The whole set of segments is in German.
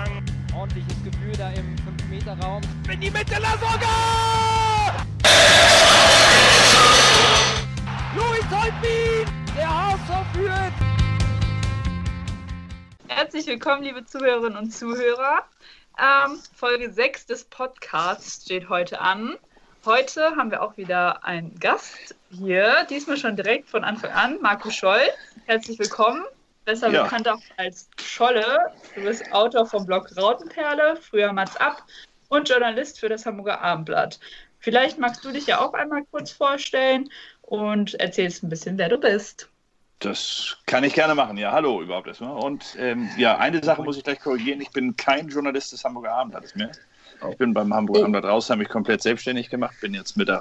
lang. Ordentliches Gefühl da im 5-Meter-Raum. In die Mitte, Lasogga! Luis Holtbein! Der HSV führt! Herzlich willkommen, liebe Zuhörerinnen und Zuhörer. Ähm, Folge 6 des Podcasts steht heute an. Heute haben wir auch wieder einen Gast hier, diesmal schon direkt von Anfang an, Marco Scholl. Herzlich willkommen. Besser Ja. bekannt auch als Scholle. Du bist Autor vom Blog Rautenperle, früher Mats Ab und Journalist für das Hamburger Abendblatt. Vielleicht magst du dich ja auch einmal kurz vorstellen und erzählst ein bisschen, wer du bist. Das kann ich gerne machen. Ja, hallo überhaupt erstmal. Und ähm, ja, eine Sache muss ich gleich korrigieren. Ich bin kein Journalist des Hamburger Abendblattes mehr. Ich bin beim Hamburger Abendblatt raus, habe mich komplett selbstständig gemacht, bin jetzt mit der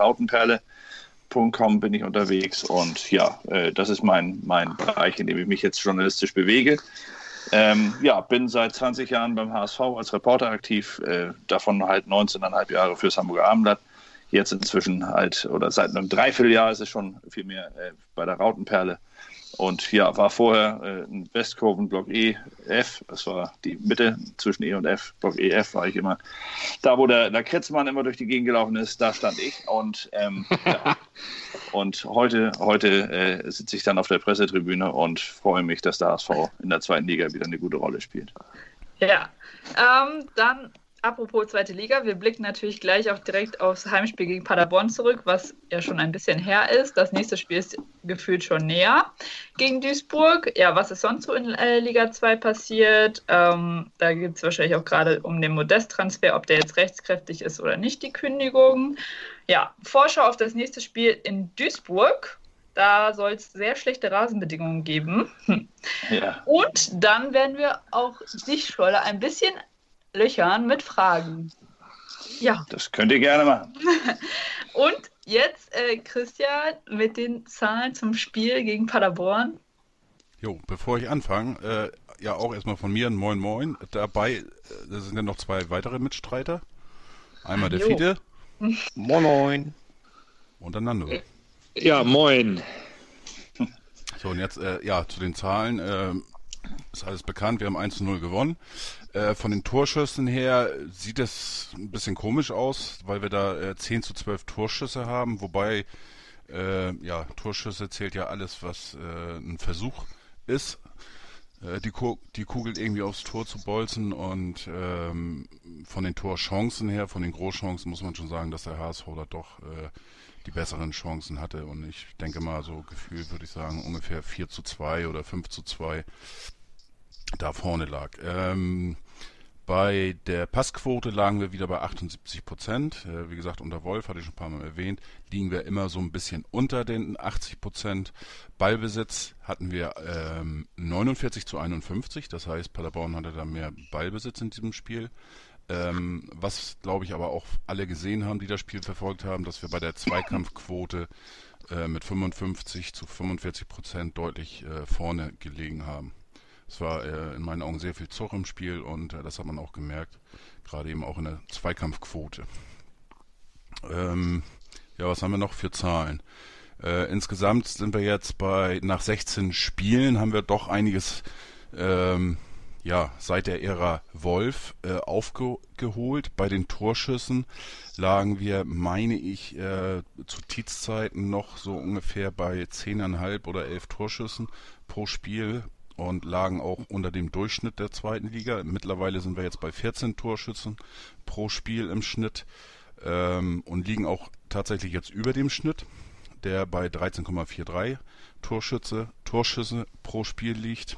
Rautenperle.com bin ich unterwegs und ja, äh, das ist mein, mein Bereich, in dem ich mich jetzt journalistisch bewege. Ähm, ja, bin seit 20 Jahren beim HSV als Reporter aktiv, äh, davon halt 19,5 Jahre fürs Hamburger Abendblatt. Jetzt inzwischen halt, oder seit einem Dreivierteljahr ist es schon viel mehr äh, bei der Rautenperle. Und ja, war vorher äh, ein Westkurven Block E, F, das war die Mitte zwischen E und F, Block E, F war ich immer. Da, wo der, der Kretzmann immer durch die Gegend gelaufen ist, da stand ich. Und, ähm, ja. und heute, heute äh, sitze ich dann auf der Pressetribüne und freue mich, dass der HSV in der zweiten Liga wieder eine gute Rolle spielt. Ja, ähm, dann apropos zweite Liga, wir blicken natürlich gleich auch direkt aufs Heimspiel gegen Paderborn zurück, was ja schon ein bisschen her ist. Das nächste Spiel ist gefühlt schon näher gegen Duisburg. Ja, was ist sonst so in äh, Liga 2 passiert? Ähm, da gibt es wahrscheinlich auch gerade um den Modest-Transfer, ob der jetzt rechtskräftig ist oder nicht, die Kündigung. Ja, Vorschau auf das nächste Spiel in Duisburg. Da soll es sehr schlechte Rasenbedingungen geben. Hm. Ja. Und dann werden wir auch dich, Scholle, ein bisschen löchern mit Fragen. Ja, Das könnt ihr gerne machen. und jetzt äh, Christian mit den Zahlen zum Spiel gegen Paderborn. Jo, bevor ich anfange, äh, ja auch erstmal von mir ein Moin Moin. Dabei äh, sind ja noch zwei weitere Mitstreiter. Einmal der Jo. Fiete Moin Moin. und der Nando. Ja, moin. So, und jetzt, äh, ja, zu den Zahlen. Äh, ist alles bekannt, wir haben 1 zu 0 gewonnen. Äh, von den Torschüssen her sieht es ein bisschen komisch aus, weil wir da äh, 10 zu 12 Torschüsse haben, wobei, äh, ja, Torschüsse zählt ja alles, was äh, ein Versuch ist, äh, die, Ku die Kugel irgendwie aufs Tor zu bolzen und ähm, von den Torchancen her, von den Großchancen muss man schon sagen, dass der HSV da doch äh, die besseren Chancen hatte. Und ich denke mal so gefühlt würde ich sagen ungefähr 4 zu 2 oder 5 zu 2 da vorne lag. Ähm, bei der Passquote lagen wir wieder bei 78 Prozent. Äh, wie gesagt, unter Wolf, hatte ich schon ein paar Mal erwähnt, liegen wir immer so ein bisschen unter den 80 Prozent. Ballbesitz hatten wir ähm, 49 zu 51, das heißt, Paderborn hatte da mehr Ballbesitz in diesem Spiel. Ähm, was, glaube ich, aber auch alle gesehen haben, die das Spiel verfolgt haben, dass wir bei der Zweikampfquote äh, mit 55 zu 45 Prozent deutlich äh, vorne gelegen haben. Es war äh, in meinen Augen sehr viel Zug im Spiel und äh, das hat man auch gemerkt, gerade eben auch in der Zweikampfquote. Ähm, ja, was haben wir noch für Zahlen? Äh, insgesamt sind wir jetzt bei, nach 16 Spielen haben wir doch einiges, ähm, ja, seit der Ära Wolf äh, aufgeholt. Bei den Torschüssen lagen wir, meine ich, äh, zu Tietzzeiten noch so ungefähr bei 10,5 oder 11 Torschüssen pro Spiel und lagen auch unter dem Durchschnitt der zweiten Liga. Mittlerweile sind wir jetzt bei 14 Torschüssen pro Spiel im Schnitt ähm, und liegen auch tatsächlich jetzt über dem Schnitt, der bei 13,43 Torschütze, Torschüsse pro Spiel liegt.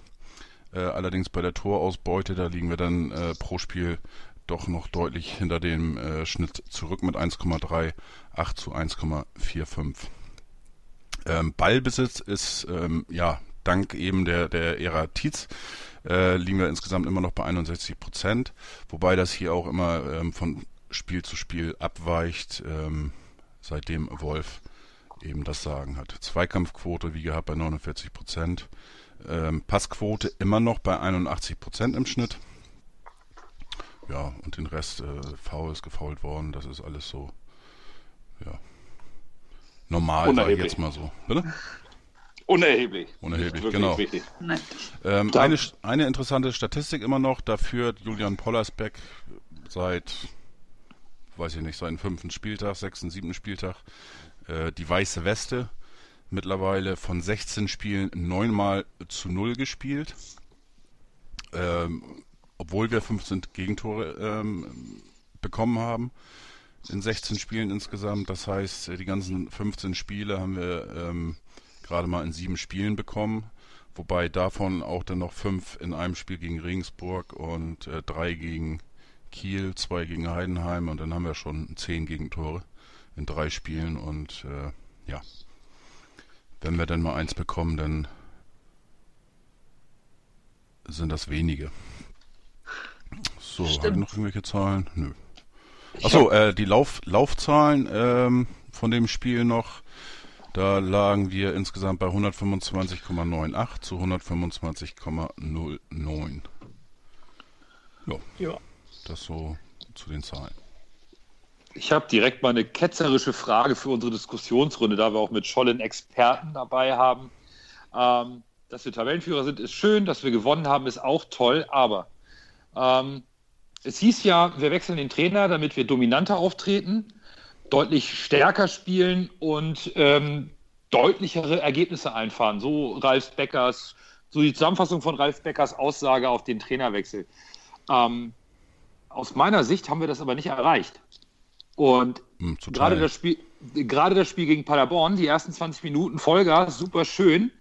Äh, allerdings bei der Torausbeute, da liegen wir dann äh, pro Spiel doch noch deutlich hinter dem äh, Schnitt zurück mit 1,38 zu 1,45. Ähm, Ballbesitz ist ähm, ja dank eben der der Ära Tietz äh, liegen wir insgesamt immer noch bei 61 Prozent, wobei das hier auch immer ähm, von Spiel zu Spiel abweicht, ähm, seitdem Wolf eben das Sagen hat. Zweikampfquote, wie gehabt, bei 49 Prozent. Ähm, Passquote immer noch bei 81 Prozent im Schnitt. Ja, und den Rest, äh, Foul ist gefault worden, das ist alles so, ja, normal, sag ich jetzt mal so. Bitte? Unerheblich. Unerheblich, genau. Ähm, eine, eine interessante Statistik immer noch, da führt Julian Pollersbeck seit, weiß ich nicht, seinen fünften Spieltag, sechsten, siebten Spieltag, äh, die weiße Weste. Mittlerweile von 16 Spielen neunmal zu null gespielt. Ähm, obwohl wir 15 Gegentore ähm, bekommen haben in 16 Spielen insgesamt. Das heißt, die ganzen 15 Spiele haben wir ähm, gerade mal in sieben Spielen bekommen. Wobei davon auch dann noch fünf in einem Spiel gegen Regensburg und äh, drei gegen Kiel, zwei gegen Heidenheim und dann haben wir schon zehn Gegentore in drei Spielen und äh, ja, wenn wir dann mal eins bekommen, dann sind das wenige. So, habe ich noch irgendwelche Zahlen? Nö. Achso, äh, die Lauf, Laufzahlen ähm, von dem Spiel noch. Da lagen wir insgesamt bei 125,98 zu 125,09. Ja. ja. Das so zu den Zahlen. Ich habe direkt mal eine ketzerische Frage für unsere Diskussionsrunde, da wir auch mit Schollen Experten dabei haben. Ähm, dass wir Tabellenführer sind, ist schön, dass wir gewonnen haben, ist auch toll, aber ähm, es hieß ja, wir wechseln den Trainer, damit wir dominanter auftreten deutlich stärker spielen und ähm, deutlichere Ergebnisse einfahren. So Ralf Beckers, so die Zusammenfassung von Ralf Beckers Aussage auf den Trainerwechsel. Ähm, aus meiner Sicht haben wir das aber nicht erreicht. Und hm, gerade, das Spiel, gerade das Spiel gegen Paderborn, die ersten 20 Minuten Vollgas, super schön.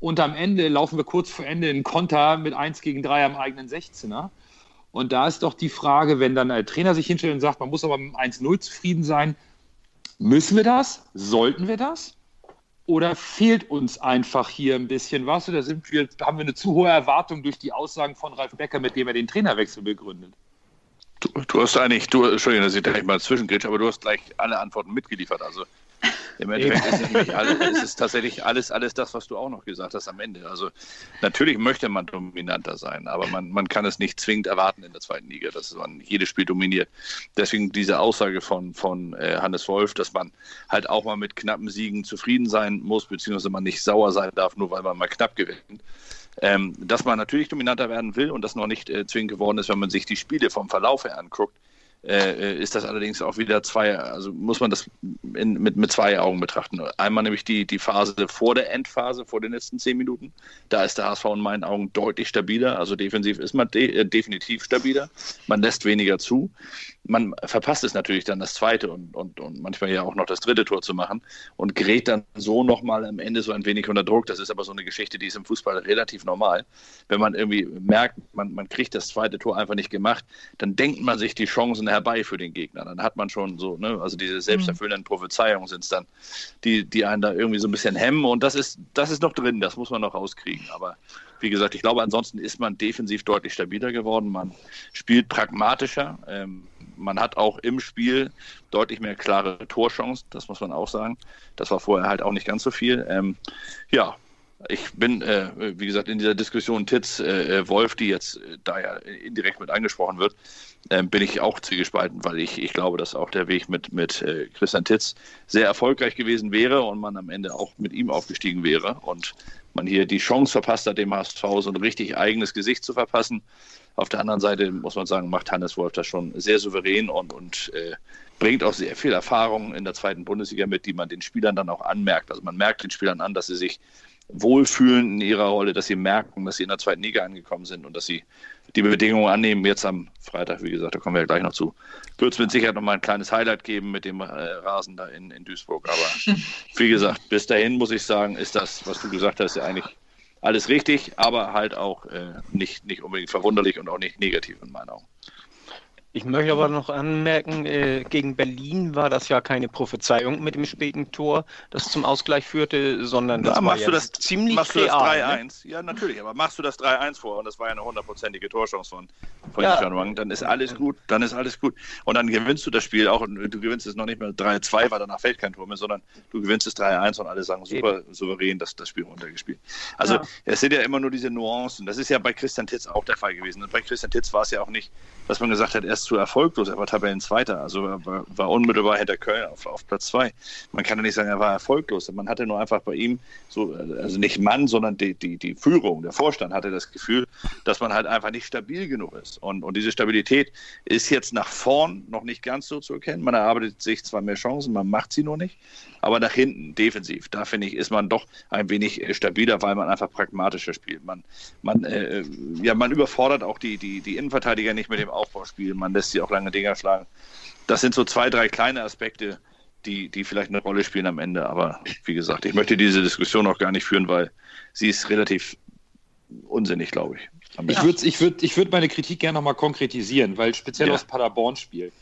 Und am Ende laufen wir kurz vor Ende in Konter mit 1 gegen 3 am eigenen 16er. Und da ist doch die Frage, wenn dann ein Trainer sich hinstellt und sagt, man muss aber mit 1-0 zufrieden sein, müssen wir das? Sollten wir das? Oder fehlt uns einfach hier ein bisschen was? Oder sind wir, haben wir eine zu hohe Erwartung durch die Aussagen von Ralf Becker, mit dem er den Trainerwechsel begründet? Du, du hast eigentlich, du, Entschuldigung, dass ich gleich mal zwischengrätsche, aber du hast gleich alle Antworten mitgeliefert. Also im Endeffekt ist es, nämlich alles, es ist tatsächlich alles, alles das, was du auch noch gesagt hast am Ende. Also natürlich möchte man dominanter sein, aber man, man kann es nicht zwingend erwarten in der zweiten Liga, dass man jedes Spiel dominiert. Deswegen diese Aussage von, von äh, Hannes Wolf, dass man halt auch mal mit knappen Siegen zufrieden sein muss, beziehungsweise man nicht sauer sein darf, nur weil man mal knapp gewinnt. Ähm, dass man natürlich dominanter werden will und das noch nicht äh, zwingend geworden ist, wenn man sich die Spiele vom Verlauf her anguckt, äh, ist das allerdings auch wieder zwei, also muss man das in, mit, mit zwei Augen betrachten. Einmal nämlich die, die Phase vor der Endphase, vor den letzten zehn Minuten. Da ist der HSV in meinen Augen deutlich stabiler. Also defensiv ist man de äh, definitiv stabiler. Man lässt weniger zu. Man verpasst es natürlich dann das zweite und, und, und manchmal ja auch noch das dritte Tor zu machen und gerät dann so nochmal am Ende so ein wenig unter Druck. Das ist aber so eine Geschichte, die ist im Fußball relativ normal. Wenn man irgendwie merkt, man, man kriegt das zweite Tor einfach nicht gemacht, dann denkt man sich die Chancen herbei für den Gegner. Dann hat man schon so, ne, also diese selbsterfüllenden Prophezeiungen sind es dann, die, die einen da irgendwie so ein bisschen hemmen. Und das ist, das ist noch drin, das muss man noch rauskriegen. Aber wie gesagt, ich glaube, ansonsten ist man defensiv deutlich stabiler geworden. Man spielt pragmatischer. Ähm, man hat auch im Spiel deutlich mehr klare Torchancen, das muss man auch sagen. Das war vorher halt auch nicht ganz so viel. Ähm, ja, ich bin, äh, wie gesagt, in dieser Diskussion Titz, äh, äh Wolf, die jetzt äh, da ja indirekt mit angesprochen wird, äh, bin ich auch zwiegespalten, weil ich, ich glaube, dass auch der Weg mit, mit äh, Christian Titz sehr erfolgreich gewesen wäre und man am Ende auch mit ihm aufgestiegen wäre und man hier die Chance verpasst hat, dem HSV so ein richtig eigenes Gesicht zu verpassen. Auf der anderen Seite muss man sagen, macht Hannes Wolf das schon sehr souverän und, und bringt auch sehr viel Erfahrung in der zweiten Bundesliga mit, die man den Spielern dann auch anmerkt. Also man merkt den Spielern an, dass sie sich wohlfühlen in ihrer Rolle, dass sie merken, dass sie in der zweiten Liga angekommen sind und dass sie die Bedingungen annehmen. Jetzt am Freitag, wie gesagt, da kommen wir ja gleich noch zu. Wird es mit Sicherheit noch mal ein kleines Highlight geben mit dem äh, Rasen da in, in Duisburg. Aber wie gesagt, bis dahin muss ich sagen, ist das, was du gesagt hast, ja eigentlich alles richtig, aber halt auch äh, nicht, nicht unbedingt verwunderlich und auch nicht negativ in meinen Augen. Ich möchte aber noch anmerken, äh, gegen Berlin war das ja keine Prophezeiung mit dem späten Tor, das zum Ausgleich führte, sondern das Na, war ja das, ziemlich machst real. Du das 3-1? Ne? Ja, natürlich, aber machst du das 3-1 vor und das war ja eine hundertprozentige Torchance von, von ja. Wang, dann ist alles gut, dann ist alles gut. Und dann gewinnst du das Spiel auch und du gewinnst es noch nicht mehr 3-2, weil danach fällt kein Tor mehr, sondern du gewinnst es 3-1 und alle sagen super Eben. souverän, dass das Spiel runtergespielt. Also ja. es sind ja immer nur diese Nuancen. Das ist ja bei Christian Titz auch der Fall gewesen. Und bei Christian Titz war es ja auch nicht, dass man gesagt hat, er nahezu erfolglos. Er war Tabellenzweiter, also er war, war unmittelbar hinter Köln auf, auf Platz zwei. Man kann ja nicht sagen, er war erfolglos. Man hatte nur einfach bei ihm so, also nicht Mann, sondern die, die, die Führung, der Vorstand hatte das Gefühl, dass man halt einfach nicht stabil genug ist. Und, und diese Stabilität ist jetzt nach vorn noch nicht ganz so zu erkennen. Man erarbeitet sich zwar mehr Chancen, man macht sie nur nicht, aber nach hinten, defensiv, da finde ich, ist man doch ein wenig äh, stabiler, weil man einfach pragmatischer spielt. Man, man, äh, ja, man überfordert auch die, die, die Innenverteidiger nicht mit dem Aufbauspiel. Man lässt sie auch lange Dinger schlagen. Das sind so zwei, drei kleine Aspekte, die, die vielleicht eine Rolle spielen am Ende. Aber wie gesagt, ich möchte diese Diskussion auch gar nicht führen, weil sie ist relativ unsinnig, glaube ich. Ich würde ich würd, ich würd meine Kritik gerne nochmal konkretisieren, weil speziell ja. aus Paderborn-Spiel.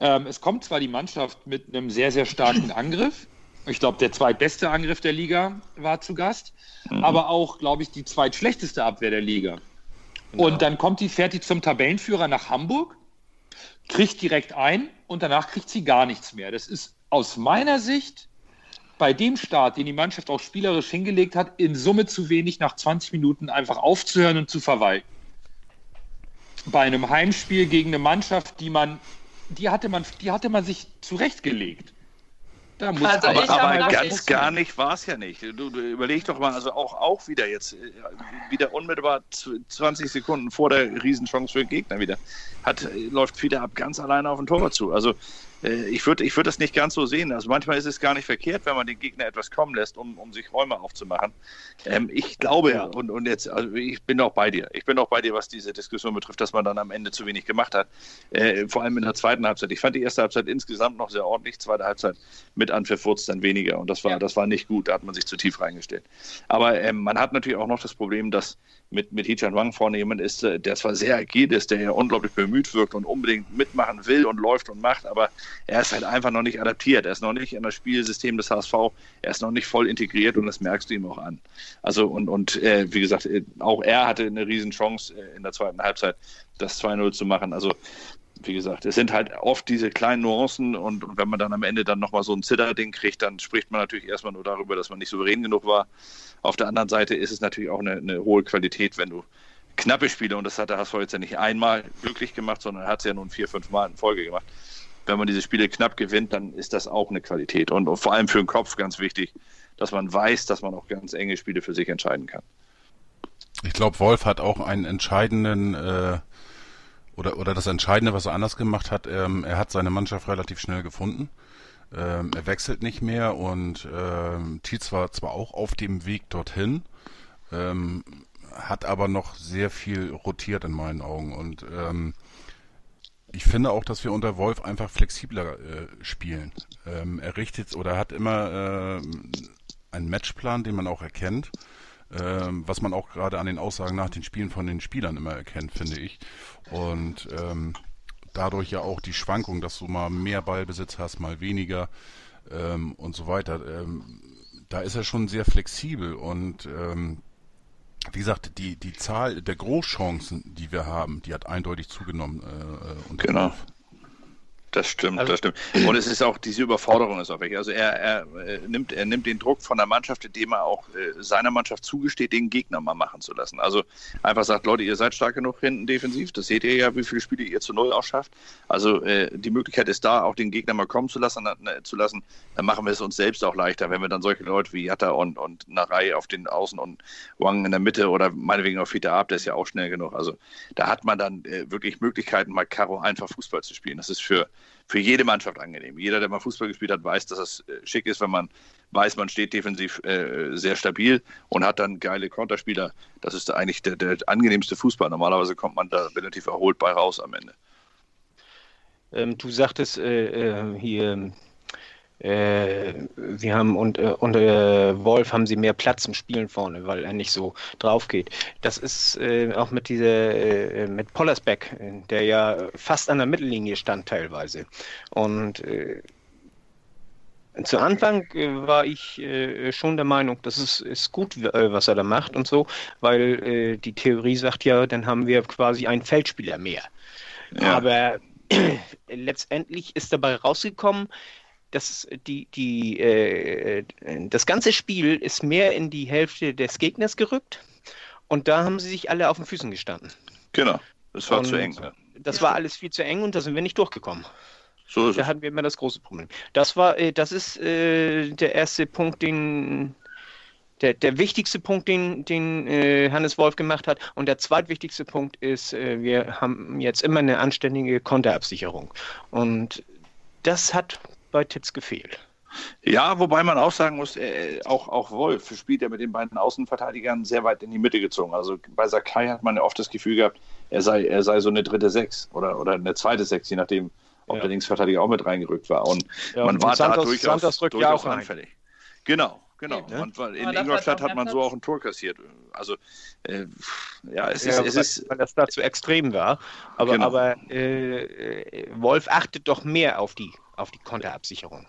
Ähm, es kommt zwar die Mannschaft mit einem sehr, sehr starken Angriff, ich glaube, der zweitbeste Angriff der Liga war zu Gast, mhm. aber auch, glaube ich, die zweitschlechteste Abwehr der Liga. Genau. Und dann kommt die, fährt die zum Tabellenführer nach Hamburg, kriegt direkt ein und danach kriegt sie gar nichts mehr. Das ist aus meiner Sicht bei dem Start, den die Mannschaft auch spielerisch hingelegt hat, in Summe zu wenig, nach 20 Minuten einfach aufzuhören und zu verwalten. Bei einem Heimspiel gegen eine Mannschaft, die man, die hatte man, die hatte man sich zurechtgelegt. Da muss also aber, aber ganz gar nicht war es ja nicht. Du, du, überleg doch mal, also auch, auch wieder jetzt, äh, wieder unmittelbar 20 Sekunden vor der Riesenchance für den Gegner wieder, hat, äh, läuft wieder ab ganz alleine auf den Torwart zu. Also ich würde ich würd das nicht ganz so sehen. Also manchmal ist es gar nicht verkehrt, wenn man den Gegner etwas kommen lässt, um, um sich Räume aufzumachen. Ähm, ich glaube, ja. und, und jetzt, also ich bin auch bei dir. Ich bin auch bei dir, was diese Diskussion betrifft, dass man dann am Ende zu wenig gemacht hat. Äh, vor allem in der zweiten Halbzeit. Ich fand die erste Halbzeit insgesamt noch sehr ordentlich, zweite Halbzeit mit Anpfiff wurde dann weniger. Und das war, ja. das war nicht gut. Da hat man sich zu tief reingestellt. Aber ähm, man hat natürlich auch noch das Problem, dass mit, mit Hichan Wang vorne jemand ist, äh, der zwar sehr agil ist, der ja unglaublich bemüht wirkt und unbedingt mitmachen will und läuft und macht, aber er ist halt einfach noch nicht adaptiert. Er ist noch nicht in das Spielsystem des HSV, er ist noch nicht voll integriert und das merkst du ihm auch an. Also und, und äh, wie gesagt, äh, auch er hatte eine Riesenchance äh, in der zweiten Halbzeit, das 2-0 zu machen. Also wie gesagt, es sind halt oft diese kleinen Nuancen und, und wenn man dann am Ende dann nochmal so ein Zitterding kriegt, dann spricht man natürlich erstmal nur darüber, dass man nicht souverän genug war. Auf der anderen Seite ist es natürlich auch eine, eine hohe Qualität, wenn du knappe Spiele, und das hat der HSV jetzt ja nicht einmal glücklich gemacht, sondern hat es ja nun vier, fünf Mal in Folge gemacht. Wenn man diese Spiele knapp gewinnt, dann ist das auch eine Qualität. Und, und vor allem für den Kopf ganz wichtig, dass man weiß, dass man auch ganz enge Spiele für sich entscheiden kann. Ich glaube, Wolf hat auch einen entscheidenden äh, oder, oder das Entscheidende, was er anders gemacht hat, ähm, er hat seine Mannschaft relativ schnell gefunden. Ähm, er wechselt nicht mehr und ähm, Tietz war zwar auch auf dem Weg dorthin, ähm, hat aber noch sehr viel rotiert in meinen Augen und ähm, ich finde auch, dass wir unter Wolf einfach flexibler äh, spielen. Ähm, er richtet oder hat immer äh, einen Matchplan, den man auch erkennt, äh, was man auch gerade an den Aussagen nach den Spielen von den Spielern immer erkennt, finde ich. Und ähm, dadurch ja auch die Schwankung, dass du mal mehr Ballbesitz hast, mal weniger ähm, und so weiter. Ähm, da ist er schon sehr flexibel und ähm, wie gesagt, die, die Zahl der Großchancen, die wir haben, die hat eindeutig zugenommen. Äh, äh genau. Das stimmt, also, das stimmt. Und es ist auch, diese Überforderung ist auch weg. Also er, er, er, nimmt, er nimmt den Druck von der Mannschaft, indem er auch äh, seiner Mannschaft zugesteht, den Gegner mal machen zu lassen. Also einfach sagt, Leute, ihr seid stark genug hinten defensiv. Das seht ihr ja, wie viele Spiele ihr zu Null ausschafft. Also äh, die Möglichkeit ist da, auch den Gegner mal kommen zu lassen, äh, zu lassen. Dann machen wir es uns selbst auch leichter, wenn wir dann solche Leute wie Jatta und, und Narei auf den Außen und Wang in der Mitte oder meinetwegen auf Vita Ab, der ist ja auch schnell genug. Also da hat man dann äh, wirklich Möglichkeiten, mal Karo einfach Fußball zu spielen. Das ist für für jede Mannschaft angenehm. Jeder, der mal Fußball gespielt hat, weiß, dass es äh, schick ist, wenn man weiß, man steht defensiv äh, sehr stabil und hat dann geile Konterspieler. Das ist eigentlich der, der angenehmste Fußball. Normalerweise kommt man da relativ erholt bei raus am Ende. Ähm, du sagtest äh, äh hier äh, sie haben und, äh, und äh, Wolf haben sie mehr Platz im Spielen vorne, weil er nicht so drauf geht. Das ist äh, auch mit dieser äh, mit Pollersbeck, der ja fast an der Mittellinie stand teilweise. Und äh, zu Anfang war ich schon der Meinung, das ist, ist gut, was er da macht und so, weil die Theorie sagt ja, dann haben wir quasi einen Feldspieler mehr. Ja. Aber letztendlich ist dabei rausgekommen, das, die, die, äh, das ganze Spiel ist mehr in die Hälfte des Gegners gerückt und da haben sie sich alle auf den Füßen gestanden. Genau, das war und, zu eng. das war alles viel zu eng und da sind wir nicht durchgekommen. So ist Da es. hatten wir immer das große Problem. Das war, äh, das ist äh, der erste Punkt, den der, der wichtigste Punkt, den, den äh, Hannes Wolf gemacht hat. Und der zweitwichtigste Punkt ist, äh, wir haben jetzt immer eine anständige Konterabsicherung. Und das hat bei Titz gefehlt. Ja, wobei man auch sagen muss, äh, auch, auch Wolf spielt ja mit den beiden Außenverteidigern sehr weit in die Mitte gezogen. Also bei Sakai hat man ja oft das Gefühl gehabt, er sei, er sei so eine dritte Sechs oder, oder eine zweite Sechs, je nachdem, ob Ja. der Linksverteidiger auch mit reingerückt war. Und Ja, man und war Santos- da durchaus, Santos rückt ja durchaus auch rein. anfällig. Genau, genau. Ja. War, in Ingolstadt hat man so auch ein Tor kassiert. Also, äh, ja, es Ja, ist, es weil, ist weil das da zu extrem war. Aber, Genau. aber äh, äh, Wolf achtet doch mehr auf die, auf die Konterabsicherung.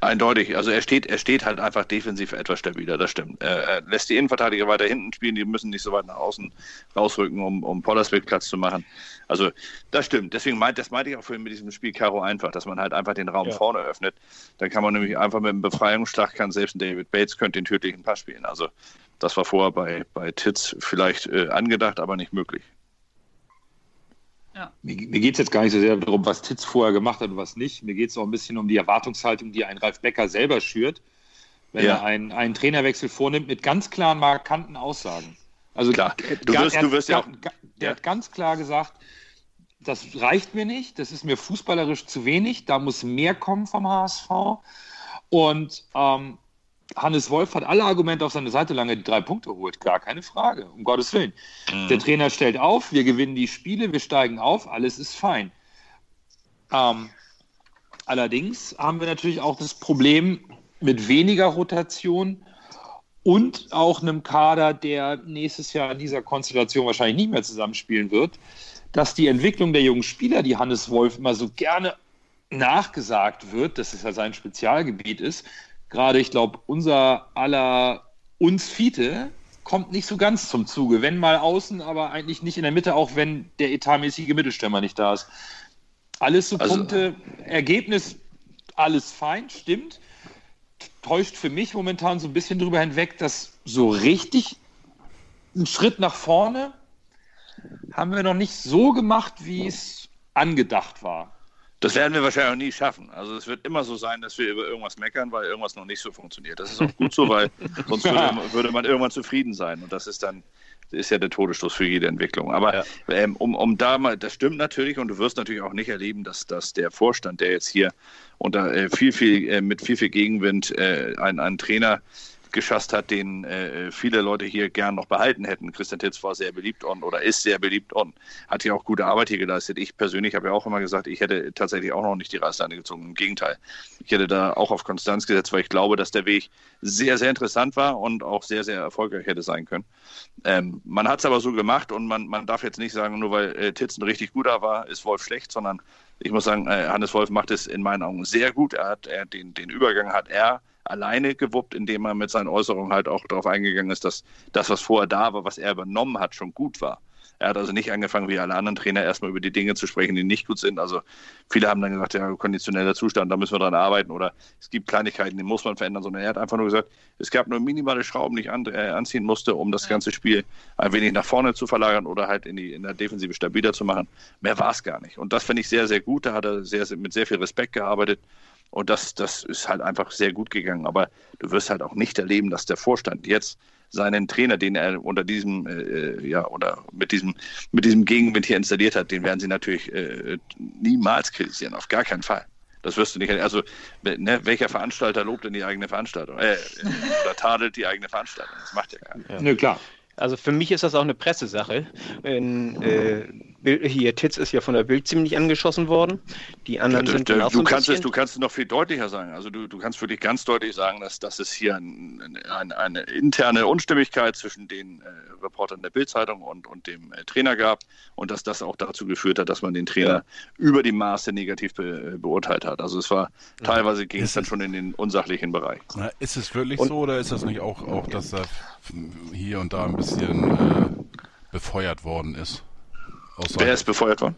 Eindeutig. Also er steht, er steht halt einfach defensiv etwas stabiler, das stimmt. Er, er lässt die Innenverteidiger weiter hinten spielen, die müssen nicht so weit nach außen rausrücken, um, um Pollersbeck Platz zu machen. Also das stimmt. Deswegen meint, das meinte ich auch vorhin mit diesem Spiel Karo einfach, dass man halt einfach den Raum Ja. vorne öffnet. Dann kann man nämlich einfach mit einem Befreiungsschlag, kann selbst ein David Bates könnte den tödlichen Pass spielen. Also das war vorher bei, bei Titz vielleicht äh, angedacht, aber nicht möglich. Mir, mir geht es jetzt gar nicht so sehr darum, was Titz vorher gemacht hat und was nicht. Mir geht es auch ein bisschen um die Erwartungshaltung, die ein Ralf Becker selber schürt, wenn Ja. er einen, einen Trainerwechsel vornimmt mit ganz klaren, markanten Aussagen. Also Klar. Du wirst- er du wirst ja auch- der ja. hat ganz klar gesagt, das reicht mir nicht, das ist mir fußballerisch zu wenig, da muss mehr kommen vom HSV. Und ähm, Hannes Wolf hat alle Argumente auf seine Seite, lange die drei Punkte holt, gar keine Frage, um Gottes Willen. Der Trainer stellt auf, wir gewinnen die Spiele, wir steigen auf, alles ist fein. Ähm, allerdings haben wir natürlich auch das Problem mit weniger Rotation und auch einem Kader, der nächstes Jahr in dieser Konstellation wahrscheinlich nicht mehr zusammenspielen wird, dass die Entwicklung der jungen Spieler, die Hannes Wolf immer so gerne nachgesagt wird, dass es ja sein Spezialgebiet ist, gerade ich glaube, unser aller uns Fiete kommt nicht so ganz zum Zuge. Wenn mal außen, aber eigentlich nicht in der Mitte, auch wenn der etatmäßige Mittelstürmer nicht da ist. Alles so Also- Punkte, Ergebnis, alles fein, stimmt. Täuscht für mich momentan so ein bisschen drüber hinweg, dass so richtig einen Schritt nach vorne haben wir noch nicht so gemacht, wie es angedacht war. Das werden wir wahrscheinlich auch nie schaffen. Also es wird immer so sein, dass wir über irgendwas meckern, weil irgendwas noch nicht so funktioniert. Das ist auch gut so, weil sonst würde, würde man irgendwann zufrieden sein. Und das ist dann, das ist ja der Todesstoß für jede Entwicklung. Aber Ja. ähm, um, um da mal, das stimmt natürlich und du wirst natürlich auch nicht erleben, dass, dass der Vorstand, der jetzt hier unter äh, viel, viel, äh, mit viel, viel Gegenwind äh, einen, einen Trainer geschasst hat, den äh, viele Leute hier gern noch behalten hätten. Christian Titz war sehr beliebt und oder ist sehr beliebt und hat ja auch gute Arbeit hier geleistet. Ich persönlich habe ja auch immer gesagt, ich hätte tatsächlich auch noch nicht die Reißleine gezogen. Im Gegenteil, ich hätte da auch auf Konstanz gesetzt, weil ich glaube, dass der Weg sehr, sehr interessant war und auch sehr, sehr erfolgreich hätte sein können. Ähm, man hat es aber so gemacht und man, man darf jetzt nicht sagen, nur weil äh, Titz ein richtig guter war, ist Wolf schlecht, sondern ich muss sagen, äh, Hannes Wolf macht es in meinen Augen sehr gut. Er hat er, den, den Übergang hat er alleine gewuppt, indem er mit seinen Äußerungen halt auch darauf eingegangen ist, dass das, was vorher da war, was er übernommen hat, schon gut war. Er hat also nicht angefangen, wie alle anderen Trainer, erstmal über die Dinge zu sprechen, die nicht gut sind. Also viele haben dann gesagt, ja, konditioneller Zustand, da müssen wir dran arbeiten oder es gibt Kleinigkeiten, die muss man verändern, sondern er hat einfach nur gesagt, es gab nur minimale Schrauben, die ich an, äh, anziehen musste, um das ganze Spiel ein wenig nach vorne zu verlagern oder halt in, die, in der Defensive stabiler zu machen. Mehr war es gar nicht. Und das finde ich sehr, sehr gut. Da hat er sehr, sehr, mit sehr viel Respekt gearbeitet. Und das, das ist halt einfach sehr gut gegangen. Aber du wirst halt auch nicht erleben, dass der Vorstand jetzt seinen Trainer, den er unter diesem, äh, ja, oder mit diesem, mit diesem Gegenwind hier installiert hat, den werden sie natürlich äh, niemals kritisieren, auf gar keinen Fall. Das wirst du nicht. Also, ne, welcher Veranstalter lobt denn die eigene Veranstaltung? Äh, oder tadelt die eigene Veranstaltung? Das macht ja keiner. Ja. Nö, klar. Also für mich ist das auch eine Pressesache. Wenn, äh, Bild- hier Titz ist ja von der Bild ziemlich angeschossen worden. Die anderen Ja, sind du, du, kannst es, du kannst es noch viel deutlicher sagen. Also du, du kannst wirklich ganz deutlich sagen, dass, dass es hier ein, ein, eine interne Unstimmigkeit zwischen den äh, Reportern der Bildzeitung und, und dem äh, Trainer gab und dass das auch dazu geführt hat, dass man den Trainer über die Maße negativ be, beurteilt hat. Also es war teilweise ging es dann schon in den unsachlichen Bereich. Na, ist es wirklich Und- so oder ist das nicht auch, auch dass da hier und da ein bisschen äh, befeuert worden ist? Aus Wer ist befeuert worden?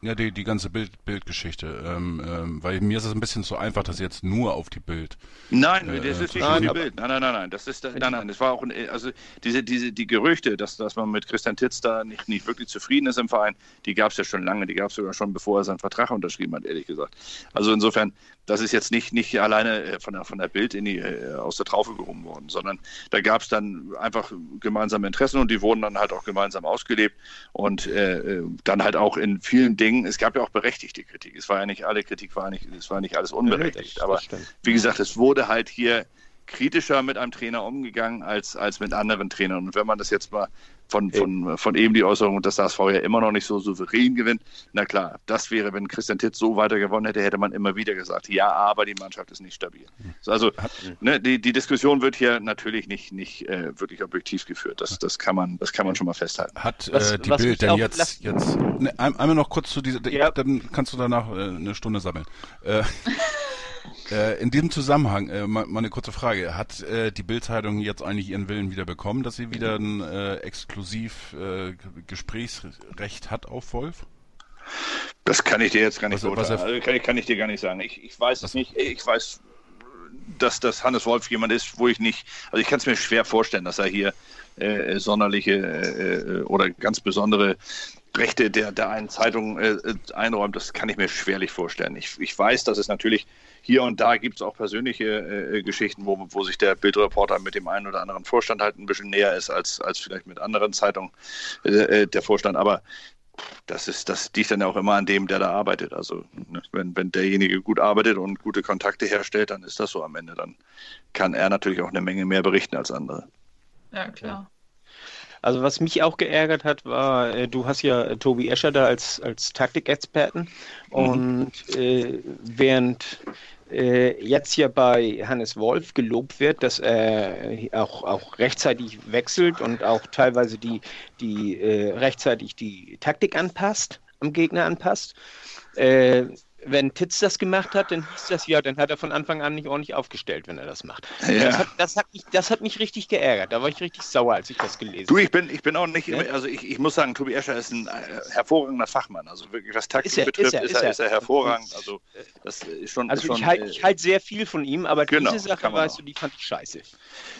Ja, die, die ganze Bild, Bildgeschichte. Ähm, ähm, weil mir ist es ein bisschen zu einfach, das jetzt nur auf die Bild. Nein, Äh, das ist äh, nicht nein, nur die Bild. Nein, nein, nein, nein. Das ist, nein, nein, das war auch, ein, also diese, diese, die Gerüchte, dass, dass man mit Christian Titz da nicht, nicht wirklich zufrieden ist im Verein, die gab es ja schon lange. Die gab es sogar schon, bevor er seinen Vertrag unterschrieben hat, ehrlich gesagt. Also insofern, das ist jetzt nicht, nicht alleine äh, von der, von der Bild in die, äh, aus der Traufe gehoben worden, sondern da gab es dann einfach gemeinsame Interessen und die wurden dann halt auch gemeinsam ausgelebt und äh, dann halt auch in vielen Dingen, es gab ja auch berechtigte Kritik. Es war ja nicht alle Kritik, war nicht, es war nicht alles unberechtigt. das aber wie gesagt, es wurde halt hier kritischer mit einem Trainer umgegangen als, als mit anderen Trainern. Und wenn man das jetzt mal von, von, von eben die Äußerung, dass das HSV ja immer noch nicht so souverän gewinnt, na klar, das wäre, wenn Christian Titz so weiter gewonnen hätte, hätte man immer wieder gesagt, ja, aber die Mannschaft ist nicht stabil. Also ne, die, die Diskussion wird hier natürlich nicht, nicht äh, wirklich objektiv geführt. Das, das, kann man, das kann man schon mal festhalten. Hat Was- äh, die Bild denn jetzt, jetzt ne, ein, einmal noch kurz zu dieser, Ja. dann kannst du danach äh, eine Stunde sammeln. Äh, äh, in diesem Zusammenhang, äh, mal, mal eine kurze Frage. Hat äh, die Bild-Zeitung jetzt eigentlich ihren Willen wieder bekommen, dass sie wieder ein äh, exklusiv äh, Gesprächsrecht hat auf Wolf? Das kann ich dir jetzt gar nicht Was-. Also kann, ich, kann ich dir gar nicht sagen. Ich, ich weiß es nicht. Ich weiß, dass, dass Hannes Wolf jemand ist, wo ich nicht, also ich kann es mir schwer vorstellen, dass er hier äh, sonderliche äh, oder ganz besondere Rechte der, der einen Zeitung äh, einräumt. Das kann ich mir schwerlich vorstellen. Ich, ich weiß, dass es natürlich hier und da gibt es auch persönliche äh, Geschichten, wo, wo sich der Bildreporter mit dem einen oder anderen Vorstand halt ein bisschen näher ist als, als vielleicht mit anderen Zeitungen äh, äh, der Vorstand. Aber das ist, das liegt dann ja auch immer an dem, der da arbeitet. Also ne, wenn, wenn derjenige gut arbeitet und gute Kontakte herstellt, dann ist das so am Ende. Dann kann er natürlich auch eine Menge mehr berichten als andere. Ja, klar. Also was mich auch geärgert hat, war, äh, du hast ja äh, Tobi Escher da als, als Taktikexperten und äh, während äh, jetzt ja bei Hannes Wolf gelobt wird, dass er auch, auch rechtzeitig wechselt und auch teilweise die, die äh, rechtzeitig die Taktik anpasst, am Gegner anpasst. Äh, wenn Titz das gemacht hat, dann hieß das ja, dann hat er von Anfang an nicht ordentlich aufgestellt, wenn er das macht. Ja. Das, hat, das, hat mich, das hat mich richtig geärgert. Da war ich richtig sauer, als ich das gelesen Du, habe. ich bin, ich bin auch nicht, Ja? also ich, ich muss sagen, Tobi Escher ist ein äh, hervorragender Fachmann. Also wirklich, was Taktik Ist er, betrifft, ist er, ist ist er, ist er hervorragend. Also das ist schon, ist Also schon ich halte äh, halt sehr viel von ihm, aber Genau, diese Sache, weißt du, die fand ich scheiße.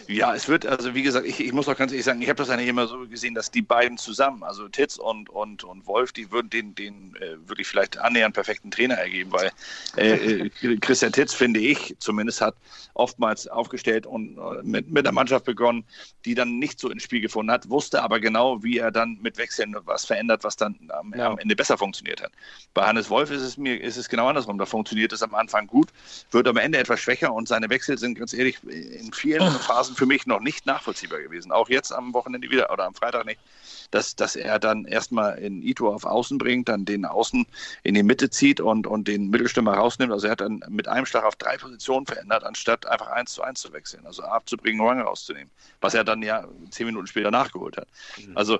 Ja, es wird, also wie gesagt, ich, ich muss auch ganz ehrlich sagen, ich habe das eigentlich immer so gesehen, dass die beiden zusammen, also Titz und, und, und Wolf, die würden den, den äh, wirklich vielleicht annähernd perfekten Trainer ergeben, weil äh, äh, Christian Titz, finde ich, zumindest hat oftmals aufgestellt und äh, mit, mit einer Mannschaft begonnen, die dann nicht so ins Spiel gefunden hat, wusste aber genau, wie er dann mit Wechseln was verändert, was dann am, Ja. am Ende besser funktioniert hat. Bei Hannes Wolf ist es mir ist es genau andersrum. Da funktioniert es am Anfang gut, wird am Ende etwas schwächer und seine Wechsel sind ganz ehrlich in vielen Phasen für mich noch nicht nachvollziehbar gewesen. Auch jetzt am Wochenende wieder oder am Freitag nicht, dass, dass er dann erstmal in Ito auf Außen bringt, dann den Außen in die Mitte zieht und, und den Mittelstürmer rausnimmt. Also er hat dann mit einem Schlag auf drei Positionen verändert, anstatt einfach eins zu eins zu wechseln. Also abzubringen, Rang rauszunehmen. Was er dann ja zehn Minuten später nachgeholt hat. Also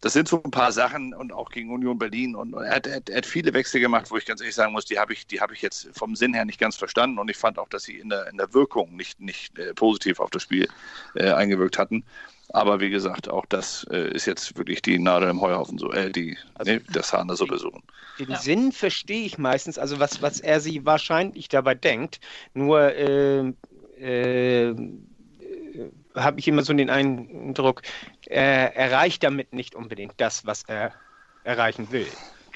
das sind so ein paar Sachen und auch gegen Union Berlin und er hat, er er hat viele Wechsel gemacht, wo ich ganz ehrlich sagen muss, die habe ich, die habe ich jetzt vom Sinn her nicht ganz verstanden und ich fand auch, dass sie in der, in der Wirkung nicht, nicht äh, positiv auf das Spiel äh, eingewirkt hatten. Aber wie gesagt, auch das äh, ist jetzt wirklich die Nadel im Heuhaufen so, äh, die, Also- nee, das Haar in der Suppe suchen. Den Ja. Sinn verstehe ich meistens, also was, was er sie wahrscheinlich dabei denkt. Nur äh, äh, habe ich immer so den Eindruck, er erreicht damit nicht unbedingt das, was er erreichen will.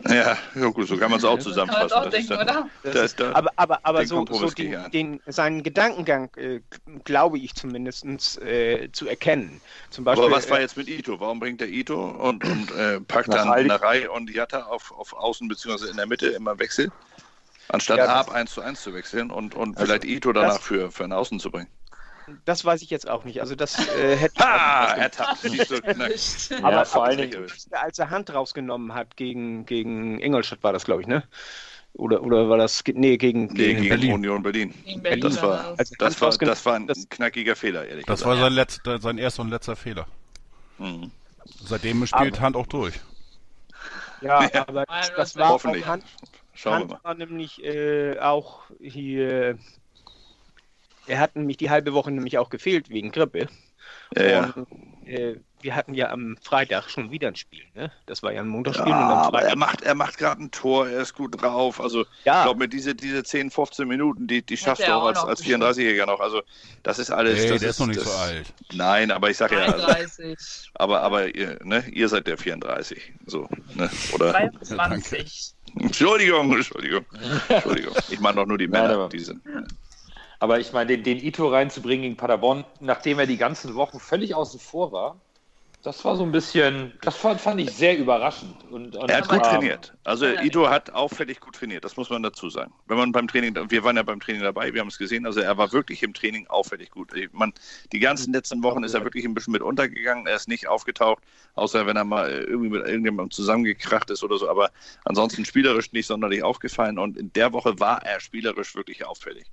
Ja, ja gut, so kann man es auch zusammenfassen. auch denken, dann-? Das aber aber, aber den so, so den, den, seinen Gedankengang, äh, glaube ich zumindest, äh, zu erkennen. Zum Beispiel, Aber was war äh, jetzt mit Ito? Warum bringt der Ito und, und äh, packt dann Narei und Jatta auf, auf Außen bzw. in der Mitte immer Wechsel? Anstatt Ja, Ab 1 zu 1 zu wechseln und, und Also, vielleicht Ito danach für, für einen Außen zu bringen. Das weiß ich jetzt auch nicht. Also das äh, hätte nicht Ertappt. Erwischt. Aber, Ja, vor allen Dingen- als er Hand rausgenommen hat gegen, gegen Ingolstadt war das, glaube ich, ne? Oder, oder war das, nee, gegen, Nee, gegen, gegen Berlin. Union Berlin. Gegen Berlin Das war das. Also das, war, das war ein das- knackiger Fehler, ehrlich Das gesagt. war sein, letzter, sein erster und letzter Fehler. Mhm. Seitdem spielt Aber- Hand auch durch. ja, Ja. aber das, das das war auch Hoffentlich. Hand, Schauen wir Hand mal. war nämlich äh, auch hier, er hat nämlich die halbe Woche nämlich auch gefehlt wegen Grippe. Ja, und, äh, wir hatten ja am Freitag schon wieder ein Spiel, ne? Das war ja ein Montagsspiel. Ja, aber er macht, er macht gerade ein Tor, er ist gut drauf. Also ja. ich glaube, mit diese, diese 10, 15 Minuten, die, die schaffst du auch, als, als 34-Jähriger noch. Also das ist alles. Hey, das der ist, ist noch nicht das, so alt. Nein, aber ich sage ja. 33. Also, aber aber ihr, ne, ihr seid der 34. So, ne? Oder? 23. Entschuldigung, Entschuldigung. Entschuldigung. Ich meine doch nur die Männer, die sind. Aber ich meine, den, den Ito reinzubringen gegen Paderborn, nachdem er die ganzen Wochen völlig außen vor war, das war so ein bisschen, das fand, fand ich sehr überraschend. Und, und er hat gut trainiert. Also Ito hat auffällig gut trainiert, das muss man dazu sagen. Wenn man beim Training, wir waren ja beim Training dabei, wir haben es gesehen, also er war wirklich im Training auffällig gut. Man, die ganzen letzten Wochen ist er wirklich ein bisschen mit untergegangen, er ist nicht aufgetaucht, außer wenn er mal irgendwie mit irgendjemandem zusammengekracht ist oder so, aber ansonsten spielerisch nicht sonderlich aufgefallen und in der Woche war er spielerisch wirklich auffällig.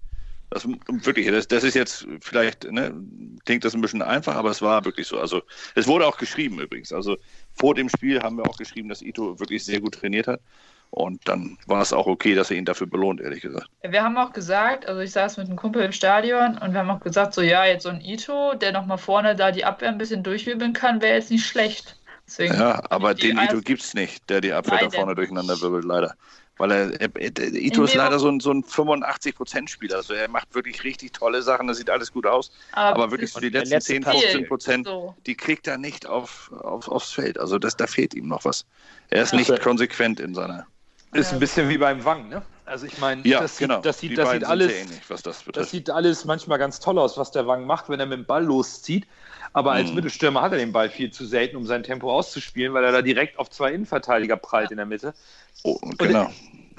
Das, wirklich, das, das ist jetzt vielleicht, ne, klingt das ein bisschen einfach, aber es war wirklich so. Also es wurde auch geschrieben übrigens. Also vor dem Spiel haben wir auch geschrieben, dass Ito wirklich sehr gut trainiert hat. Und dann war es auch okay, dass er ihn dafür belohnt, ehrlich gesagt. Wir haben auch gesagt, also ich saß mit einem Kumpel im Stadion und wir haben auch gesagt, so ja, jetzt so ein Ito, der nochmal vorne da die Abwehr ein bisschen durchwirbeln kann, wäre jetzt nicht schlecht. Deswegen ja, aber den Ito gibt es nicht, der die Abwehr da vorne durcheinander wirbelt, leider. Weil er, er, er Ito ist leider so ein, so ein 85%-Spieler. Also er macht wirklich richtig tolle Sachen, das sieht alles gut aus. Aber, aber wirklich so die letzten 10, 15 Prozent, so. die kriegt er nicht auf, auf, aufs Feld. Also das, da fehlt ihm noch was. Er ist nicht konsequent in seiner. Ist ein bisschen wie beim Wang, ne? Also ich meine, ja, das, genau. sieht, das, sieht, das sieht alles, ähnlich, das, das, sieht alles manchmal ganz toll aus, was der Wang macht, wenn er mit dem Ball loszieht. Aber als hm. Mittelstürmer hat er den Ball viel zu selten, um sein Tempo auszuspielen, weil er da direkt auf zwei Innenverteidiger prallt in der Mitte. Oh, genau.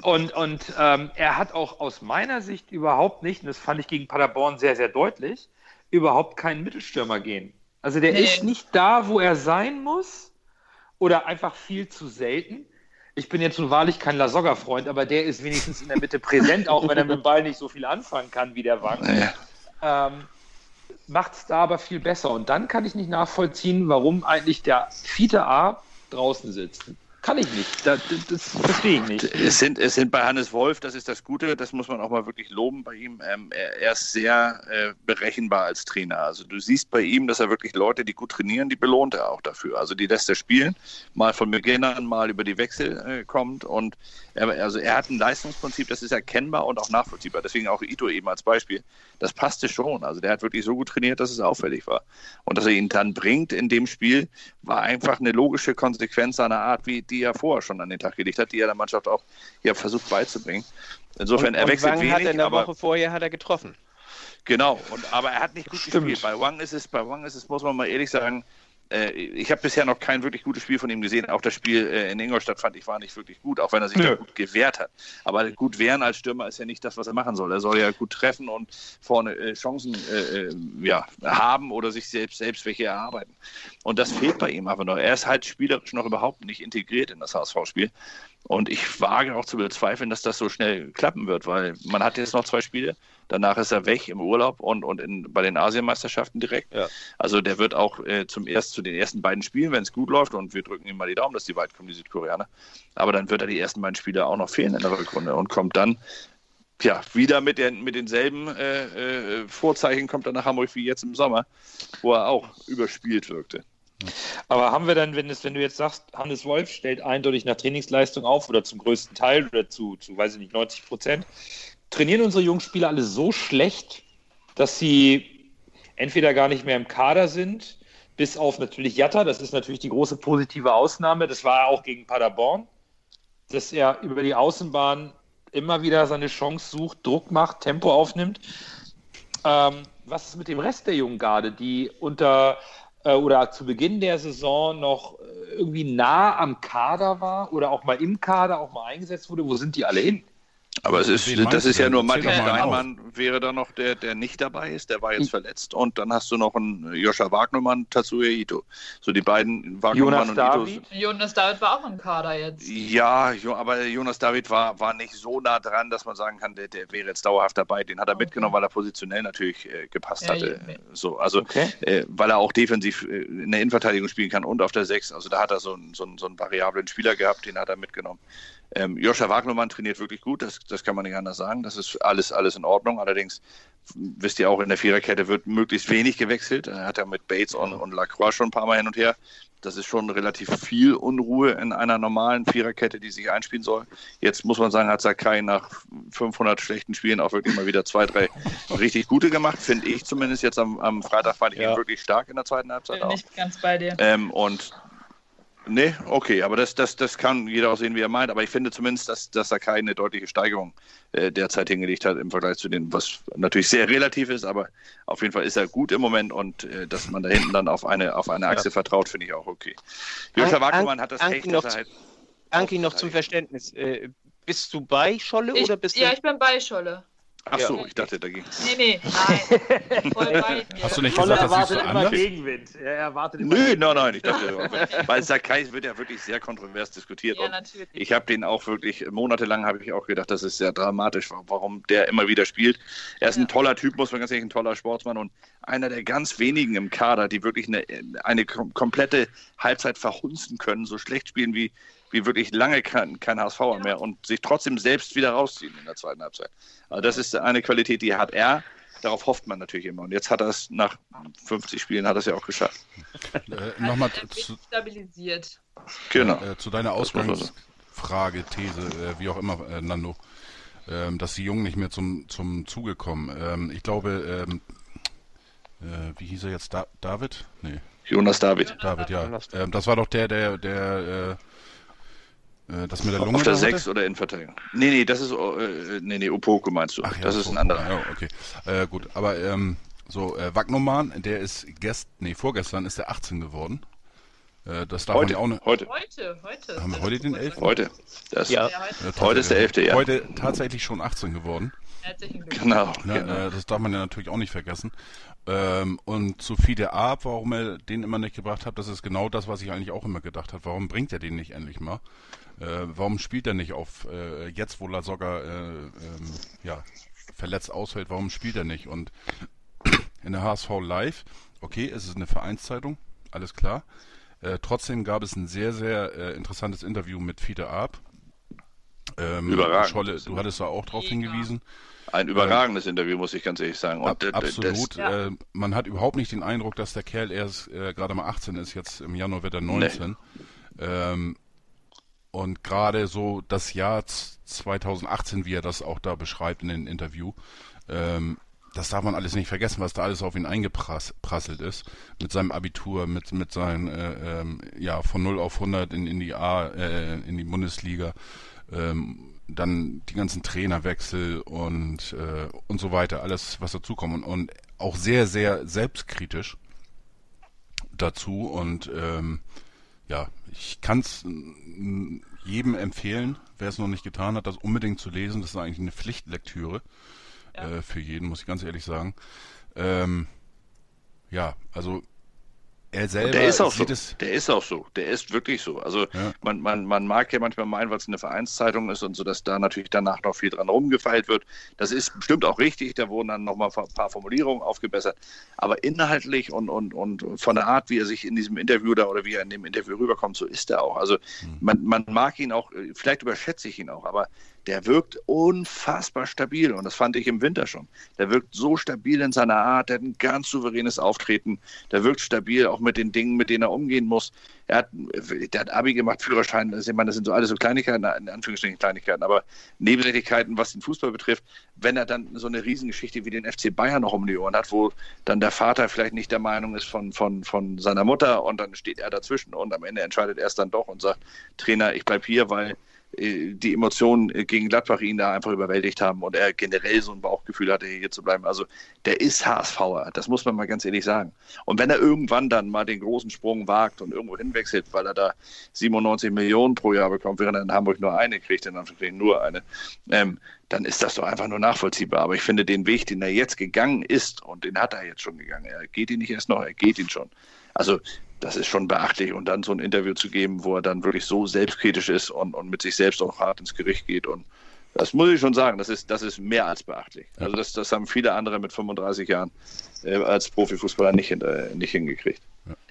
Und, und ähm, er hat auch aus meiner Sicht überhaupt nicht, und das fand ich gegen Paderborn sehr, sehr deutlich, überhaupt keinen Mittelstürmer gehen. Also der nee. ist nicht da, wo er sein muss oder einfach viel zu selten. Ich bin jetzt nun wahrlich kein Lasogga-Freund, aber der ist wenigstens in der Mitte präsent, auch wenn er mit dem Ball nicht so viel anfangen kann wie der Wang. Ja. Ähm, Macht es da aber viel besser. Und dann kann ich nicht nachvollziehen, warum eigentlich der Fiete A draußen sitzt. Kann ich nicht. Das, das verstehe ich nicht. Es sind, es sind bei Hannes Wolf, das ist das Gute, das muss man auch mal wirklich loben bei ihm. Ähm, er, er, ist sehr äh, berechenbar als Trainer. Also du siehst bei ihm, dass er wirklich Leute, die gut trainieren, die belohnt er auch dafür. Also die lässt er spielen, mal von Beginn an, mal über die Wechsel äh, kommt. Und er, also er hat ein Leistungsprinzip, das ist erkennbar und auch nachvollziehbar. Deswegen auch Ito eben als Beispiel. Das passte schon. Also der hat wirklich so gut trainiert, dass es auffällig war. Und dass er ihn dann bringt in dem Spiel, war einfach eine logische Konsequenz seiner Art, wie die er vorher schon an den Tag gelegt hat, die er der Mannschaft auch ja, versucht beizubringen. Insofern, und, er wechselt und Wang wenig. Hat in der aber, Woche vorher hat er getroffen. Genau, und, aber er hat nicht gut Stimmt. gespielt. Bei Wang ist es, bei Wang ist es, muss man mal ehrlich sagen, äh, ich habe bisher noch kein wirklich gutes Spiel von ihm gesehen. Auch das Spiel äh, in Ingolstadt fand ich war nicht wirklich gut, auch wenn er sich da gut gewehrt hat. Aber gut wehren als Stürmer ist ja nicht das, was er machen soll. Er soll ja gut treffen und vorne äh, Chancen äh, äh, ja, haben oder sich selbst, selbst welche erarbeiten. Und das fehlt bei ihm aber noch. Er ist halt spielerisch noch überhaupt nicht integriert in das HSV-Spiel. Und ich wage auch zu bezweifeln, dass das so schnell klappen wird, weil man hat jetzt noch zwei Spiele. Danach ist er weg im Urlaub und, und in, bei den Asienmeisterschaften direkt. Ja. Also der wird auch äh, zum erst zu den ersten beiden Spielen, wenn es gut läuft, und wir drücken ihm mal die Daumen, dass die weit kommen, die Südkoreaner. Aber dann wird er die ersten beiden Spiele auch noch fehlen in der Rückrunde und kommt dann ja, wieder mit, den, mit denselben äh, äh, Vorzeichen kommt er nach Hamburg wie jetzt im Sommer, wo er auch überspielt wirkte. Aber haben wir dann, wenn, es, wenn du jetzt sagst, Hannes Wolf stellt eindeutig nach Trainingsleistung auf oder zum größten Teil oder zu, zu weiß ich nicht, 90 Prozent, trainieren unsere jungen Spieler alle so schlecht, dass sie entweder gar nicht mehr im Kader sind, bis auf natürlich Jatta, das ist natürlich die große positive Ausnahme, das war er auch gegen Paderborn, dass er über die Außenbahn immer wieder seine Chance sucht, Druck macht, Tempo aufnimmt. Ähm, was ist mit dem Rest der jungen Garde, die unter äh, oder zu Beginn der Saison noch äh, irgendwie nah am Kader war oder auch mal im Kader auch mal eingesetzt wurde? Wo sind die alle hin? Aber es ist, das ist ja nur Martin Steinmann wäre da noch der, der nicht dabei ist, der war jetzt verletzt. Und dann hast du noch einen Joscha Wagnermann, Tatsuya Ito. So die beiden Wagnermann und David. Ito. Jonas David war auch im Kader jetzt. Ja, aber Jonas David war, war nicht so nah dran, dass man sagen kann, der, der wäre jetzt dauerhaft dabei. Den hat er okay. mitgenommen, weil er positionell natürlich äh, gepasst ja, hatte. So, also okay. äh, weil er auch defensiv äh, in der Innenverteidigung spielen kann und auf der 6. Also da hat er so einen, so, einen, so einen variablen Spieler gehabt, den hat er mitgenommen. Ähm, Joscha Wagnermann trainiert wirklich gut, das, das kann man nicht anders sagen. Das ist alles, alles in Ordnung. Allerdings wisst ihr auch, in der Viererkette wird möglichst wenig gewechselt. Er hat ja mit Bates und, und Lacroix schon ein paar Mal hin und her. Das ist schon relativ viel Unruhe in einer normalen Viererkette, die sich einspielen soll. Jetzt muss man sagen, hat Sakai nach 500 schlechten Spielen auch wirklich mal wieder zwei, drei richtig gute gemacht, finde ich zumindest. Jetzt am, am Freitag fand ich ja. ihn wirklich stark in der zweiten Halbzeit. Bin auch. nicht ganz bei dir. Ähm, und Nee, okay, aber das, das, das kann jeder auch sehen, wie er meint. Aber ich finde zumindest, dass, dass er keine deutliche Steigerung äh, derzeit hingelegt hat im Vergleich zu dem, was natürlich sehr relativ ist, aber auf jeden Fall ist er gut im Moment und äh, dass man da hinten dann auf eine, auf eine Achse ja. vertraut, finde ich auch okay. Joscha Wackermann hat das An Pech, dass er halt. Anki, noch zum Verständnis. Äh, bist du bei Scholle ich, oder bist du. Ja, ich bin bei Scholle. Ach so, ich dachte, da ging Nee, nee, nein. Voll bei Hast du nicht gesagt, das erwartet immer anders? Gegenwind. Er erwartet immer Nö, nein, nein, ich dachte, weil Sakai wird ja wirklich sehr kontrovers diskutiert. Ja, natürlich. Ich habe den auch wirklich, monatelang habe ich auch gedacht, das ist sehr dramatisch, warum der immer wieder spielt. Er ist ja. ein toller Typ, muss man ganz ehrlich, ein toller Sportsmann und einer der ganz wenigen im Kader, die wirklich eine, eine komplette Halbzeit verhunzen können, so schlecht spielen wie, wie wirklich lange kein, kein HSVer mehr und sich trotzdem selbst wieder rausziehen in der zweiten Halbzeit. Also das ist eine Qualität, die hat er. Darauf hofft man natürlich immer. Und jetzt hat er es nach 50 Spielen hat er es ja auch geschafft. Äh, Nochmal zu, stabilisiert. Genau. Äh, zu deiner Ausgangsfrage, These, äh, wie auch immer, äh, Nando, ähm, dass die Jungen nicht mehr zum, zum Zuge kommen. Ähm, ich glaube, ähm, äh, wie hieß er jetzt? Da David? Nee. Jonas David. David, ja. Ähm, das war doch der, der, der äh, das mit der Lunge? Auf der 6 oder in Verteidigung? Nee, nee, das ist, äh, nee, nee, Opoko meinst du. Ach, ja, das ist ein anderer. Ja, okay. Äh, gut, aber ähm, so, äh, Wagnoman, der ist gest, nee, vorgestern ist der 18 geworden. Äh, das darf heute, man ja auch nicht. Heute. Heute, heute. Haben wir heute den 11? Heute. Das, ja. heute. heute ist der 11. Ja. Heute tatsächlich schon 18 geworden. Herzlichen Glückwunsch. Genau. Ja, genau. Äh, das darf man ja natürlich auch nicht vergessen. Ähm, und Sophie der Arp, warum er den immer nicht gebracht hat, das ist genau das, was ich eigentlich auch immer gedacht habe. Warum bringt er den nicht endlich mal? Äh, warum spielt er nicht auf äh, jetzt, wo Lasogga äh, ähm, ja, verletzt ausfällt, warum spielt er nicht? Und in der HSV Live, okay, es ist eine Vereinszeitung, alles klar. Äh, trotzdem gab es ein sehr, sehr äh, interessantes Interview mit Fiete Arp. Ähm, Überragend. Scholle, du hattest da auch drauf hingewiesen. Ein überragendes ähm, Interview, muss ich ganz ehrlich sagen. Ab, absolut. Das, äh, man hat überhaupt nicht den Eindruck, dass der Kerl erst äh, gerade mal 18 ist, jetzt im Januar wird er 19. Nee. Ähm, und gerade so das Jahr 2018, wie er das auch da beschreibt in dem Interview, ähm, das darf man alles nicht vergessen, was da alles auf ihn eingeprasselt ist. Mit seinem Abitur, mit, mit seinen, äh, ähm, ja, von 0 auf 100 in, in die A, äh, in die Bundesliga, ähm, dann die ganzen Trainerwechsel und, äh, und so weiter, alles, was dazukommt. Und, und auch sehr, sehr selbstkritisch dazu und, ähm, ja, ich kann es jedem empfehlen, wer es noch nicht getan hat, das unbedingt zu lesen. Das ist eigentlich eine Pflichtlektüre ja. äh, für jeden, muss ich ganz ehrlich sagen. Ähm, ja, also er selber der ist auch so. der ist auch so. Der ist wirklich so. Also ja. man, man, man mag ja manchmal meinen, weil es eine Vereinszeitung ist und so, dass da natürlich danach noch viel dran rumgefeilt wird. Das ist bestimmt auch richtig. Da wurden dann nochmal ein paar Formulierungen aufgebessert. Aber inhaltlich und, und, und von der Art, wie er sich in diesem Interview da oder wie er in dem Interview rüberkommt, so ist er auch. Also mhm. man, man mag ihn auch, vielleicht überschätze ich ihn auch, aber der wirkt unfassbar stabil und das fand ich im Winter schon. Der wirkt so stabil in seiner Art, der hat ein ganz souveränes Auftreten, der wirkt stabil auch mit den Dingen, mit denen er umgehen muss. Er hat, der hat Abi gemacht, Führerschein, also ich meine, das sind so alles so Kleinigkeiten, in Anführungsstrichen Kleinigkeiten, aber Nebensächlichkeiten, was den Fußball betrifft, wenn er dann so eine Riesengeschichte wie den FC Bayern noch um die Ohren hat, wo dann der Vater vielleicht nicht der Meinung ist von, von, von seiner Mutter und dann steht er dazwischen und am Ende entscheidet er es dann doch und sagt, Trainer, ich bleib hier, weil die Emotionen äh, gegen Gladbach ihn da einfach überwältigt haben und er generell so ein Bauchgefühl hatte, hier zu bleiben. Also der ist HSVer, das muss man mal ganz ehrlich sagen. Und wenn er irgendwann dann mal den großen Sprung wagt und irgendwo hinwechselt, weil er da 97 Millionen pro Jahr bekommt, während er in Hamburg nur eine kriegt, in Anführungsstrichen nur eine, ähm, dann ist das doch einfach nur nachvollziehbar. Aber ich finde den Weg, den er jetzt gegangen ist, und den hat er jetzt schon gegangen, er geht ihn nicht erst noch, er geht ihn schon. Also das ist schon beachtlich. Und dann so ein Interview zu geben, wo er dann wirklich so selbstkritisch ist und, und mit sich selbst auch hart ins Gericht geht. Und das muss ich schon sagen, das ist, das ist mehr als beachtlich. Also das, das haben viele andere mit 35 Jahren äh, als Profifußballer nicht, äh, nicht hingekriegt.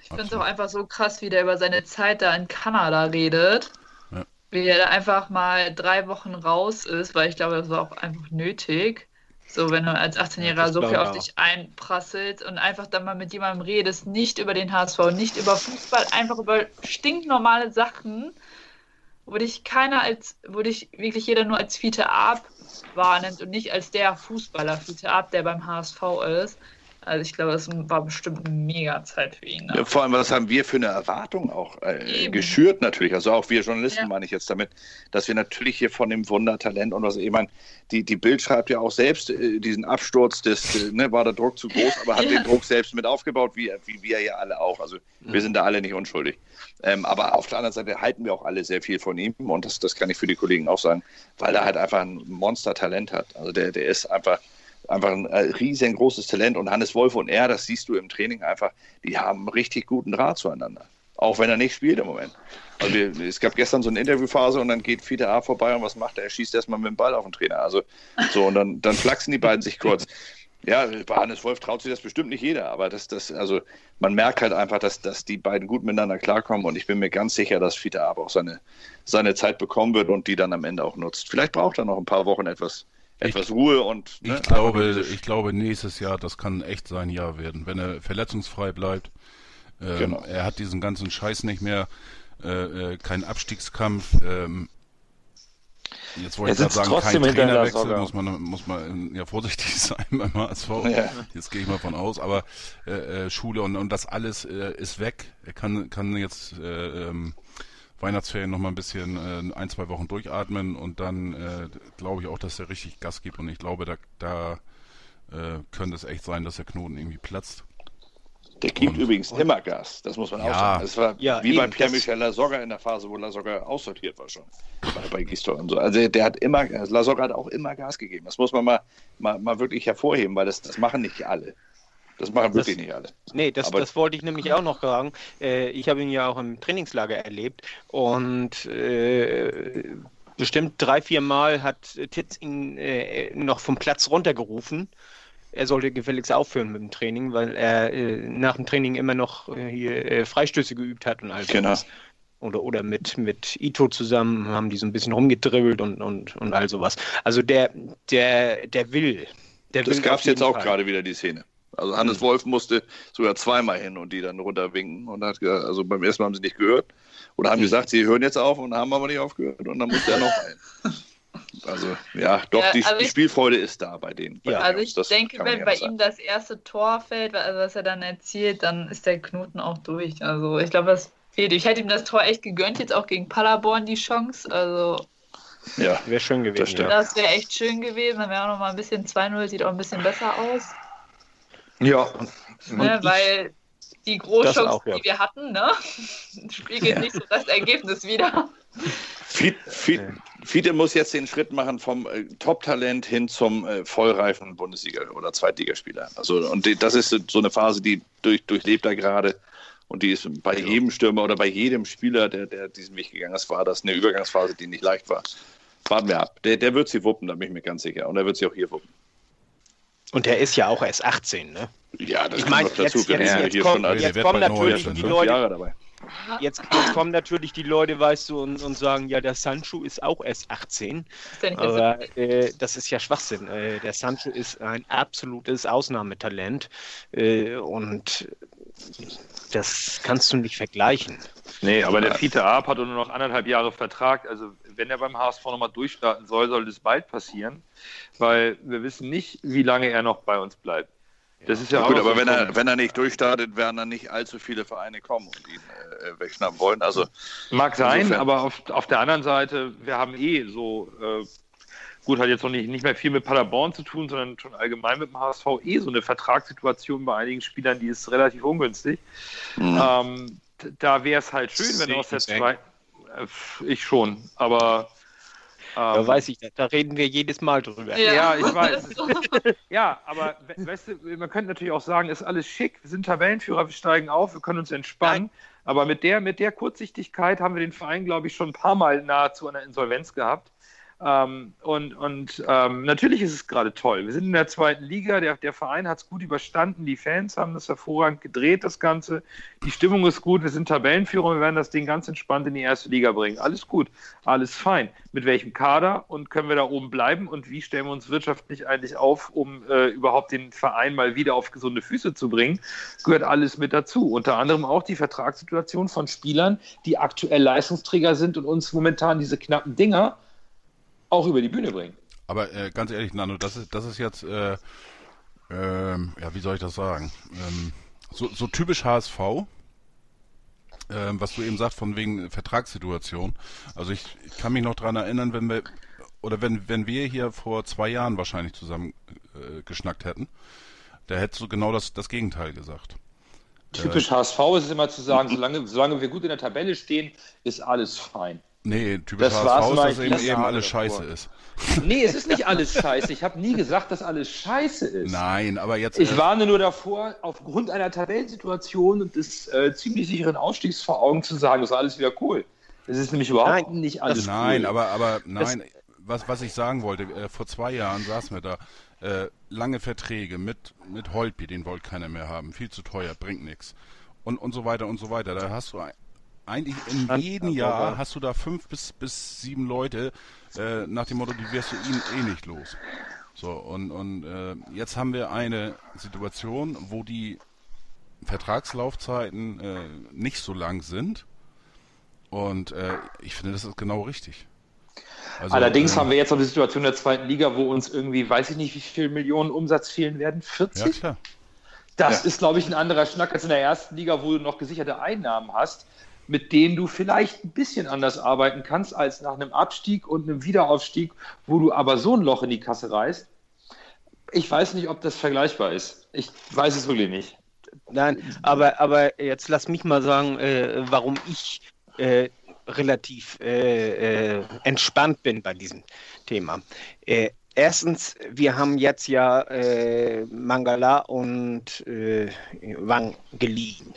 ich finde es auch einfach so krass, wie der über seine Zeit da in Kanada redet. Ja. wie er da einfach mal drei Wochen raus ist, weil ich glaube, das war auch einfach nötig. So, wenn du als 18-Jähriger Ja, so viel auf ich dich einprasselt und einfach dann mal mit jemandem redest, nicht über den HSV, nicht über Fußball, einfach über stinknormale Sachen, wo dich keiner als, wo dich wirklich jeder nur als Fiete Ab wahrnimmt und nicht als der Fußballer Fiete Ab, der beim HSV ist. Also ich glaube, das war bestimmt eine mega Zeit für ihn. Ja, Vor allem, was haben wir für eine Erwartung auch äh, geschürt natürlich, also auch wir Journalisten Ja. meine ich jetzt damit, dass wir natürlich hier von dem Wundertalent und was ich meine, die, die Bild schreibt ja auch selbst äh, diesen Absturz des, äh, ne, war der Druck zu groß, aber hat Ja. den Druck selbst mit aufgebaut, wie, wie wir ja alle auch. Also wir sind da alle nicht unschuldig. Ähm, aber auf der anderen Seite halten wir auch alle sehr viel von ihm und das, das kann ich für die Kollegen auch sagen, weil er halt einfach ein Monstertalent hat. Also der, der ist einfach einfach ein äh, riesengroßes Talent. Und Hannes Wolf und er, das siehst du im Training einfach, die haben richtig guten Draht zueinander. Auch wenn er nicht spielt im Moment. Also es gab gestern so eine Interviewphase und dann geht Fiete A vorbei und was macht er? Er schießt erstmal mit dem Ball auf den Trainer. Also so, und dann, dann flachsen die beiden sich kurz. Ja, bei Hannes Wolf traut sich das bestimmt nicht jeder, aber das, das, also man merkt halt einfach, dass, dass die beiden gut miteinander klarkommen und ich bin mir ganz sicher, dass Fiete A auch seine, seine Zeit bekommen wird und die dann am Ende auch nutzt. Vielleicht braucht er noch ein paar Wochen etwas, etwas Ruhe und Ich ne, glaube, einfach diese- ich glaube, nächstes Jahr, das kann echt sein Jahr werden, wenn er verletzungsfrei bleibt. Ähm, Genau. Er hat diesen ganzen Scheiß nicht mehr, äh, äh, kein Abstiegskampf. Ähm, jetzt wollte ich sagen, trotzdem kein Trainerwechsel, muss man, muss man ja vorsichtig sein beim HSV. Ja. Jetzt gehe ich mal von aus, aber äh, äh, Schule und, und das alles äh, ist weg. Er kann, kann jetzt äh, ähm, Weihnachtsferien noch mal ein bisschen äh, ein, zwei Wochen durchatmen und dann äh, glaube ich auch, dass er richtig Gas gibt und ich glaube, da, da äh, könnte es echt sein, dass der Knoten irgendwie platzt. Der gibt Und- übrigens immer Gas, das muss man auch Ja. sagen. Das war Ja, wie bei Pierre-Michel Lasogga in der Phase, wo Lasogga aussortiert war schon. Bei, bei Gisdol und so. Also der hat immer, Lasogga hat auch immer Gas gegeben. Das muss man mal, mal, mal wirklich hervorheben, weil das, das machen nicht alle. Das machen wirklich nicht alle. Nee, das, Aber- das wollte ich nämlich auch noch sagen. Äh, ich habe ihn ja auch im Trainingslager erlebt und äh, bestimmt drei, vier Mal hat Titz ihn äh, noch vom Platz runtergerufen. Er sollte gefälligst aufhören mit dem Training, weil er äh, nach dem Training immer noch äh, hier äh, Freistöße geübt hat und all Genau. sowas. Oder, oder mit, mit Ito zusammen haben die so ein bisschen rumgedribbelt und, und, und all sowas. Also der, der, der will. Der Das gab es jetzt auch gerade wieder, die Szene. Also Hannes Wolf musste sogar zweimal hin und die dann runterwinken und hat gesagt, also beim ersten Mal haben sie nicht gehört oder haben gesagt, sie hören jetzt auf und haben aber nicht aufgehört und dann musste er noch ein. Also ja, doch, Ja, die, also die ich- Spielfreude ist da bei denen. Bei Ja, Also ich Das denke, wenn bei ihm das erste Tor fällt, also was er dann erzielt, dann ist der Knoten auch durch. Also ich glaube, das fehlt. Ich hätte ihm das Tor echt gegönnt, jetzt auch gegen Paderborn die Chance. Also Ja, Wäre schön gewesen. Das ja. das wäre echt schön gewesen. Dann wäre auch noch mal ein bisschen 2-0, sieht auch ein bisschen besser aus. Ja. Ne, weil die Großchance, auch, ja. die wir hatten, ne, spiegelt nicht so das Ergebnis wieder. Fiete, muss jetzt den Schritt machen vom äh, Top-Talent hin zum äh, vollreifen Bundesliga- oder Zweitligaspieler. Also, und die, das ist so eine Phase, die durch, durchlebt er gerade. Und die ist bei jedem Stürmer oder bei jedem Spieler, der, der diesen Weg gegangen ist, war das eine Übergangsphase, die nicht leicht war. Warten wir ab. Der, der wird sie wuppen, da bin ich mir ganz sicher. Und er wird sie auch hier wuppen. Und der ist ja auch erst 18, ne? Ja, das Ich kommt meine, noch dazu. jetzt, Wir jetzt, ja jetzt, Der jetzt wird kommen natürlich 19, die ne? Leute, Jahre dabei. jetzt, jetzt kommen natürlich die Leute, weißt du, und, und sagen, ja, der Sancho ist auch erst 18. Ist der nicht jetzt Aber äh, das ist ja Schwachsinn. Äh, der Sancho ist ein absolutes Ausnahmetalent äh, und das kannst du nicht vergleichen. Nee, aber der Fiete Arp hat nur noch anderthalb Jahre Vertrag. Also wenn er beim HSV nochmal durchstarten soll, soll das bald passieren, weil wir wissen nicht, wie lange er noch bei uns bleibt. Das ist ja, auch Gut, so aber ein wenn er, wenn er nicht durchstartet, werden dann nicht allzu viele Vereine kommen und ihn äh, wegschnappen wollen. Also Mag sein, Insofern- aber auf, auf der anderen Seite, wir haben eh so, äh, gut, hat jetzt noch nicht, nicht mehr viel mit Paderborn zu tun, sondern schon allgemein mit dem HSV eh so eine Vertragssituation bei einigen Spielern, die ist relativ ungünstig. Mhm. Ähm, da wäre es halt schön, wenn aus der zweiten, äh, ich schon, aber Da ähm, weiß ich, da reden wir jedes Mal drüber. Ja, ich weiß. Ja, aber we- weißt du, man könnte natürlich auch sagen, ist alles schick, wir sind Tabellenführer, wir steigen auf, wir können uns entspannen. Aber mit der, mit der Kurzsichtigkeit haben wir den Verein, glaube ich, schon ein paar Mal nahezu an der Insolvenz gehabt. Ähm, und und ähm, natürlich ist es gerade toll. Wir sind in der zweiten Liga, der, der Verein hat es gut überstanden, die Fans haben das hervorragend gedreht, das Ganze. Die Stimmung ist gut, wir sind Tabellenführer, wir werden das Ding ganz entspannt in die erste Liga bringen. Alles gut, alles fein. Mit welchem Kader und können wir da oben bleiben und wie stellen wir uns wirtschaftlich eigentlich auf, um äh, überhaupt den Verein mal wieder auf gesunde Füße zu bringen, gehört alles mit dazu. Unter anderem auch die Vertragssituation von Spielern, die aktuell Leistungsträger sind und uns momentan diese knappen Dinger auch über die Bühne bringen. Aber äh, ganz ehrlich, Nano, das ist, das ist jetzt, äh, äh, ja, wie soll ich das sagen? Ähm, so, so typisch HSV, ähm, was du eben sagst, von wegen Vertragssituation. Also ich, ich kann mich noch dran erinnern, wenn wir, oder wenn, wenn wir hier vor zwei Jahren wahrscheinlich zusammen äh, geschnackt hätten, da hättest du genau das, das Gegenteil gesagt. Typisch HSV ist es immer zu sagen, solange, solange wir gut in der Tabelle stehen, ist alles fein. Nee, typisch das HSV ist, dass eben, eben alles scheiße davor. ist. Nee, es ist nicht alles scheiße. Ich habe nie gesagt, dass alles scheiße ist. Nein, aber jetzt. Ich äh, warne nur davor, aufgrund einer Tabellensituation und des äh, ziemlich sicheren Ausstiegs vor Augen zu sagen, das ist alles wieder cool. Es ist nämlich überhaupt nein, nicht alles das, cool. Nein, aber, aber nein, es, was, was ich sagen wollte, äh, vor zwei Jahren saßen wir da, äh, lange Verträge mit, mit Holpi, den wollte keiner mehr haben, viel zu teuer, bringt nichts. Und, und so weiter und so weiter. Da hast du eigentlich in jedem Jahr hast du da fünf bis, bis sieben Leute äh, nach dem Motto, die wirst du ihn eh nicht los. So, und, und äh, jetzt haben wir eine Situation, wo die Vertragslaufzeiten äh, nicht so lang sind. Und äh, ich finde, das ist genau richtig. Also, Allerdings äh, haben wir jetzt noch die Situation der zweiten Liga, wo uns irgendwie, weiß ich nicht, wie viele Millionen Umsatz fehlen werden. 40? Ja, klar. Das ja. ist, glaube ich, ein anderer Schnack als in der ersten Liga, wo du noch gesicherte Einnahmen hast mit denen du vielleicht ein bisschen anders arbeiten kannst als nach einem Abstieg und einem Wiederaufstieg, wo du aber so ein Loch in die Kasse reißt. Ich weiß nicht, ob das vergleichbar ist. Ich weiß es wirklich nicht. Nein, aber, aber jetzt lass mich mal sagen, äh, warum ich äh, relativ äh, äh entspannt bin bei diesem Thema. Äh, erstens, wir haben jetzt ja äh, Mangala und Wang geliehen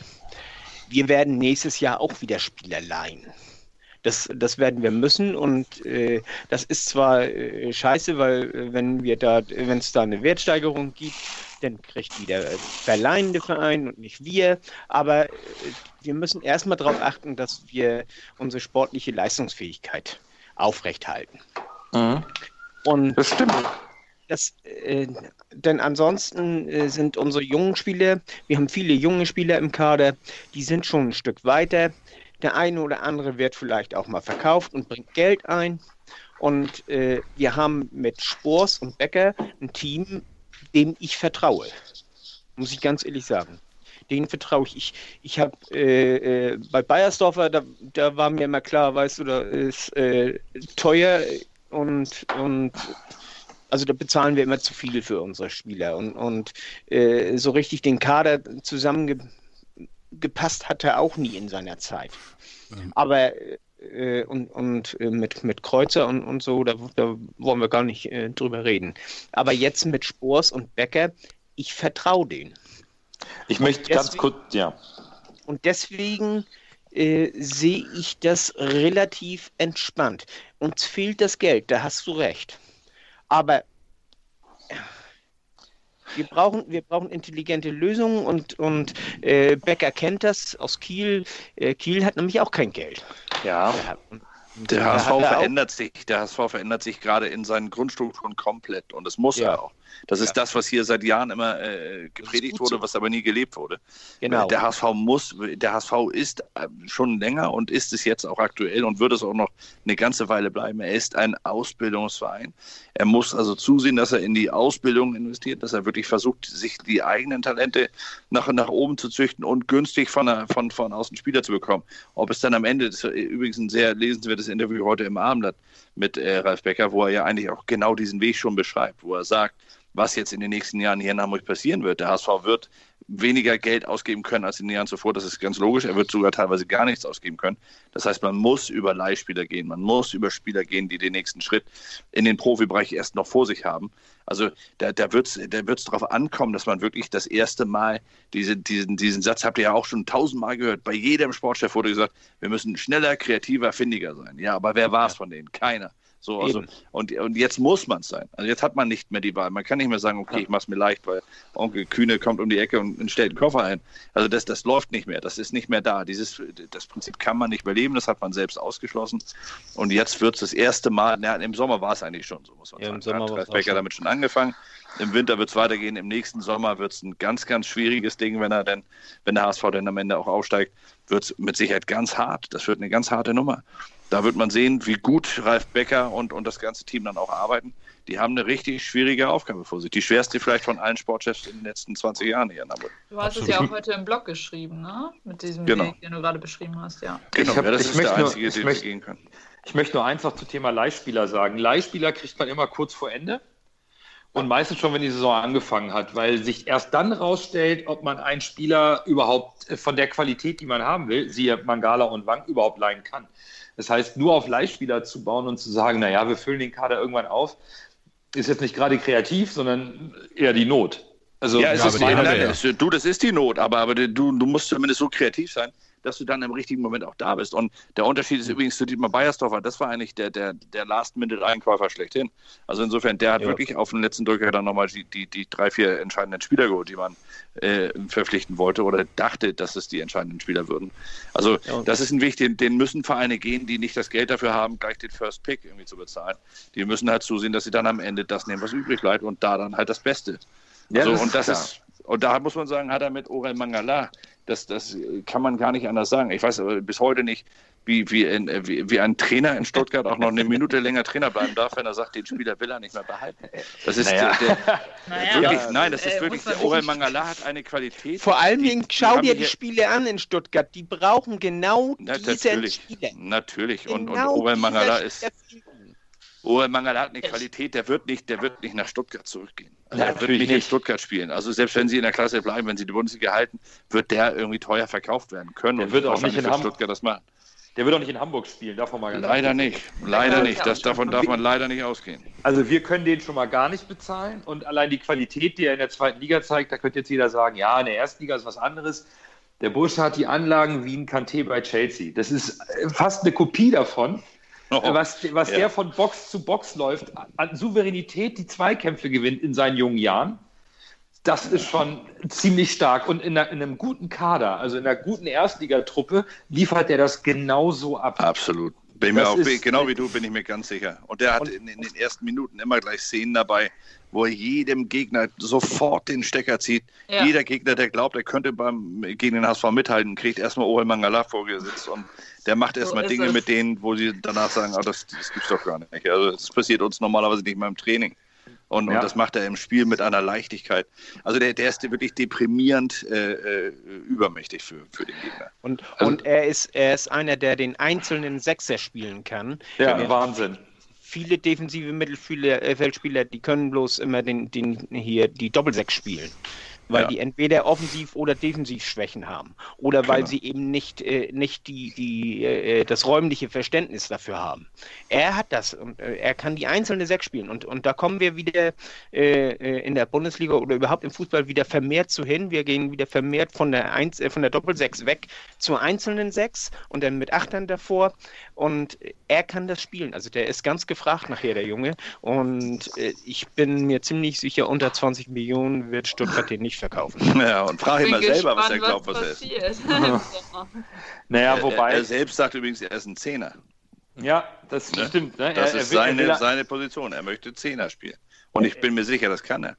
wir werden nächstes Jahr auch wieder Spieler leihen. Das, das werden wir müssen und äh, das ist zwar äh, scheiße, weil äh, wenn wir da, wenn es da eine Wertsteigerung gibt, dann kriegt wieder verleihende Verein und nicht wir. Aber äh, wir müssen erstmal darauf achten, dass wir unsere sportliche Leistungsfähigkeit aufrechthalten. Mhm. Und das stimmt. Das, äh, denn ansonsten äh, sind unsere jungen Spieler, wir haben viele junge Spieler im Kader, die sind schon ein Stück weiter. Der eine oder andere wird vielleicht auch mal verkauft und bringt Geld ein. Und äh, wir haben mit Spors und Becker ein Team, dem ich vertraue. Muss ich ganz ehrlich sagen. Den vertraue ich. Ich, ich habe äh, äh, bei Bayersdorfer, da, da war mir immer klar, weißt du, da ist äh, teuer und, und also da bezahlen wir immer zu viel für unsere Spieler und, und äh, so richtig den Kader zusammengepasst hat er auch nie in seiner Zeit. Mhm. Aber äh, und, und äh, mit, mit Kreuzer und, und so, da, da wollen wir gar nicht äh, drüber reden. Aber jetzt mit Spors und Becker, ich vertraue denen. Ich möchte deswegen, ganz kurz, ja. Und deswegen äh, sehe ich das relativ entspannt. Uns fehlt das Geld, da hast du recht. Aber wir brauchen, wir brauchen intelligente Lösungen und, und äh, Becker kennt das aus Kiel. Äh, Kiel hat nämlich auch kein Geld. Ja. Der HSV verändert sich, der HSV verändert sich gerade in seinen Grundstrukturen komplett und das muss ja. er auch. Das ist das, was hier seit Jahren immer äh, gepredigt wurde, so. was aber nie gelebt wurde. Genau. Der HSV muss, der HSV ist äh, schon länger und ist es jetzt auch aktuell und wird es auch noch eine ganze Weile bleiben. Er ist ein Ausbildungsverein. Er muss also zusehen, dass er in die Ausbildung investiert, dass er wirklich versucht, sich die eigenen Talente nach, nach oben zu züchten und günstig von, von, von außen Spieler zu bekommen. Ob es dann am Ende, das ist übrigens ein sehr lesenswertes Interview heute im Abendblatt mit äh, Ralf Becker, wo er ja eigentlich auch genau diesen Weg schon beschreibt, wo er sagt, was jetzt in den nächsten Jahren hier in Hamburg passieren wird. Der HSV wird weniger Geld ausgeben können als in den Jahren zuvor. Das ist ganz logisch. Er wird sogar teilweise gar nichts ausgeben können. Das heißt, man muss über Leihspieler gehen. Man muss über Spieler gehen, die den nächsten Schritt in den Profibereich erst noch vor sich haben. Also da, da wird es da wird's darauf ankommen, dass man wirklich das erste Mal diese, diesen, diesen Satz habt ihr ja auch schon tausendmal gehört. Bei jedem Sportchef wurde gesagt, wir müssen schneller, kreativer, findiger sein. Ja, aber wer war es von denen? Keiner. So, also, und, und jetzt muss man es sein. Also jetzt hat man nicht mehr die Wahl. Man kann nicht mehr sagen, okay, ich mache es mir leicht, weil Onkel Kühne kommt um die Ecke und, und stellt einen Koffer ein. Also das, das läuft nicht mehr. Das ist nicht mehr da. Dieses, das Prinzip kann man nicht überleben. Das hat man selbst ausgeschlossen. Und jetzt wird es das erste Mal, na, im Sommer war es eigentlich schon so, muss man Ja, sagen. im Sommer hat auch Becker so. damit schon angefangen. Im Winter wird es weitergehen. Im nächsten Sommer wird es ein ganz, ganz schwieriges Ding, wenn er denn, wenn der HSV dann am Ende auch aufsteigt, wird es mit Sicherheit ganz hart. Das wird eine ganz harte Nummer. Da wird man sehen, wie gut Ralf Becker und, und das ganze Team dann auch arbeiten. Die haben eine richtig schwierige Aufgabe vor sich. Die schwerste vielleicht von allen Sportchefs in den letzten 20 Jahren hier in Hamburg. Du hast es ja auch heute im Blog geschrieben, ne? Mit diesem Genau. Weg, den du gerade beschrieben hast, ja. Genau, Ich hab- ja, das ich ist möchte der nur- einzige, ich den möchte- sie gehen können. Ich möchte nur eins noch zum Thema Leihspieler sagen. Leihspieler kriegt man immer kurz vor Ende und meistens schon, wenn die Saison angefangen hat, weil sich erst dann rausstellt, ob man einen Spieler überhaupt äh, von der Qualität, die man haben will, siehe Mangala und Wang, überhaupt leihen kann. Das heißt, nur auf Leihspieler zu bauen und zu sagen, naja, wir füllen den Kader irgendwann auf, ist jetzt nicht gerade kreativ, sondern eher die Not. Also, Ja, es Ja, ist die ja. du, das ist die Not, aber, aber du, du musst zumindest so kreativ sein, dass du dann im richtigen Moment auch da bist. Und der Unterschied ist übrigens zu Dietmar Beiersdorfer, das war eigentlich der, der, der Last-Minute-Einkäufer schlechthin. Also insofern, der hat Ja. wirklich auf den letzten Drücker dann nochmal die, die, die drei, vier entscheidenden Spieler geholt, die man äh, verpflichten wollte oder dachte, dass es die entscheidenden Spieler würden. Also Ja. das ist ein Weg, den, den müssen Vereine gehen, die nicht das Geld dafür haben, gleich den First Pick irgendwie zu bezahlen. Die müssen halt zusehen, dass sie dann am Ende das nehmen, was übrig bleibt und da dann halt das Beste. Ja, Also, das und ist das klar. ist, und da muss man sagen, hat er mit Orel Mangala, das, das kann man gar nicht anders sagen. Ich weiß bis heute nicht, wie, wie, ein, wie, wie ein Trainer in Stuttgart auch noch eine Minute länger Trainer bleiben darf, wenn er sagt, den Spieler will er nicht mehr behalten. Das ist Naja. der, der, wirklich, nein, das ist äh, wirklich, der Orel Mangala hat eine Qualität. Vor allem, die- die schau dir die Spiele an in Stuttgart. Die brauchen genau Na, diesen natürlich, Spieler. natürlich. Und, und Genau Orel dieser Mangala ist. Orel Mangala hat eine Qualität, der wird nicht, der wird nicht nach Stuttgart zurückgehen. Also er natürlich nicht in. Stuttgart spielen. Also selbst wenn sie in der Klasse bleiben, wenn sie die Bundesliga halten, wird der irgendwie teuer verkauft werden können. Der und wird auch nicht in Hamburg- Stuttgart das machen. Der wird auch nicht in Hamburg spielen, davon mal ganz Leider nicht. Leider Ja, nicht. Das, davon darf man leider nicht ausgehen. Also wir können den schon mal gar nicht bezahlen und allein die Qualität, die er in der zweiten Liga zeigt, da könnte jetzt jeder sagen, ja, in der ersten Liga ist was anderes. Der Bursche hat die Anlagen wie ein Kanté bei Chelsea. Das ist äh, fast eine Kopie davon, Oh, was, was ja. der von Box zu Box läuft, an Souveränität die Zweikämpfe gewinnt in seinen jungen Jahren. Das ist schon ziemlich stark. Und in, einer, in einem guten Kader, also in einer guten Erstligatruppe, liefert er das genauso ab. Absolut. Bin mir auch, ist- genau wie du, bin ich mir ganz sicher. Und der hat in, in den ersten Minuten immer gleich Szenen dabei, wo er jedem Gegner sofort den Stecker zieht. Ja. Jeder Gegner, der glaubt, er könnte beim, gegen den HSV mithalten, kriegt erstmal Orel Mangala vorgesetzt und der macht erstmal ist Dinge es. mit denen, wo sie danach sagen, ah, das, das gibt's doch gar nicht. Also das passiert uns normalerweise nicht mal im Training. Und, Ja. und das macht er im Spiel mit einer Leichtigkeit. Also der, der ist wirklich deprimierend äh, äh, übermächtig für, für den Gegner. Und, Also- und er, ist, er ist einer, der den einzelnen Sechser spielen kann. Ja, Der- Wahnsinn. Viele defensive Mittelfeldspieler, äh, die können bloß immer den, den hier die Doppelsechs spielen. Weil Ja. die entweder offensiv oder defensiv Schwächen haben. Oder weil Genau. sie eben nicht, äh, nicht die, die, äh, das räumliche Verständnis dafür haben. Er hat das und äh, er kann die einzelne Sechs spielen. Und, und da kommen wir wieder äh, äh, in der Bundesliga oder überhaupt im Fußball wieder vermehrt zu hin. Wir gehen wieder vermehrt von der, Einz äh, von der Doppelsechs weg zur einzelnen Sechs und dann mit Achtern davor. Und er kann das spielen. Also der ist ganz gefragt nachher, der Junge. Und äh, ich bin mir ziemlich sicher, unter 20 Millionen wird Stuttgart den nicht verkaufen. Ja, und frag ihn Bin mal selber, was er glaubt, was er ist. Naja, Er- wobei. Er, er selbst sagt übrigens, er ist ein Zehner. ja, das Ne? stimmt. Ne? Das er, ist er will, er seine, will, seine Position. Er möchte Zehner spielen. Und ich bin mir sicher, das kann er.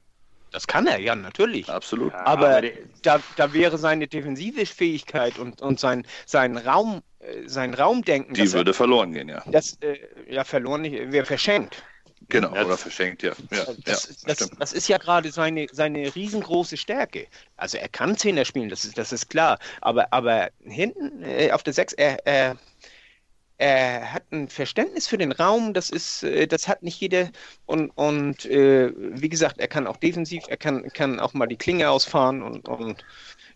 Das kann er, ja, natürlich. Absolut. Ja, Aber da, da wäre seine defensive Fähigkeit und, und sein, sein Raum, äh, sein Raumdenken, Die das, er- würde verloren gehen, ja. das äh, ja verloren nicht, wäre verschenkt. Genau, Ja, oder verschenkt, ja. ja, Das, ja das, das ist ja gerade seine, seine riesengroße Stärke. Also er kann Zehner spielen, das ist, das ist klar. Aber, aber hinten äh, auf der Sechs, er, er, er hat ein Verständnis für den Raum, das ist, äh, das hat nicht jeder. Und, und äh, wie gesagt, er kann auch defensiv, er kann, kann auch mal die Klinge ausfahren und, und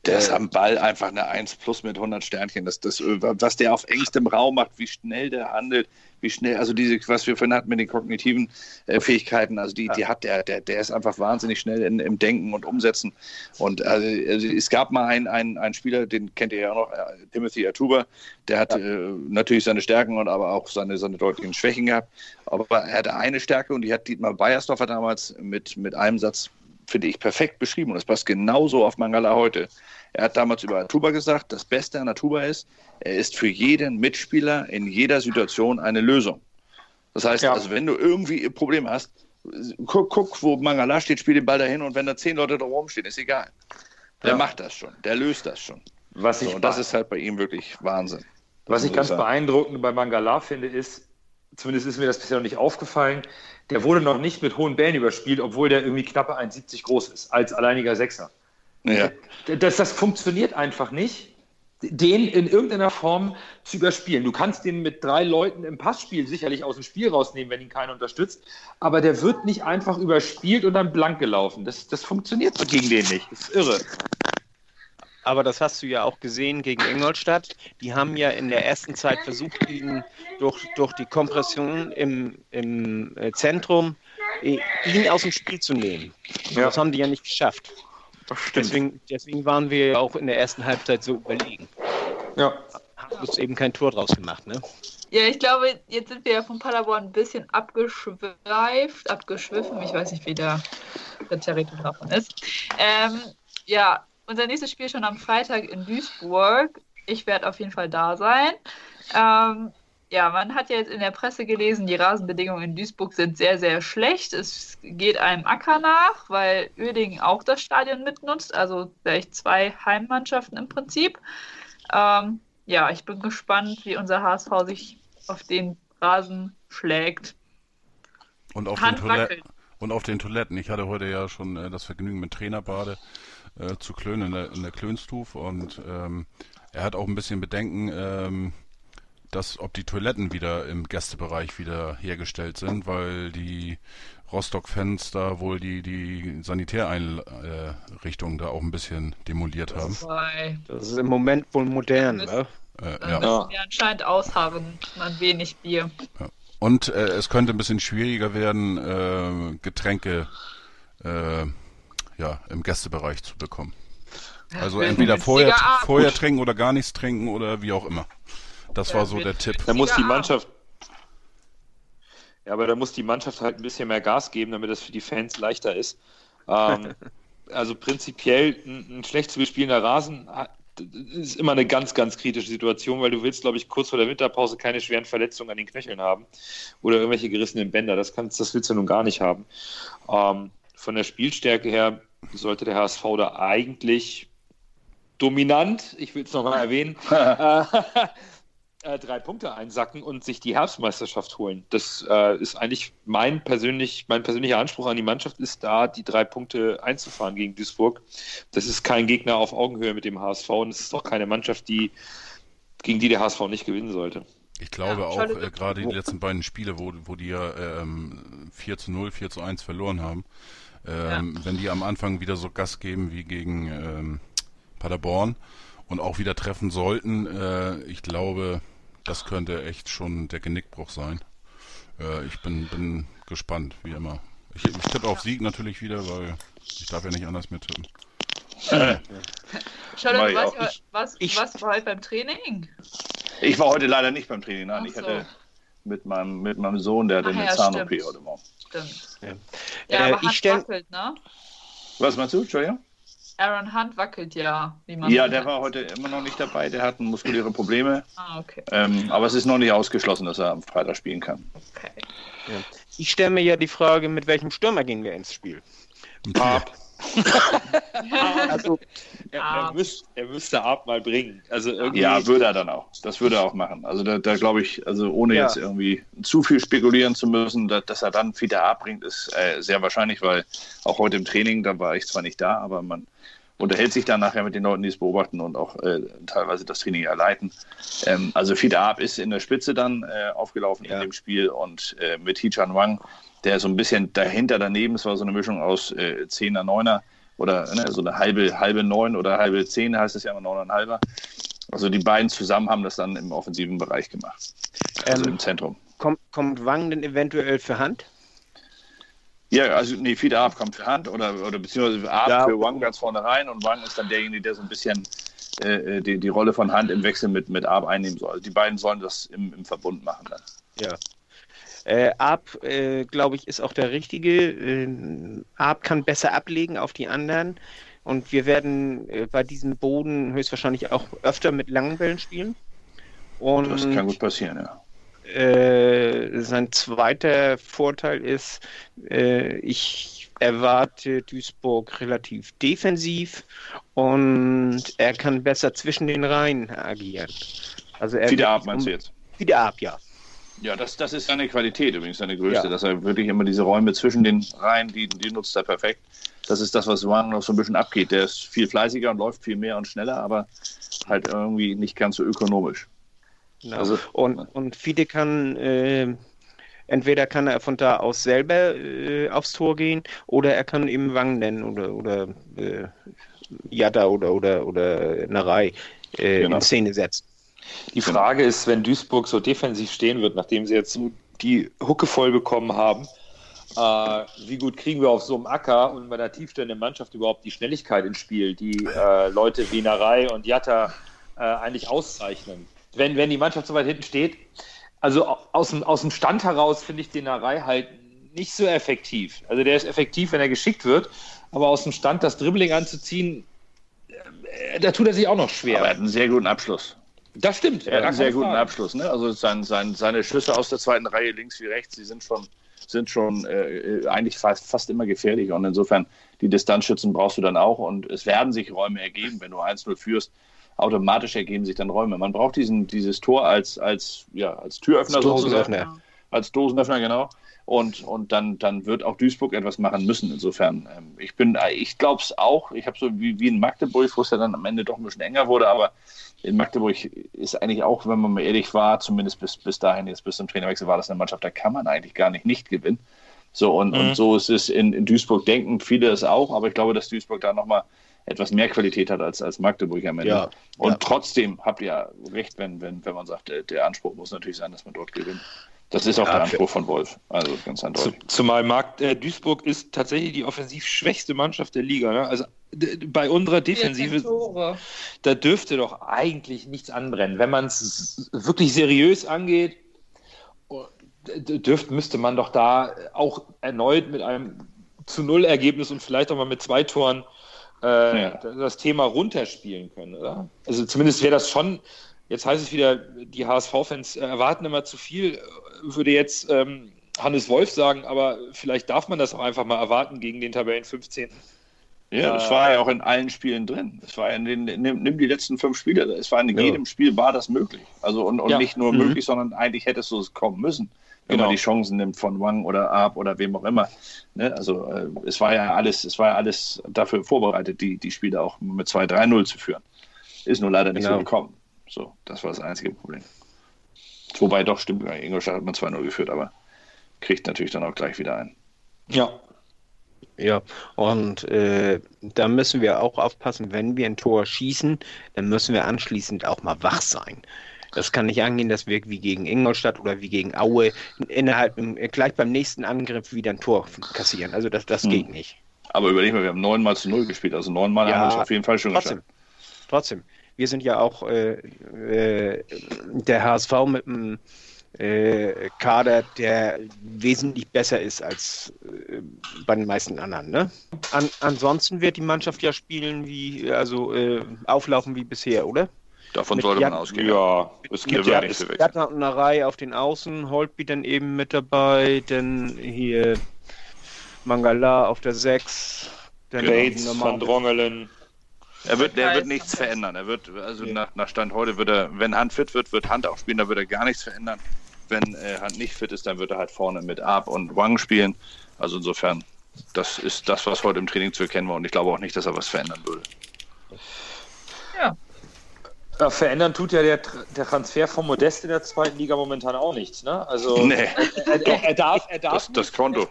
Der ist am Ball einfach eine 1 plus mit 100 Sternchen. Das, das, was der auf engstem Raum macht, wie schnell der handelt, wie schnell, also diese, was wir vorhin hatten mit den kognitiven äh, Fähigkeiten, also die, die hat der, der, der ist einfach wahnsinnig schnell in, im Denken und Umsetzen. Und also, also es gab mal einen, einen, einen Spieler, den kennt ihr ja auch noch, äh, Timothy Atuba, der hat ja. äh, natürlich seine Stärken und aber auch seine, seine deutlichen Schwächen gehabt. Aber er hatte eine Stärke und die hat Dietmar Beiersdorfer damals mit, mit einem Satz, finde ich, perfekt beschrieben. Und das passt genauso auf Mangala heute. Er hat damals über Atuba gesagt, das Beste an Atuba ist, er ist für jeden Mitspieler in jeder Situation eine Lösung. Das heißt, ja. also wenn du irgendwie Probleme hast, guck, guck, wo Mangala steht, spiel den Ball dahin und wenn da zehn Leute da rumstehen, ist egal. Der ja. macht das schon, der löst das schon. Was ich so, und das ist halt bei ihm wirklich Wahnsinn. Was ich ganz sagen. beeindruckend bei Mangala finde, ist, zumindest ist mir das bisher noch nicht aufgefallen, der wurde noch nicht mit hohen Bällen überspielt, obwohl der irgendwie knappe 1,70 groß ist, als alleiniger Sechser. Ja. Das, das funktioniert einfach nicht, den in irgendeiner Form zu überspielen. Du kannst den mit drei Leuten im Passspiel sicherlich aus dem Spiel rausnehmen, wenn ihn keiner unterstützt, aber der wird nicht einfach überspielt und dann blank gelaufen. Das, das funktioniert gegen den nicht. Das ist irre. Aber das hast du ja auch gesehen gegen Ingolstadt. Die haben ja in der ersten Zeit versucht, ihn durch, durch die Kompression im, im äh, Zentrum ihn aus dem Spiel zu nehmen. Ja. Das haben die ja nicht geschafft. Deswegen, deswegen waren wir auch in der ersten Halbzeit so überlegen. Ja. Haben uns eben kein Tor draus gemacht, ne? Ja, ich glaube, jetzt sind wir ja von Paderborn ein bisschen abgeschweift, abgeschwiffen. Ich weiß nicht, wie der, der Territor davon ist. Ähm, ja, unser nächstes Spiel schon am Freitag in Duisburg. Ich werde auf jeden Fall da sein. Ähm, ja, man hat ja jetzt in der Presse gelesen, die Rasenbedingungen in Duisburg sind sehr, sehr schlecht. Es geht einem Acker nach, weil Uerdingen auch das Stadion mitnutzt, also gleich zwei Heimmannschaften im Prinzip. Ähm, ja, ich bin gespannt, wie unser HSV sich auf den Rasen schlägt. Und auf, den, Toilet und auf den Toiletten. Ich hatte heute ja schon äh, das Vergnügen mit Trainerbade äh, zu klönen in der, in der Klönstuf und ähm, er hat auch ein bisschen Bedenken, ähm, dass ob die Toiletten wieder im Gästebereich wieder hergestellt sind, weil die Rostock-Fans da wohl die, die Sanitäreinrichtungen da auch ein bisschen demoliert haben. Das ist im Moment wohl modern, ne? Äh, ja. wir anscheinend ausharren, man wenig Bier. Ja. Und äh, es könnte ein bisschen schwieriger werden, äh, Getränke äh, ja, im Gästebereich zu bekommen. Also entweder vorher, vorher trinken oder gar nichts trinken oder wie auch immer. Das war so der Tipp. Da muss die Mannschaft. Ja, aber da muss die Mannschaft halt ein bisschen mehr Gas geben, damit das für die Fans leichter ist. Ähm, also prinzipiell ein, ein schlecht zu bespielender Rasen ist immer eine ganz, ganz kritische Situation, weil du willst, glaube ich, kurz vor der Winterpause keine schweren Verletzungen an den Knöcheln haben oder irgendwelche gerissenen Bänder. Das, kannst, das willst du nun gar nicht haben. Ähm, von der Spielstärke her sollte der HSV da eigentlich dominant, ich will es nochmal erwähnen, äh, äh, drei Punkte einsacken und sich die Herbstmeisterschaft holen. Das äh, ist eigentlich mein, persönlich, mein persönlicher Anspruch an die Mannschaft, ist da, die drei Punkte einzufahren gegen Duisburg. Das ist kein Gegner auf Augenhöhe mit dem HSV und es ist auch keine Mannschaft, die, gegen die der HSV nicht gewinnen sollte. Ich glaube ja, auch, äh, gerade die letzten beiden Spiele, wo, wo die ja ähm, 4 zu 0, 4 zu 1 verloren haben, ähm, ja. wenn die am Anfang wieder so Gas geben wie gegen ähm, Paderborn und auch wieder treffen sollten, äh, ich glaube, das könnte echt schon der Genickbruch sein. Äh, ich bin, bin gespannt, wie immer. Ich, ich tippe auf Sieg natürlich wieder, weil ich darf ja nicht anders mehr tippen. Charlotte, was, was, ich, was war heute beim Training? Ich war heute leider nicht beim Training, nein. So. Ich hatte mit meinem, mit meinem Sohn, der hatte eine ja, Zahn-OP heute Morgen. Stimmt. Ja, ja äh, aber ich stell... ne? Was meinst du, Entschuldigung? Aaron Hunt wackelt ja. ja, der war heute immer noch nicht dabei. Der hat muskuläre Probleme. Ah, okay. Ähm, aber es ist noch nicht ausgeschlossen, dass er am Freitag spielen kann. Okay. Ja. Ich stelle mir ja die Frage, mit welchem Stürmer gehen wir ins Spiel? Ab. also, er, er, müsst, er müsste Ab mal bringen. Also irgendwie... Ja, würde er dann auch. Das würde er auch machen. Also da, da glaube ich, also ohne ja. jetzt irgendwie zu viel spekulieren zu müssen, dass, dass er dann wieder abbringt, ist äh, sehr wahrscheinlich, weil auch heute im Training, da war ich zwar nicht da, aber man unterhält sich dann nachher mit den Leuten, die es beobachten und auch äh, teilweise das Training erleiten. Ähm, also Fida Ab ist in der Spitze dann äh, aufgelaufen ja. in dem Spiel und äh, mit Hichan Wang, der so ein bisschen dahinter daneben, es war so eine Mischung aus äh, 10er, 9er, oder ne, so eine halbe, halbe neun oder halbe zehn heißt es ja immer neuneinhalber. Also die beiden zusammen haben das dann im offensiven Bereich gemacht. Also ähm, im Zentrum. Kommt, kommt Wang denn eventuell für Hand? Ja, also nee, Fiete Arp kommt für Hand oder, oder beziehungsweise Arp ja. für Wang ganz vorne rein und Wang ist dann derjenige, der so ein bisschen äh, äh die, die Rolle von Hand im Wechsel mit, mit Arp einnehmen soll. Also die beiden sollen das im, im Verbund machen dann. Ja. Äh, Arp, äh, glaube ich, ist auch der richtige. Äh, Arp kann besser ablegen auf die anderen. Und wir werden äh, bei diesem Boden höchstwahrscheinlich auch öfter mit langen Bällen spielen. Und, das kann gut passieren, ja. Äh, sein zweiter Vorteil ist, äh, ich erwarte Duisburg relativ defensiv und er kann besser zwischen den Reihen agieren. Also er wieder ab, meinst um, du jetzt? Wieder ab, ja. Ja, das, das ist seine Qualität übrigens, seine größte, ja. dass er wirklich immer diese Räume zwischen den Reihen, die, die nutzt er perfekt. Das ist das, was Wang noch so ein bisschen abgeht. Der ist viel fleißiger und läuft viel mehr und schneller, aber halt irgendwie nicht ganz so ökonomisch. Genau. Also, und, und Fide kann äh, entweder kann er von da aus selber äh, aufs Tor gehen oder er kann eben Wang nennen oder oder äh, Yada oder oder oder Narei äh, genau. in Szene setzen. Die Frage ist, wenn Duisburg so defensiv stehen wird, nachdem sie jetzt so die Hucke voll bekommen haben, äh, wie gut kriegen wir auf so einem Acker und bei der tiefstehenden Mannschaft überhaupt die Schnelligkeit ins Spiel, die äh, Leute wie Narei und Jatta äh, eigentlich auszeichnen? Wenn, wenn die Mannschaft so weit hinten steht. Also aus dem, aus dem Stand heraus finde ich den Narei halt nicht so effektiv. Also der ist effektiv, wenn er geschickt wird, aber aus dem Stand das Dribbling anzuziehen, äh, da tut er sich auch noch schwer. Aber er hat einen sehr guten Abschluss. Das stimmt. Er hat einen sehr guten Abschluss. Ne? Also sein, sein, seine Schüsse aus der zweiten Reihe links wie rechts, die sind schon, sind schon äh, eigentlich fast, fast immer gefährlich. Und insofern, die Distanzschützen brauchst du dann auch. Und es werden sich Räume ergeben, wenn du 1-0 führst automatisch ergeben sich dann Räume. Man braucht diesen, dieses Tor als, als, ja, als Türöffner sozusagen. Als Dosenöffner, genau. Und, und dann, dann wird auch Duisburg etwas machen müssen. Insofern, ähm, ich bin, ich glaube es auch. Ich habe so wie, wie in Magdeburg, wo es ja dann am Ende doch ein bisschen enger wurde, aber in Magdeburg ist eigentlich auch, wenn man mal ehrlich war, zumindest bis, bis dahin, jetzt bis zum Trainerwechsel, war das eine Mannschaft, da kann man eigentlich gar nicht nicht gewinnen. So, und, mhm. und so ist es in, in Duisburg, denken viele es auch, aber ich glaube, dass Duisburg da nochmal etwas mehr Qualität hat als, als Magdeburg am Ende. Ja, und ja. trotzdem habt ihr recht, wenn, wenn, wenn man sagt, der, der, Anspruch muss natürlich sein, dass man dort gewinnt. Das ist auch ja, der Anspruch von Wolf. Also ganz eindeutig. Zumal Markt, äh, Duisburg ist tatsächlich die offensiv schwächste Mannschaft der Liga. Ne? Also bei unserer Defensive, da dürfte doch eigentlich nichts anbrennen. Wenn man es wirklich seriös angeht, dürfte, müsste man doch da auch erneut mit einem zu Null Ergebnis und vielleicht auch mal mit zwei Toren äh, ja. das Thema runterspielen können, oder? Also zumindest wäre das schon, jetzt heißt es wieder, die HSV-Fans erwarten immer zu viel, würde jetzt ähm, Hannes Wolf sagen, aber vielleicht darf man das auch einfach mal erwarten gegen den Tabellen 15. Ja, das war ja auch in allen Spielen drin. Es war in den, nimm, nimm, die letzten fünf Spiele, es war in ja. jedem Spiel war das möglich. Also und, und ja. nicht nur mhm. möglich, sondern eigentlich hättest du es kommen müssen wenn genau. man die Chancen nimmt von Wang oder Arp oder wem auch immer. Ne? Also äh, es war ja alles, es war ja alles dafür vorbereitet, die, die Spiele auch mit 2-3-0 zu führen. Ist nur leider nicht genau. so gekommen. So, das war das einzige Problem. Wobei doch, stimmt, Ingolstadt hat man 2-0 geführt, aber kriegt natürlich dann auch gleich wieder ein. Ja. Ja, und äh, da müssen wir auch aufpassen, wenn wir ein Tor schießen, dann müssen wir anschließend auch mal wach sein. Das kann nicht angehen, dass wir wie gegen Ingolstadt oder wie gegen Aue innerhalb gleich beim nächsten Angriff wieder ein Tor kassieren. Also das, das hm. geht nicht. Aber überleg mal, wir haben neunmal zu null gespielt, also neunmal ja, haben wir es auf jeden Fall schon trotzdem, geschafft. Trotzdem. Wir sind ja auch äh, äh, der HSV mit einem äh, Kader, der wesentlich besser ist als äh, bei den meisten anderen. Ne? An, ansonsten wird die Mannschaft ja spielen wie, also äh, auflaufen wie bisher, oder? Davon sollte man ausgehen. Ja, es gibt ja nicht Gärtner und eine Reihe auf den Außen, Holtby dann eben mit dabei, dann hier Mangala auf der 6, dann Bates, Van Drongelen. Er wird, der wird nichts verändern. Er wird, also ja. nach, nach, Stand heute wird er, wenn Hand fit wird, wird Hand auch spielen, da wird er gar nichts verändern. Wenn äh, Hand nicht fit ist, dann wird er halt vorne mit Ab und Wang spielen. Also insofern, das ist das, was heute im Training zu erkennen war und ich glaube auch nicht, dass er was verändern würde. Ja, ja, verändern tut ja der, der Transfer von Modest in der zweiten Liga momentan auch nichts. Ne? Also nee. er, er, er, darf, er darf das, das Konto.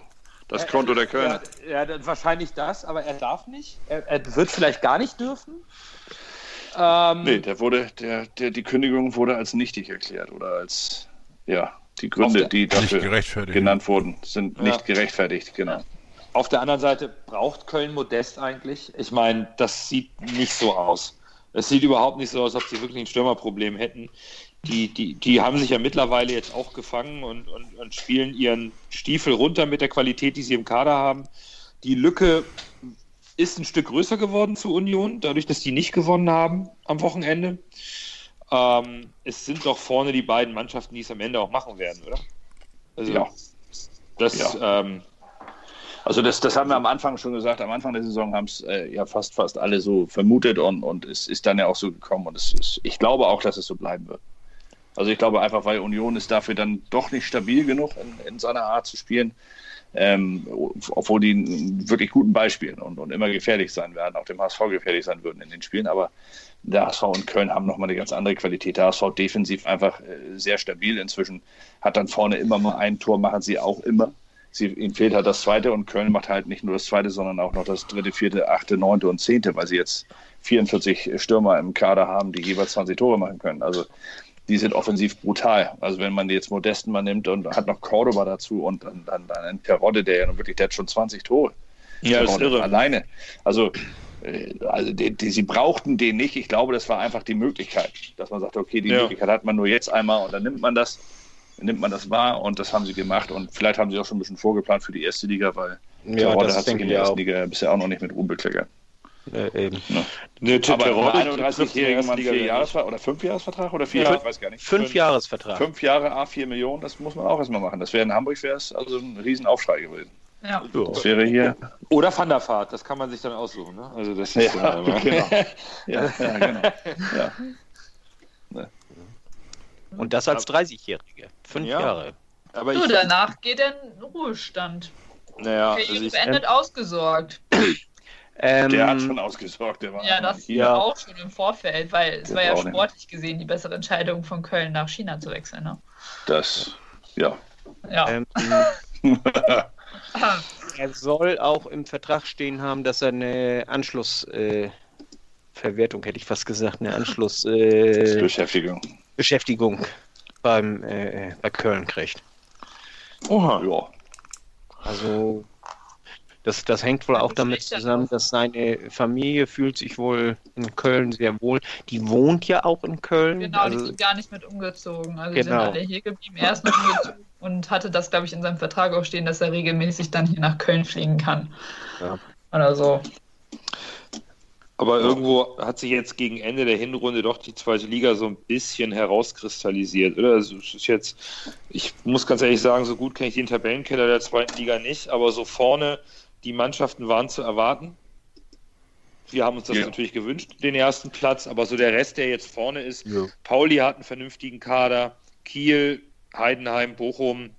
Das Konto der Kölner. Ja, ja, wahrscheinlich das, aber er darf nicht. Er, er wird vielleicht gar nicht dürfen. Ähm, nee, der wurde, der, der, die Kündigung wurde als nichtig erklärt oder als, ja, die Gründe, die dafür genannt wurden, sind nicht gerechtfertigt, genau. Auf der anderen Seite braucht Köln Modest eigentlich. Ich meine, das sieht nicht so aus. Es sieht überhaupt nicht so aus, als ob sie wirklich ein Stürmerproblem hätten. Die, die, die haben sich ja mittlerweile jetzt auch gefangen und, und, und spielen ihren Stiefel runter mit der Qualität, die sie im Kader haben. Die Lücke ist ein Stück größer geworden zu Union, dadurch, dass die nicht gewonnen haben am Wochenende. Ähm, es sind doch vorne die beiden Mannschaften, die es am Ende auch machen werden, oder? Also, ja. Das, ja. Ähm, also das, das haben wir am Anfang schon gesagt. Am Anfang der Saison haben es äh, ja fast, fast alle so vermutet und, und es ist dann ja auch so gekommen. Und es ist, ich glaube auch, dass es so bleiben wird. Also ich glaube einfach, weil Union ist dafür dann doch nicht stabil genug in, in seiner Art zu spielen ähm, obwohl die wirklich guten Ball spielen und, und immer gefährlich sein werden, auch dem HSV gefährlich sein würden in den Spielen. Aber der HSV und Köln haben nochmal eine ganz andere Qualität. Der HSV defensiv einfach äh, sehr stabil inzwischen, hat dann vorne immer mal ein Tor, machen sie auch immer. Sie, ihnen fehlt halt das zweite und Köln macht halt nicht nur das zweite, sondern auch noch das dritte, vierte, achte, neunte und zehnte, weil sie jetzt 44 Stürmer im Kader haben, die jeweils 20 Tore machen können. Also die sind offensiv brutal. Also wenn man jetzt Modesten mal nimmt und hat noch Cordoba dazu und dann, dann, dann ein Terodde, der ja nun wirklich, der hat schon 20 Tore. Ja, das ist irre. Alleine. Also, äh, also die, die, sie brauchten den nicht. Ich glaube, das war einfach die Möglichkeit, dass man sagt, okay, die ja. Möglichkeit hat man nur jetzt einmal und dann nimmt man das, nimmt man das wahr und das haben sie gemacht und vielleicht haben sie auch schon ein bisschen vorgeplant für die erste Liga, weil ja, Terodde hat sich in der ersten Liga bisher auch noch nicht mit Ruhm bekleckert. Äh, eben. Ja. Ne, aber 31-jähriger Mann, vier Jahresvertrag oder fünf Jahresvertrag oder vier? Ja. Ich weiß gar nicht. Fünf, fünf Jahresvertrag. Fünf Jahre A, vier Millionen, das muss man auch erstmal machen. Das wäre in Hamburg wäre es also ein Riesenaufschrei gewesen. Ja. Das wäre hier. Oder Van der Fahrt, das kann man sich dann aussuchen. Ne? Also das ist ja, genau. ja, ja, genau. Ja. Ne. Und das als 30-Jährige. Fünf ja. Jahre. Aber so, danach geht er in Ruhestand. Naja, Karriere also beendet, ähm, ausgesorgt. Ähm, der hat schon ausgesorgt, der war Ja, das hier. auch schon im Vorfeld, weil es war ja sportlich gesehen die bessere Entscheidung von Köln nach China zu wechseln. Ne? Das, ja. Ja. Ähm, er soll auch im Vertrag stehen haben, dass er eine Anschlussverwertung, äh, hätte ich fast gesagt, eine Anschlussbeschäftigung äh, Beschäftigung beim, äh, bei Köln kriegt. Oha. Ja. Also das, das hängt wohl auch damit zusammen, dass seine Familie fühlt sich wohl in Köln sehr wohl. Die wohnt ja auch in Köln. Genau, also, die sind gar nicht mit umgezogen. Also genau. sind alle hier geblieben. Er ist noch umgezogen und hatte das, glaube ich, in seinem Vertrag auch stehen, dass er regelmäßig dann hier nach Köln fliegen kann. Ja. Oder so. Aber irgendwo hat sich jetzt gegen Ende der Hinrunde doch die zweite Liga so ein bisschen herauskristallisiert, oder? Also es ist jetzt, ich muss ganz ehrlich sagen, so gut kenne ich den Tabellenkeller der zweiten Liga nicht, aber so vorne die Mannschaften waren zu erwarten. Wir haben uns das ja. natürlich gewünscht, den ersten Platz, aber so der Rest, der jetzt vorne ist, ja. Pauli hat einen vernünftigen Kader, Kiel, Heidenheim, Bochum,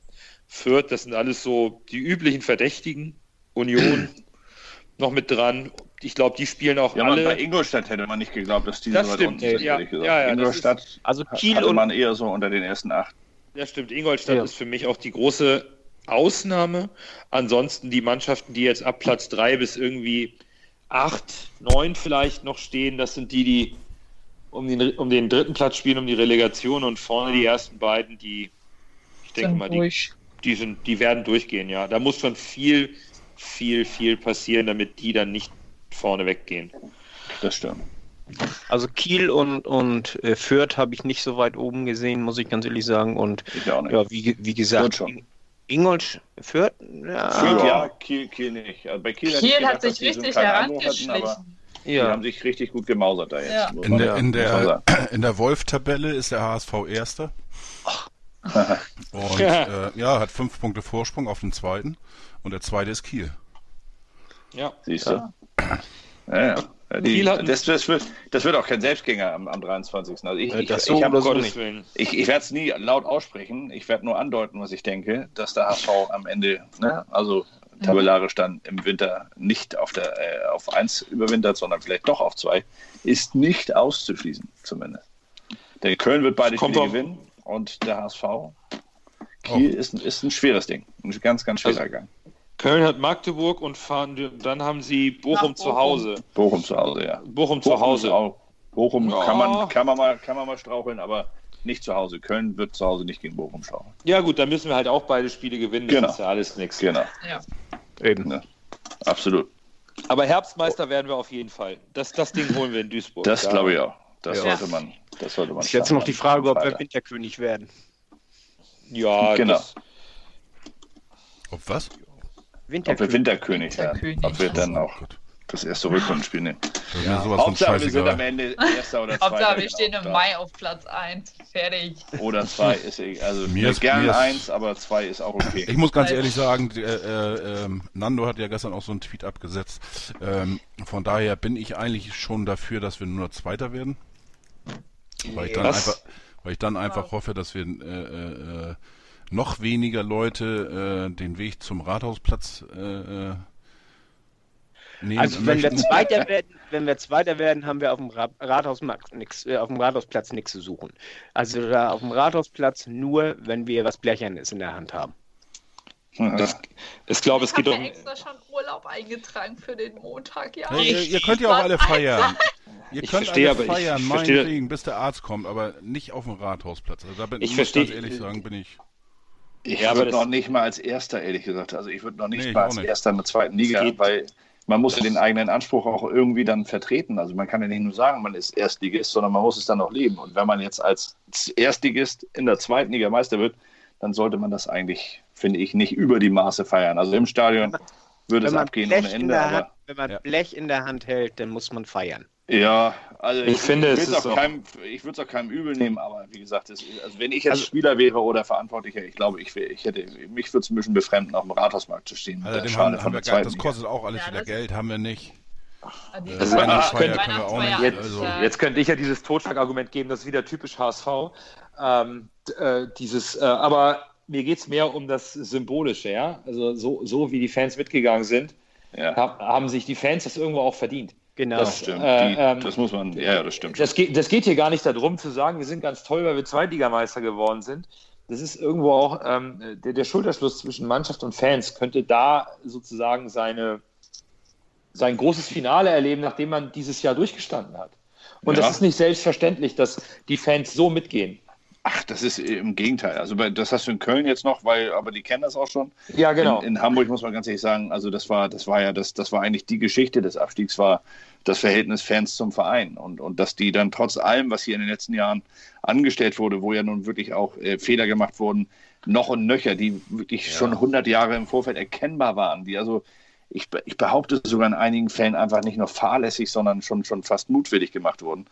Fürth, das sind alles so die üblichen Verdächtigen. Union noch mit dran. Ich glaube, die spielen auch ja, alle. bei Ingolstadt hätte man nicht geglaubt, dass die das so weit stimmt. unten sind, ja, ja, ja, Ingolstadt ist, also Kiel hatte man eher so unter den ersten acht. Ja, stimmt. Ingolstadt ist für mich auch die große Ausnahme. Ansonsten die Mannschaften, die jetzt ab Platz 3 bis irgendwie 8, 9 vielleicht noch stehen, das sind die, die um den, um den dritten Platz spielen, um die Relegation und vorne die ersten beiden, die, ich denke sind mal, die, die, sind, die werden durchgehen, ja. Da muss schon viel, viel, viel passieren, damit die dann nicht vorne weggehen. Das stimmt. Also Kiel und, und äh, Fürth habe ich nicht so weit oben gesehen, muss ich ganz ehrlich sagen. Und ja, wie, wie gesagt, Ingolstadt Fürth? Ja. Fürth, ja, Kiel, Kiel nicht. Also bei Kiel, Kiel gedacht, hat sich richtig herangeschlichen. Ja. Die haben sich richtig gut gemausert da jetzt. Ja. In, der, in, der, in der Wolf-Tabelle ist der HSV Erster. Und äh, ja, hat fünf Punkte Vorsprung auf den zweiten. Und der zweite ist Kiel. Ja. Siehst du? Ja, ja. Die, das, das, wird, das wird auch kein Selbstgänger am, am 23. Also ich, ich, ich, ich, ich, ich werde es nie laut aussprechen. Ich werde nur andeuten, was ich denke, dass der HSV am Ende, ne, also tabellarisch dann im Winter nicht auf der äh, auf 1 überwintert, sondern vielleicht doch auf 2, ist nicht auszuschließen, zumindest. Denn Köln wird beide Spiele gewinnen und der HSV. Kiel oh. ist, ist ein schweres Ding. Ein ganz, ganz schwerer also, Gang. Köln hat Magdeburg und fahren, dann haben sie Bochum, Nach zu Bochum. Hause. Bochum zu Hause, ja. Bochum zu Bochum Hause. ist Auch, Bochum Ja. kann, man, kann, man mal, kann man mal straucheln, aber nicht zu Hause. Köln wird zu Hause nicht gegen Bochum straucheln. Ja gut, dann müssen wir halt auch beide Spiele gewinnen. Das Genau. ist ja alles nichts. Genau, Ja. Eben. Ja. absolut. Aber Herbstmeister werden wir auf jeden Fall. Das, das Ding holen wir in Duisburg. Das Da- glaube ich auch. Das Ja. sollte man. Das sollte man Ist jetzt noch die Frage, ob wir. Winterkönig werden. Ja, Genau. das, Ob was? Ob wir Winterkönig. Winterkönig werden. Winterkönig. Ob wir dann auch Gut. das erste Rückrundenspiel nehmen. Von Hauptsache, wir sind am. Ende Erster oder Zweiter. Hauptsache, wir stehen genau. im Mai auf Platz 1. Fertig. Oder zwei ist egal. Also Mir ist- gern mir ist- eins, aber zwei ist auch okay. Ich muss ganz ehrlich sagen, äh, äh, ähm, Nando hat ja gestern auch so einen Tweet abgesetzt. Ähm, von daher bin ich eigentlich schon dafür, dass wir nur Zweiter werden. Weil ich dann Was? einfach, weil ich dann einfach hoffe, dass wir äh, äh, äh, noch weniger Leute äh, den Weg zum Rathausplatz äh, äh, nehmen Also wenn wir. Zweiter werden, wenn wir Zweiter werden, haben wir auf dem Ra Rathaus nix, äh, auf dem Rathausplatz nichts zu suchen. Also da auf dem Rathausplatz nur, wenn wir was Blechernes in der Hand haben. das, ich glaube, es Ich geht um. ja extra schon Urlaub eingetragen für den Montag, ja. Ja, ihr, ihr könnt ja auch alle feiern. Ihr Ich könnt verstehe, alle aber ich feiern, verstehe- meinetwegen, bis der Arzt kommt, aber nicht auf dem Rathausplatz. Also da bin Ich muss verstehe- ganz ehrlich sagen, bin ich. Ich Ja, würde noch nicht mal als Erster, ehrlich gesagt. Also ich würde noch nicht Nee, mal als nicht. Erster in der zweiten Liga, weil man muss ja den eigenen Anspruch auch irgendwie dann vertreten. Also man kann ja nicht nur sagen, man ist Erstligist, sondern man muss es dann auch leben. Und wenn man jetzt als Erstligist in der zweiten Liga Meister wird, dann sollte man das eigentlich, finde ich, nicht über die Maße feiern. Also im Stadion würde Wenn es abgehen ohne Ende, Hand, wenn man Ja. Blech in der Hand hält, dann muss man feiern. Ja, also Ich finde, es will's ist auch keinem, ich würde es auch keinem übel nehmen, aber wie gesagt, es, also wenn ich jetzt Also- Spieler wäre oder Verantwortlicher, ich glaube, ich, ich hätte, mich würde es ein bisschen befremden, auf dem Rathausmarkt zu stehen. mit Also Schale haben, von haben der wir gar, das kostet auch alles Ja, wieder das- Geld, haben wir nicht. Also. Jetzt, Also- jetzt könnte ich ja dieses Totschlagargument geben, das ist wieder typisch HSV. Ähm, äh, dieses, äh, aber mir geht es mehr um das Symbolische, ja. Also so, so wie die Fans mitgegangen sind, Ja, hab, haben sich die Fans das irgendwo auch verdient. Genau. das stimmt. äh, Die, ähm, das muss man, ja, ja, das stimmt. Das geht, das geht hier gar nicht darum zu sagen, wir sind ganz toll, weil wir Zweitligameister geworden sind. Das ist irgendwo auch ähm, der, der Schulterschluss zwischen Mannschaft und Fans könnte da sozusagen seine, sein großes Finale erleben, nachdem man dieses Jahr durchgestanden hat. Und Ja. das ist nicht selbstverständlich, dass die Fans so mitgehen. Ach, das ist im Gegenteil. Also das hast du in Köln jetzt noch, weil, aber die kennen das auch schon. Ja, genau. In, in Hamburg muss man ganz ehrlich sagen, also das war, das war ja das, das war eigentlich die Geschichte des Abstiegs, war das Verhältnis Fans zum Verein. Und, und dass die dann trotz allem, was hier in den letzten Jahren angestellt wurde, wo ja nun wirklich auch äh, Fehler gemacht wurden, noch und nöcher, die wirklich schon 100 Jahre im Vorfeld erkennbar waren, die also ich, ich behaupte sogar in einigen Fällen einfach nicht nur fahrlässig, sondern schon, schon fast mutwillig gemacht wurden.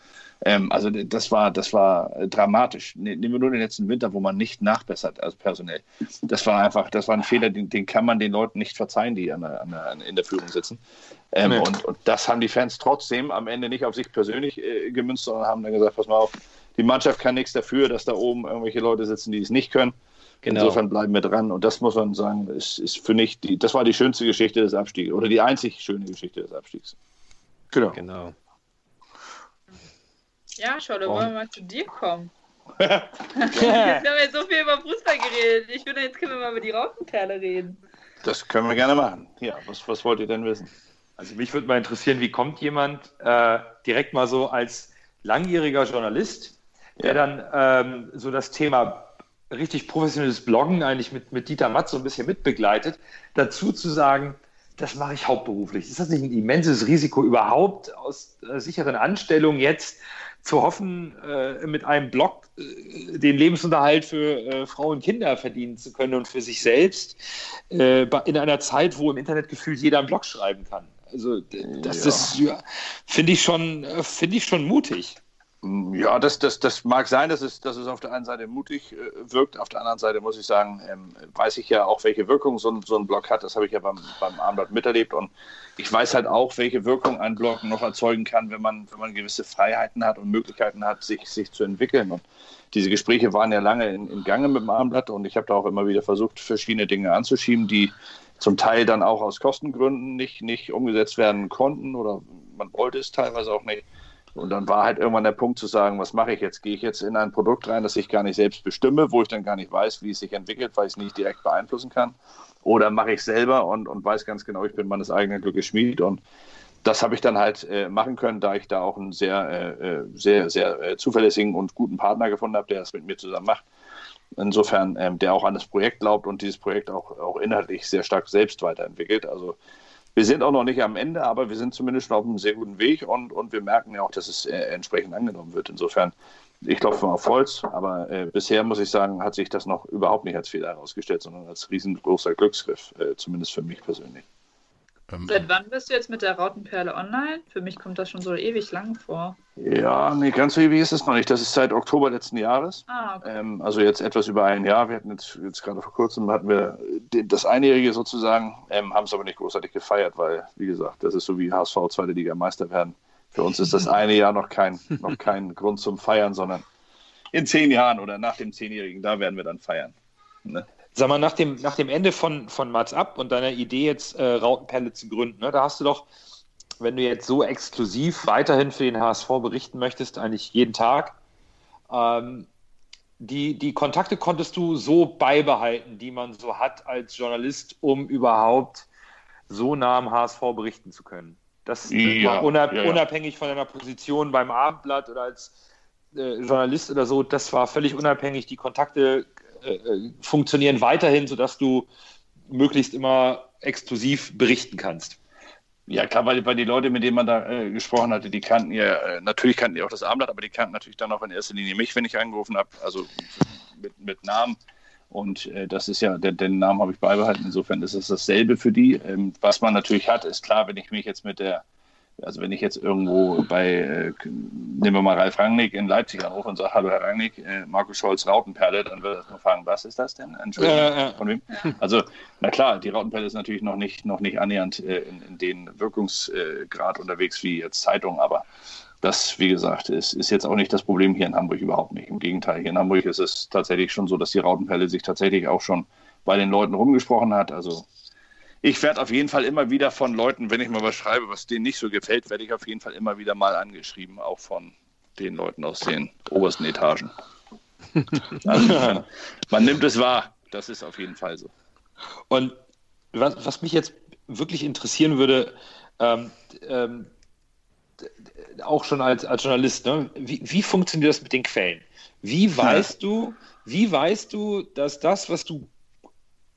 Ähm, also das war, das war äh, dramatisch. Ne- Nehmen wir nur den letzten Winter, wo man nicht nachbessert als personell. Das war einfach, das war ein Fehler, den, den kann man den Leuten nicht verzeihen, die an der, an der, in der Führung sitzen. Ähm, Nee. und, und das haben die Fans trotzdem am Ende nicht auf sich persönlich äh, gemünzt, sondern haben dann gesagt, pass mal auf, die Mannschaft kann nichts dafür, dass da oben irgendwelche Leute sitzen, die es nicht können. Genau. Insofern bleiben wir dran. Und das muss man sagen, ist, ist für mich die, das war die schönste Geschichte des Abstiegs oder die einzig schöne Geschichte des Abstiegs. genau. Genau. Ja, Scholle, wollen wir mal zu dir kommen? Jetzt haben wir jetzt so viel über Fußball geredet. Ich finde, jetzt können wir mal über die Raupenperle reden. Das können wir gerne machen. Ja, was, was wollt ihr denn wissen? Also mich würde mal interessieren, wie kommt jemand äh, direkt mal so als langjähriger Journalist, der dann ähm, so das Thema richtig professionelles Bloggen eigentlich mit, mit Dieter Matz so ein bisschen mitbegleitet, dazu zu sagen, das mache ich hauptberuflich. Ist das nicht ein immenses Risiko überhaupt aus äh, sicheren Anstellungen jetzt zu hoffen, äh, mit einem Blog äh, den Lebensunterhalt für äh, Frauen und Kinder verdienen zu können und für sich selbst äh, in einer Zeit, wo im Internet gefühlt jeder einen Blog schreiben kann. Also das Ja. ist, ja, finde ich schon, äh, finde ich schon mutig. Ja, das, das, das mag sein, dass es, dass es auf der einen Seite mutig äh, wirkt. Auf der anderen Seite muss ich sagen, ähm, weiß ich ja auch, welche Wirkung so ein, so ein Blog hat. Das habe ich ja beim, beim Abendblatt miterlebt. Und ich weiß halt auch, welche Wirkung ein Blog noch erzeugen kann, wenn man, wenn man gewisse Freiheiten hat und Möglichkeiten hat, sich, sich zu entwickeln. Und diese Gespräche waren ja lange in, in Gange mit dem Abendblatt. Und ich habe da auch immer wieder versucht, verschiedene Dinge anzuschieben, die zum Teil dann auch aus Kostengründen nicht, nicht umgesetzt werden konnten oder man wollte es teilweise auch nicht. Und dann war halt irgendwann der Punkt zu sagen, was mache ich jetzt? Gehe ich jetzt in ein Produkt rein, das ich gar nicht selbst bestimme, wo ich dann gar nicht weiß, wie es sich entwickelt, weil ich es nicht direkt beeinflussen kann? Oder mache ich es selber und, und weiß ganz genau, ich bin meines eigenen Glückes Schmied und das habe ich dann halt äh, machen können, da ich da auch einen sehr, äh, äh sehr, sehr äh, zuverlässigen und guten Partner gefunden habe, der das mit mir zusammen macht. Insofern, ähm, der auch an das Projekt glaubt und dieses Projekt auch, auch inhaltlich sehr stark selbst weiterentwickelt. Also wir sind auch noch nicht am Ende, aber wir sind zumindest auf einem sehr guten Weg und, und wir merken ja auch, dass es äh, entsprechend angenommen wird. Insofern, ich klopfe mal auf Holz, aber äh, bisher muss ich sagen, hat sich das noch überhaupt nicht als Fehler herausgestellt, sondern als riesengroßer Glücksgriff, äh, zumindest für mich persönlich. Ähm, Seit wann bist du jetzt mit der Rautenperle online? Für mich kommt das schon so ewig lang vor. Ja, nee, ganz so ewig ist es noch nicht. Das ist seit Oktober letzten Jahres. Ah, okay. ähm, also jetzt etwas über ein Jahr. Wir hatten jetzt, jetzt gerade vor kurzem hatten wir das Einjährige sozusagen, ähm, haben es aber nicht großartig gefeiert, weil, wie gesagt, das ist so wie HSV zweite Liga Meister werden. Für uns ist das eine Jahr noch kein, noch kein Grund zum Feiern, sondern in zehn Jahren oder nach dem Zehnjährigen, da werden wir dann feiern. Ne? Sag mal, nach dem, nach dem Ende von, von Mats Up und deiner Idee jetzt äh, Rautenperle zu gründen, ne, da hast du doch, wenn du jetzt so exklusiv weiterhin für den HSV berichten möchtest, eigentlich jeden Tag, ähm, die, die Kontakte konntest du so beibehalten, die man so hat als Journalist, um überhaupt so nah am HSV berichten zu können. Das ja, unab ja, ja. unabhängig von deiner Position beim Abendblatt oder als äh, Journalist oder so, das war völlig unabhängig. Die Kontakte äh, äh, funktionieren weiterhin, sodass du möglichst immer exklusiv berichten kannst. Ja, klar, weil, weil die Leute, mit denen man da äh, gesprochen hatte, die kannten ja, äh, natürlich kannten die auch das Abendblatt, aber die kannten natürlich dann auch in erster Linie mich, wenn ich angerufen habe, also mit, mit Namen. Und äh, das ist ja, den, den Namen habe ich beibehalten. Insofern ist es dasselbe für die. Ähm, was man natürlich hat, ist klar, wenn ich mich jetzt mit der also wenn ich jetzt irgendwo bei, äh, nehmen wir mal Ralf Rangnick in Leipzig anrufe und sage, hallo Herr Rangnick, äh, Markus Scholz Rautenperle, dann wird er mal fragen, was ist das denn? Entschuldigung, ja, ja. von wem? Also, na klar, die Rautenperle ist natürlich noch nicht, noch nicht annähernd äh, in, in den Wirkungsgrad unterwegs wie jetzt Zeitung, aber das, wie gesagt, ist, ist jetzt auch nicht das Problem hier in Hamburg überhaupt nicht. Im Gegenteil, hier in Hamburg ist es tatsächlich schon so, dass die Rautenperle sich tatsächlich auch schon bei den Leuten rumgesprochen hat. Also ich werde auf jeden Fall immer wieder von Leuten, wenn ich mal was schreibe, was denen nicht so gefällt, werde ich auf jeden Fall immer wieder mal angeschrieben, auch von den Leuten aus den obersten Etagen. Also man, man nimmt es wahr, das ist auf jeden Fall so. Und was, was mich jetzt wirklich interessieren würde, ähm, ähm, auch schon als, als Journalist, ne? wie, wie funktioniert das mit den Quellen? Wie weißt ja. du, wie weißt du, dass das, was du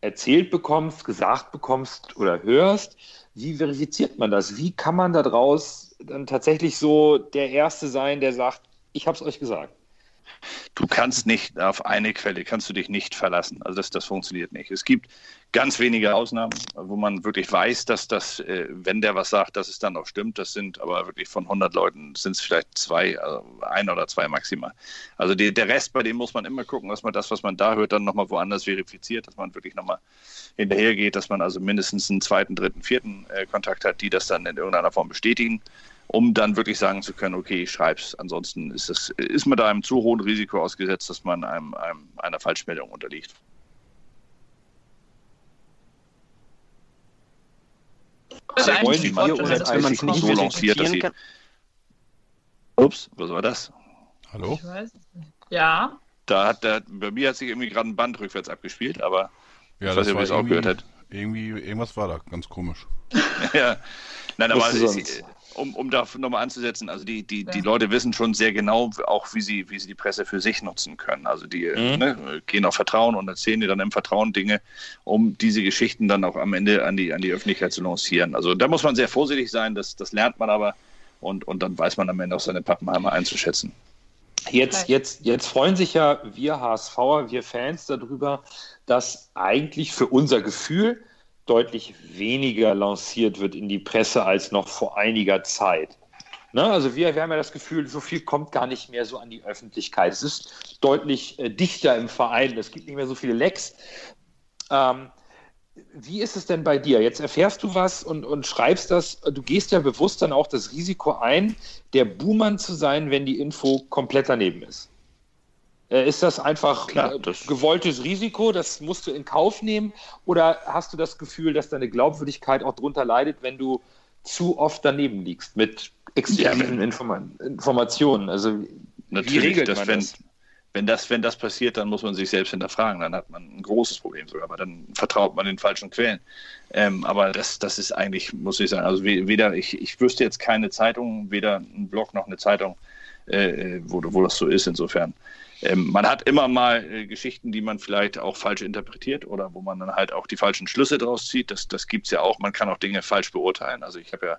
erzählt bekommst, gesagt bekommst oder hörst, wie verifiziert man das? Wie kann man daraus dann tatsächlich so der Erste sein, der sagt, ich habe es euch gesagt? Du kannst nicht auf eine Quelle, kannst du dich nicht verlassen. Also das, das funktioniert nicht. Es gibt ganz wenige Ausnahmen, wo man wirklich weiß, dass das, äh, wenn der was sagt, dass es dann auch stimmt. Das sind aber wirklich von 100 Leuten sind es vielleicht zwei, also ein oder zwei maximal. Also die, der Rest, bei dem muss man immer gucken, dass man das, was man da hört, dann nochmal woanders verifiziert, dass man wirklich nochmal hinterhergeht, dass man also mindestens einen zweiten, dritten, vierten äh, Kontakt hat, die das dann in irgendeiner Form bestätigen um dann wirklich sagen zu können, okay, ich schreibe es. Ansonsten ist, es, ist man da einem zu hohen Risiko ausgesetzt, dass man einem, einem einer Falschmeldung unterliegt. Also wollen wir uns wenn man es nicht so lanciert, dass sie... Ups, was war das? Hallo? Ich weiß es nicht. Ja. Da hat der, bei mir hat sich irgendwie gerade ein Band rückwärts abgespielt, aber ja, ich weiß nicht, ob ihr es auch gehört habt. Irgendwie, irgendwas war da, ganz komisch. ja, nein, aber es ist, um, um da nochmal anzusetzen, also die, die, ja. die Leute wissen schon sehr genau auch, wie sie, wie sie die Presse für sich nutzen können. Also die mhm. ne, gehen auf Vertrauen und erzählen dir dann im Vertrauen Dinge, um diese Geschichten dann auch am Ende an die, an die Öffentlichkeit zu lancieren. Also da muss man sehr vorsichtig sein, das, das lernt man aber und, und dann weiß man am Ende auch seine Pappenheimer einzuschätzen. Jetzt, jetzt, jetzt freuen sich ja wir HSVer, wir Fans darüber, dass eigentlich für unser Gefühl deutlich weniger lanciert wird in die Presse als noch vor einiger Zeit. Ne? Also wir, wir haben ja das Gefühl, so viel kommt gar nicht mehr so an die Öffentlichkeit. Es ist deutlich äh, dichter im Verein, es gibt nicht mehr so viele Lecks. Ähm, wie ist es denn bei dir? Jetzt erfährst du was und, und schreibst das. Du gehst ja bewusst dann auch das Risiko ein, der Buhmann zu sein, wenn die Info komplett daneben ist. Äh, ist das einfach Klar, äh, das gewolltes Risiko, das musst du in Kauf nehmen? Oder hast du das Gefühl, dass deine Glaubwürdigkeit auch darunter leidet, wenn du zu oft daneben liegst mit exklusiven ja, Informa Informationen. Also natürlich, wie regelt man wenn, das? Wenn das, wenn das passiert, dann muss man sich selbst hinterfragen. Dann hat man ein großes Problem sogar, weil dann vertraut man den falschen Quellen. Ähm, aber das, das ist eigentlich, muss ich sagen, also weder, ich, ich wüsste jetzt keine Zeitung, weder ein Blog noch eine Zeitung, äh, wo, wo das so ist. Insofern ähm, man hat immer mal äh, Geschichten, die man vielleicht auch falsch interpretiert oder wo man dann halt auch die falschen Schlüsse draus zieht. Das, das gibt es ja auch. Man kann auch Dinge falsch beurteilen. Also ich habe ja,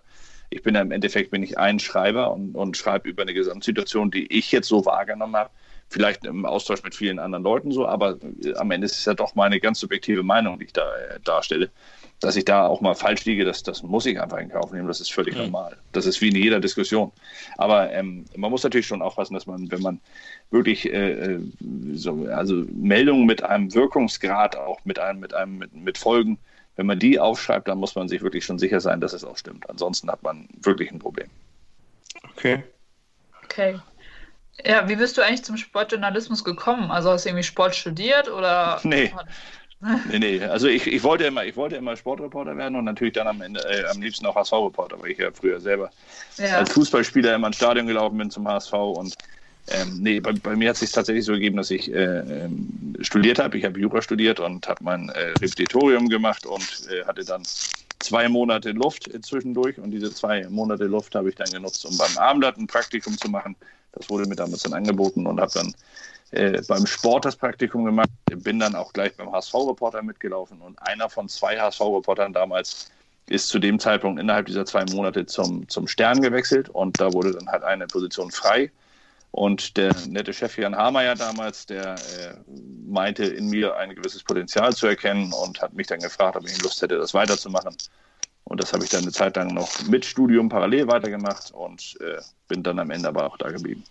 ich bin ja im Endeffekt bin ich ein Schreiber und, und schreibe über eine Gesamtsituation, die ich jetzt so wahrgenommen habe. Vielleicht im Austausch mit vielen anderen Leuten so, aber äh, am Ende ist es ja doch meine ganz subjektive Meinung, die ich da äh, darstelle dass ich da auch mal falsch liege, das, das muss ich einfach in Kauf nehmen. Das ist völlig mhm. normal. Das ist wie in jeder Diskussion. Aber ähm, man muss natürlich schon aufpassen, dass man, wenn man wirklich äh, äh, so, also Meldungen mit einem Wirkungsgrad, auch mit einem, mit einem, mit, mit Folgen, wenn man die aufschreibt, dann muss man sich wirklich schon sicher sein, dass es auch stimmt. Ansonsten hat man wirklich ein Problem. Okay. Okay. Ja, wie bist du eigentlich zum Sportjournalismus gekommen? Also hast du irgendwie Sport studiert oder? Nee. Nee, nee. Also ich, ich, wollte immer, ich wollte immer Sportreporter werden und natürlich dann am Ende äh, am liebsten auch HSV-Reporter, weil ich ja früher selber ja. als Fußballspieler immer ins Stadion gelaufen bin zum HSV und ähm, nee, bei, bei, mir hat es sich tatsächlich so gegeben, dass ich äh, ähm, studiert habe. Ich habe Jura studiert und habe mein äh, Repetitorium gemacht und äh, hatte dann zwei Monate Luft zwischendurch. Und diese zwei Monate Luft habe ich dann genutzt, um beim Abendblatt ein Praktikum zu machen. Das wurde mir damals dann angeboten und habe dann äh, beim Sport das Praktikum gemacht, bin dann auch gleich beim HSV-Reporter mitgelaufen und einer von zwei HSV-Reportern damals ist zu dem Zeitpunkt innerhalb dieser zwei Monate zum, zum Stern gewechselt und da wurde dann halt eine Position frei. Und der nette Chef Jan Hameyer damals, der äh, meinte in mir ein gewisses Potenzial zu erkennen und hat mich dann gefragt, ob ich Lust hätte, das weiterzumachen. Und das habe ich dann eine Zeit lang noch mit Studium parallel weitergemacht und äh, bin dann am Ende aber auch da geblieben.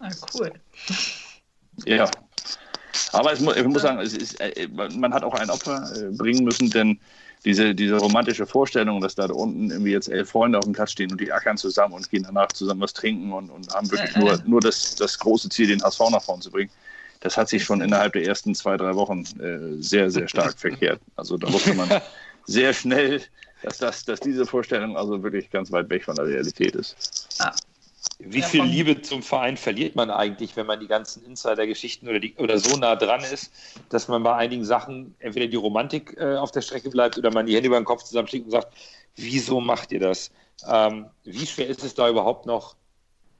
Ah, cool. Ja. Aber es muss, ich muss sagen, es ist, äh, man hat auch ein Opfer äh, bringen müssen, denn diese, diese romantische Vorstellung, dass da unten irgendwie jetzt elf Freunde auf dem Platz stehen und die ackern zusammen und gehen danach zusammen was trinken und, und haben wirklich nur, nur das, das große Ziel, den HSV nach vorne zu bringen, das hat sich schon innerhalb der ersten zwei, drei Wochen äh, sehr, sehr stark verkehrt. Also da wusste man sehr schnell, dass, das, dass diese Vorstellung also wirklich ganz weit weg von der Realität ist. Ah. Wie ja, viel Liebe zum Verein verliert man eigentlich, wenn man die ganzen Insider-Geschichten oder, oder so nah dran ist, dass man bei einigen Sachen entweder die Romantik äh, auf der Strecke bleibt oder man die Hände über den Kopf zusammenschlägt und sagt, wieso macht ihr das? Ähm, wie schwer ist es da überhaupt noch,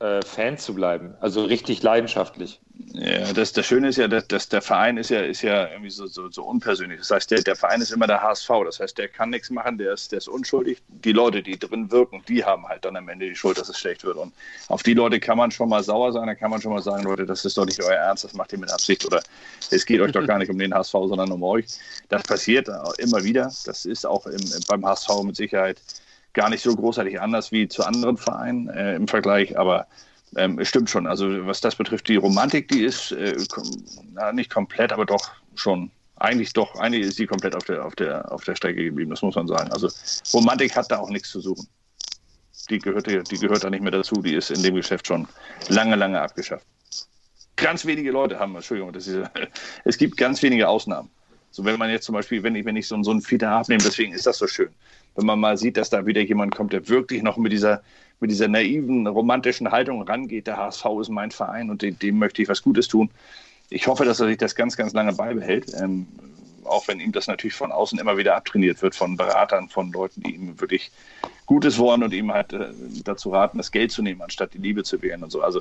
äh, Fan zu bleiben? Also richtig leidenschaftlich. Ja, das, das Schöne ist ja, dass, dass der Verein ist ja, ist ja irgendwie so, so, so unpersönlich. Das heißt, der, der Verein ist immer der HSV. Das heißt, der kann nichts machen, der ist, der ist unschuldig. Die Leute, die drin wirken, die haben halt dann am Ende die Schuld, dass es schlecht wird. Und auf die Leute kann man schon mal sauer sein, da kann man schon mal sagen, Leute, das ist doch nicht euer Ernst, das macht ihr mit Absicht oder es geht euch doch gar nicht um den HSV, sondern um euch. Das passiert immer wieder. Das ist auch im, beim HSV mit Sicherheit gar nicht so großartig anders wie zu anderen Vereinen äh, im Vergleich, aber ähm, stimmt schon. Also was das betrifft, die Romantik, die ist äh, na, nicht komplett, aber doch schon. Eigentlich doch, eigentlich ist sie komplett auf der, auf, der, auf der Strecke geblieben, das muss man sagen. Also Romantik hat da auch nichts zu suchen. Die gehört, die gehört da nicht mehr dazu, die ist in dem Geschäft schon lange, lange abgeschafft. Ganz wenige Leute haben, Entschuldigung, das ist, es gibt ganz wenige Ausnahmen. So wenn man jetzt zum Beispiel, wenn ich, wenn ich so, so einen Fiete abnehme, deswegen ist das so schön. Wenn man mal sieht, dass da wieder jemand kommt, der wirklich noch mit dieser, mit dieser naiven, romantischen Haltung rangeht, der HSV ist mein Verein und dem, dem möchte ich was Gutes tun. Ich hoffe, dass er sich das ganz, ganz lange beibehält. Ähm, auch wenn ihm das natürlich von außen immer wieder abtrainiert wird, von Beratern, von Leuten, die ihm wirklich Gutes wollen und ihm halt äh, dazu raten, das Geld zu nehmen, anstatt die Liebe zu wählen und so. Also,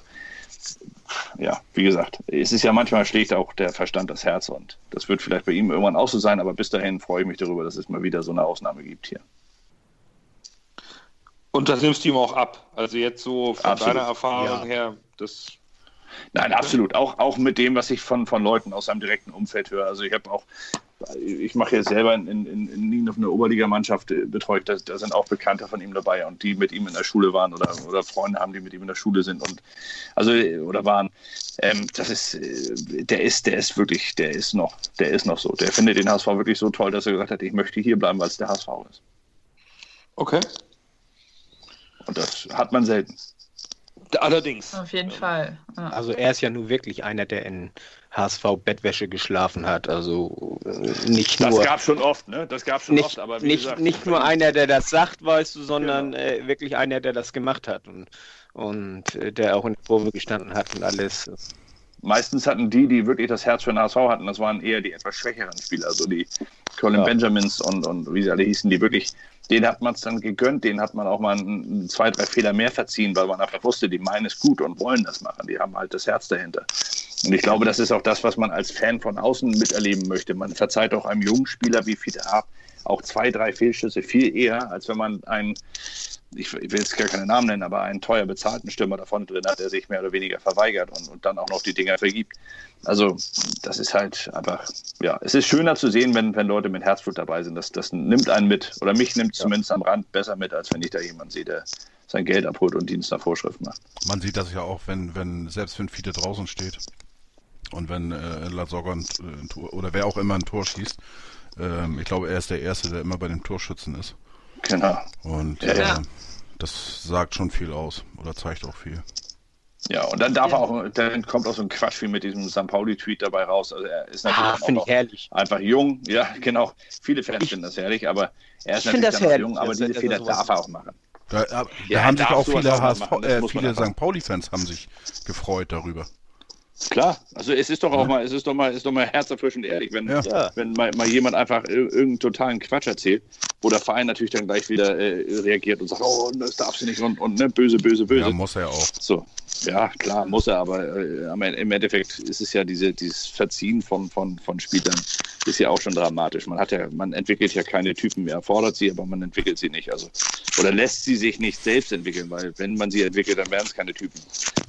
ja, wie gesagt, es ist ja manchmal schlägt auch der Verstand das Herz und das wird vielleicht bei ihm irgendwann auch so sein, aber bis dahin freue ich mich darüber, dass es mal wieder so eine Ausnahme gibt hier. Und das nimmst du ihm auch ab. Also jetzt so von absolut. deiner Erfahrung ja. her, das. Nein, absolut. Auch, auch mit dem, was ich von, von Leuten aus seinem direkten Umfeld höre. Also ich habe auch, ich mache ja selber in, in, in einer Oberligamannschaft äh, betreut, da, da, sind auch Bekannte von ihm dabei und die mit ihm in der Schule waren oder, oder Freunde haben, die mit ihm in der Schule sind und also oder waren. Ähm, das ist, äh, der ist, der ist wirklich, der ist noch, der ist noch so. Der findet den HSV wirklich so toll, dass er gesagt hat, ich möchte hier bleiben, weil es der HSV ist. Okay. Und das hat man selten. Allerdings. Auf jeden Fall. Ja. Also er ist ja nur wirklich einer, der in HSV-Bettwäsche geschlafen hat. Also äh, nicht nur. Das gab schon oft, ne? Das gab schon nicht, oft, aber nicht, gesagt, nicht nur einer, der das sagt, weißt du, sondern genau. äh, wirklich einer, der das gemacht hat und, und äh, der auch in der Kurve gestanden hat und alles. Meistens hatten die, die wirklich das Herz für den HSV hatten, das waren eher die etwas schwächeren Spieler, also die Colin ja. Benjamins und, und wie sie alle hießen, die wirklich den hat man es dann gegönnt, den hat man auch mal zwei, drei Fehler mehr verziehen, weil man einfach wusste, die meinen es gut und wollen das machen. Die haben halt das Herz dahinter. Und ich glaube, das ist auch das, was man als Fan von außen miterleben möchte. Man verzeiht auch einem jungen Spieler wie Fiete Ab auch zwei, drei Fehlschüsse viel eher, als wenn man einen, ich will jetzt gar keine Namen nennen, aber einen teuer bezahlten Stürmer davon drin hat, der sich mehr oder weniger verweigert und, und dann auch noch die Dinger vergibt. Also das ist halt einfach, ja, es ist schöner zu sehen, wenn, wenn Leute mit Herzblut dabei sind. Das, das nimmt einen mit, oder mich nimmt zumindest am Rand besser mit, als wenn ich da jemanden sehe, der sein Geld abholt und Dienst nach Vorschrift macht. Man sieht das ja auch, wenn, wenn selbst wenn Fiete draußen steht und wenn äh, ein Tor, oder wer auch immer ein Tor schießt, ähm, ich glaube, er ist der Erste, der immer bei dem Torschützen ist. Genau. Und ja, ja. Äh, das sagt schon viel aus oder zeigt auch viel. Ja, und dann darf ja. er auch, dann kommt auch so ein Quatsch wie mit diesem St. Pauli-Tweet dabei raus. Also er ist natürlich ah, ich herrlich. einfach jung. Ja, genau. Viele Fans ich, finden das herrlich, aber er ist natürlich dann jung, aber diese Fehler darf er auch machen. Da, da ja, haben sich auch viele, HSV, äh, viele St. Pauli-Fans haben sich gefreut darüber. Klar, also es ist doch auch mal, es ist doch mal, ist doch mal herzerfrischend ehrlich, wenn, ja. wenn mal, mal, jemand einfach irgendeinen totalen Quatsch erzählt, wo der Verein natürlich dann gleich wieder äh, reagiert und sagt, oh, das darfst du nicht und, und ne, böse, böse, böse. Ja, muss er auch. So, ja, klar, muss er, aber äh, im Endeffekt ist es ja diese, dieses Verziehen von, von, von Spielern ist ja auch schon dramatisch. Man hat ja, man entwickelt ja keine Typen mehr, fordert sie, aber man entwickelt sie nicht. Also, oder lässt sie sich nicht selbst entwickeln, weil wenn man sie entwickelt, dann wären es keine Typen.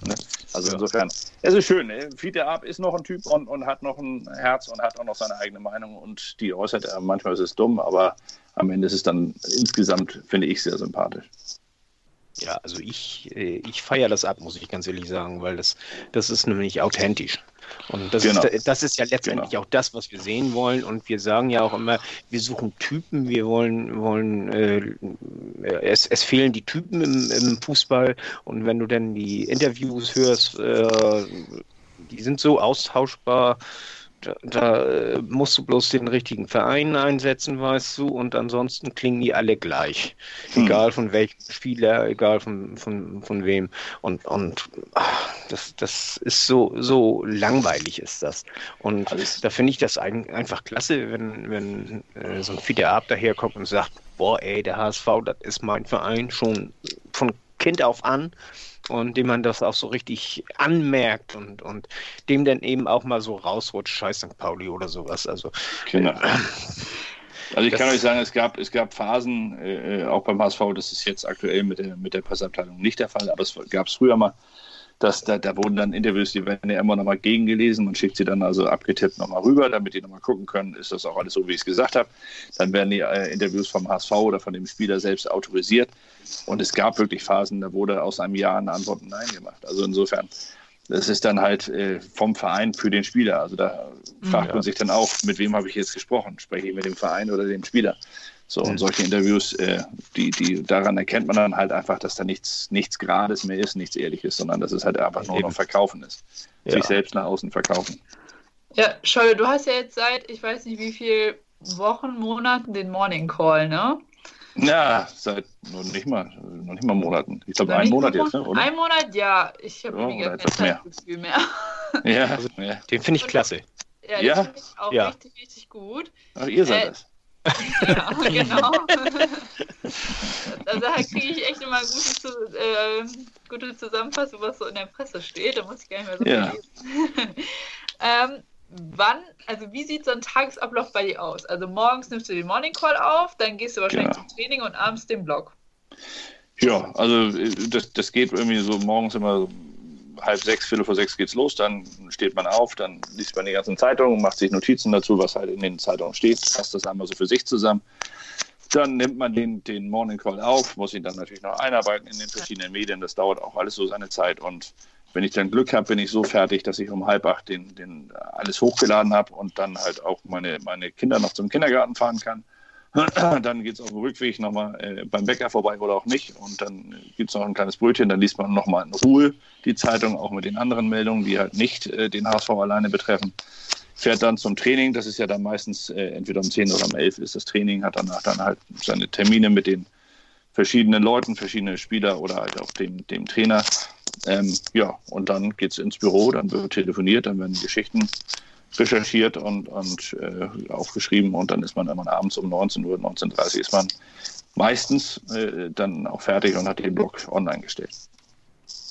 Ne? Also ja. insofern, es ist schön. Ne? Fiete Ab ist noch ein Typ und, und hat noch ein Herz und hat auch noch seine eigene Meinung und die äußert er. Manchmal ist es dumm, aber am Ende ist es dann insgesamt, finde ich, sehr sympathisch. Ja, also ich, äh, ich feiere das ab, muss ich ganz ehrlich sagen, weil das, das ist nämlich authentisch. Und das, genau. ist, das ist ja letztendlich genau. auch das, was wir sehen wollen. Und wir sagen ja auch immer, wir suchen Typen, wir wollen, wollen äh, es, es fehlen die Typen im, im Fußball. Und wenn du dann die Interviews hörst, äh, die sind so austauschbar da, da äh, musst du bloß den richtigen Verein einsetzen, weißt du, und ansonsten klingen die alle gleich. Hm. Egal von welchem Spieler, egal von, von, von wem. Und, und ach, das, das ist so, so langweilig ist das. Und Alles. da finde ich das ein, einfach klasse, wenn, wenn äh, so ein Fiete Ab daherkommt und sagt, boah, ey, der HSV, das ist mein Verein schon von Kind auf an und dem man das auch so richtig anmerkt und, und dem dann eben auch mal so rausrutscht, scheiß St. Pauli oder sowas. Also, genau. Äh, also ich kann euch sagen, es gab, es gab Phasen, äh, auch beim HSV, das ist jetzt aktuell mit der, mit der Presseabteilung nicht der Fall, aber es gab es früher mal, dass da, da wurden dann Interviews, die werden ja immer nochmal gegengelesen. Man schickt sie dann also abgetippt nochmal rüber, damit die nochmal gucken können, ist das auch alles so, wie ich es gesagt habe. Dann werden die äh, Interviews vom HSV oder von dem Spieler selbst autorisiert. Und es gab wirklich Phasen, da wurde aus einem Ja eine Antwort Nein gemacht. Also insofern, das ist dann halt äh, vom Verein für den Spieler. Also da fragt ja. man sich dann auch, mit wem habe ich jetzt gesprochen? Spreche ich mit dem Verein oder dem Spieler? So, und solche Interviews, äh, die, die, daran erkennt man dann halt einfach, dass da nichts, nichts Gerades mehr ist, nichts Ehrliches, sondern dass es halt einfach nur noch Verkaufen ist. Ja. Sich selbst nach außen verkaufen. Ja, Scholle, du hast ja jetzt seit, ich weiß nicht wie viel Wochen, Monaten den Morning Call, ne? Ja, seit noch nicht mal, noch nicht mal Monaten. Ich glaube, einen Monat jetzt, ne? Oder? Ein Monat, ja. Ich habe ja, gar kein Zeitgefühl mehr. Ja, also, ja. den finde ich klasse. Ja, den ja? finde ich auch ja. richtig, richtig gut. Ach, ihr seid äh, das. Ja, genau. also da kriege ich echt immer gute, äh, gute Zusammenfassung, was so in der Presse steht. Da muss ich gar nicht mehr so ja. lesen. ähm, wann, also wie sieht so ein Tagesablauf bei dir aus? Also morgens nimmst du den Morning Call auf, dann gehst du wahrscheinlich genau. zum Training und abends den Blog. Ja, also äh, das, das geht irgendwie so morgens immer halb sechs, viertel vor sechs geht's los, dann steht man auf, dann liest man die ganzen Zeitungen, macht sich Notizen dazu, was halt in den Zeitungen steht, fasst das einmal so für sich zusammen. Dann nimmt man den, den Morning Call auf, muss ihn dann natürlich noch einarbeiten in den verschiedenen Medien. Das dauert auch alles so seine Zeit. Und wenn ich dann Glück habe, bin ich so fertig, dass ich um halb acht den, den alles hochgeladen habe und dann halt auch meine, meine Kinder noch zum Kindergarten fahren kann Dann geht es auf dem Rückweg nochmal äh, beim Bäcker vorbei oder auch nicht. Und dann gibt es noch ein kleines Brötchen. Dann liest man nochmal in Ruhe die Zeitung, auch mit den anderen Meldungen, die halt nicht äh, den HSV alleine betreffen. Fährt dann zum Training. Das ist ja dann meistens äh, entweder um 10 oder um 11 ist das Training. Hat danach dann halt seine Termine mit den verschiedenen Leuten, verschiedene Spieler oder halt auch dem, dem Trainer. Ähm, ja, und dann geht es ins Büro, dann wird telefoniert, dann werden Geschichten recherchiert und, und äh, aufgeschrieben und dann ist man immer abends um 19 Uhr, 19.30 Uhr ist man meistens äh, dann auch fertig und hat den Blog online gestellt.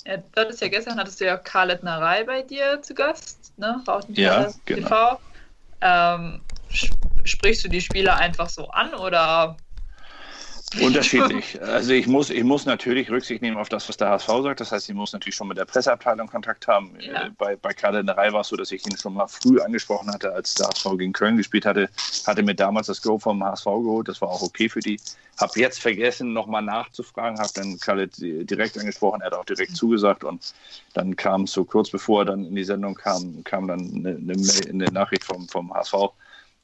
Ja, das ist ja gestern, hattest du ja Karl Lettnerei bei dir zu Gast, ne? ja, genau. TV. Ähm, sprichst du die Spieler einfach so an oder Unterschiedlich. Also ich muss, ich muss natürlich Rücksicht nehmen auf das, was der HSV sagt. Das heißt, ich muss natürlich schon mit der Presseabteilung Kontakt haben. Ja. Äh, bei, bei Kadernerei war es so, dass ich ihn schon mal früh angesprochen hatte, als der HSV gegen Köln gespielt hatte. Hatte mir damals das Go vom HSV geholt. Das war auch okay für die. Habe jetzt vergessen, nochmal nachzufragen. Habe dann Kalle direkt angesprochen. Er hat auch direkt zugesagt. Und dann kam so kurz bevor er dann in die Sendung kam, kam dann eine, eine, eine Nachricht vom, vom HSV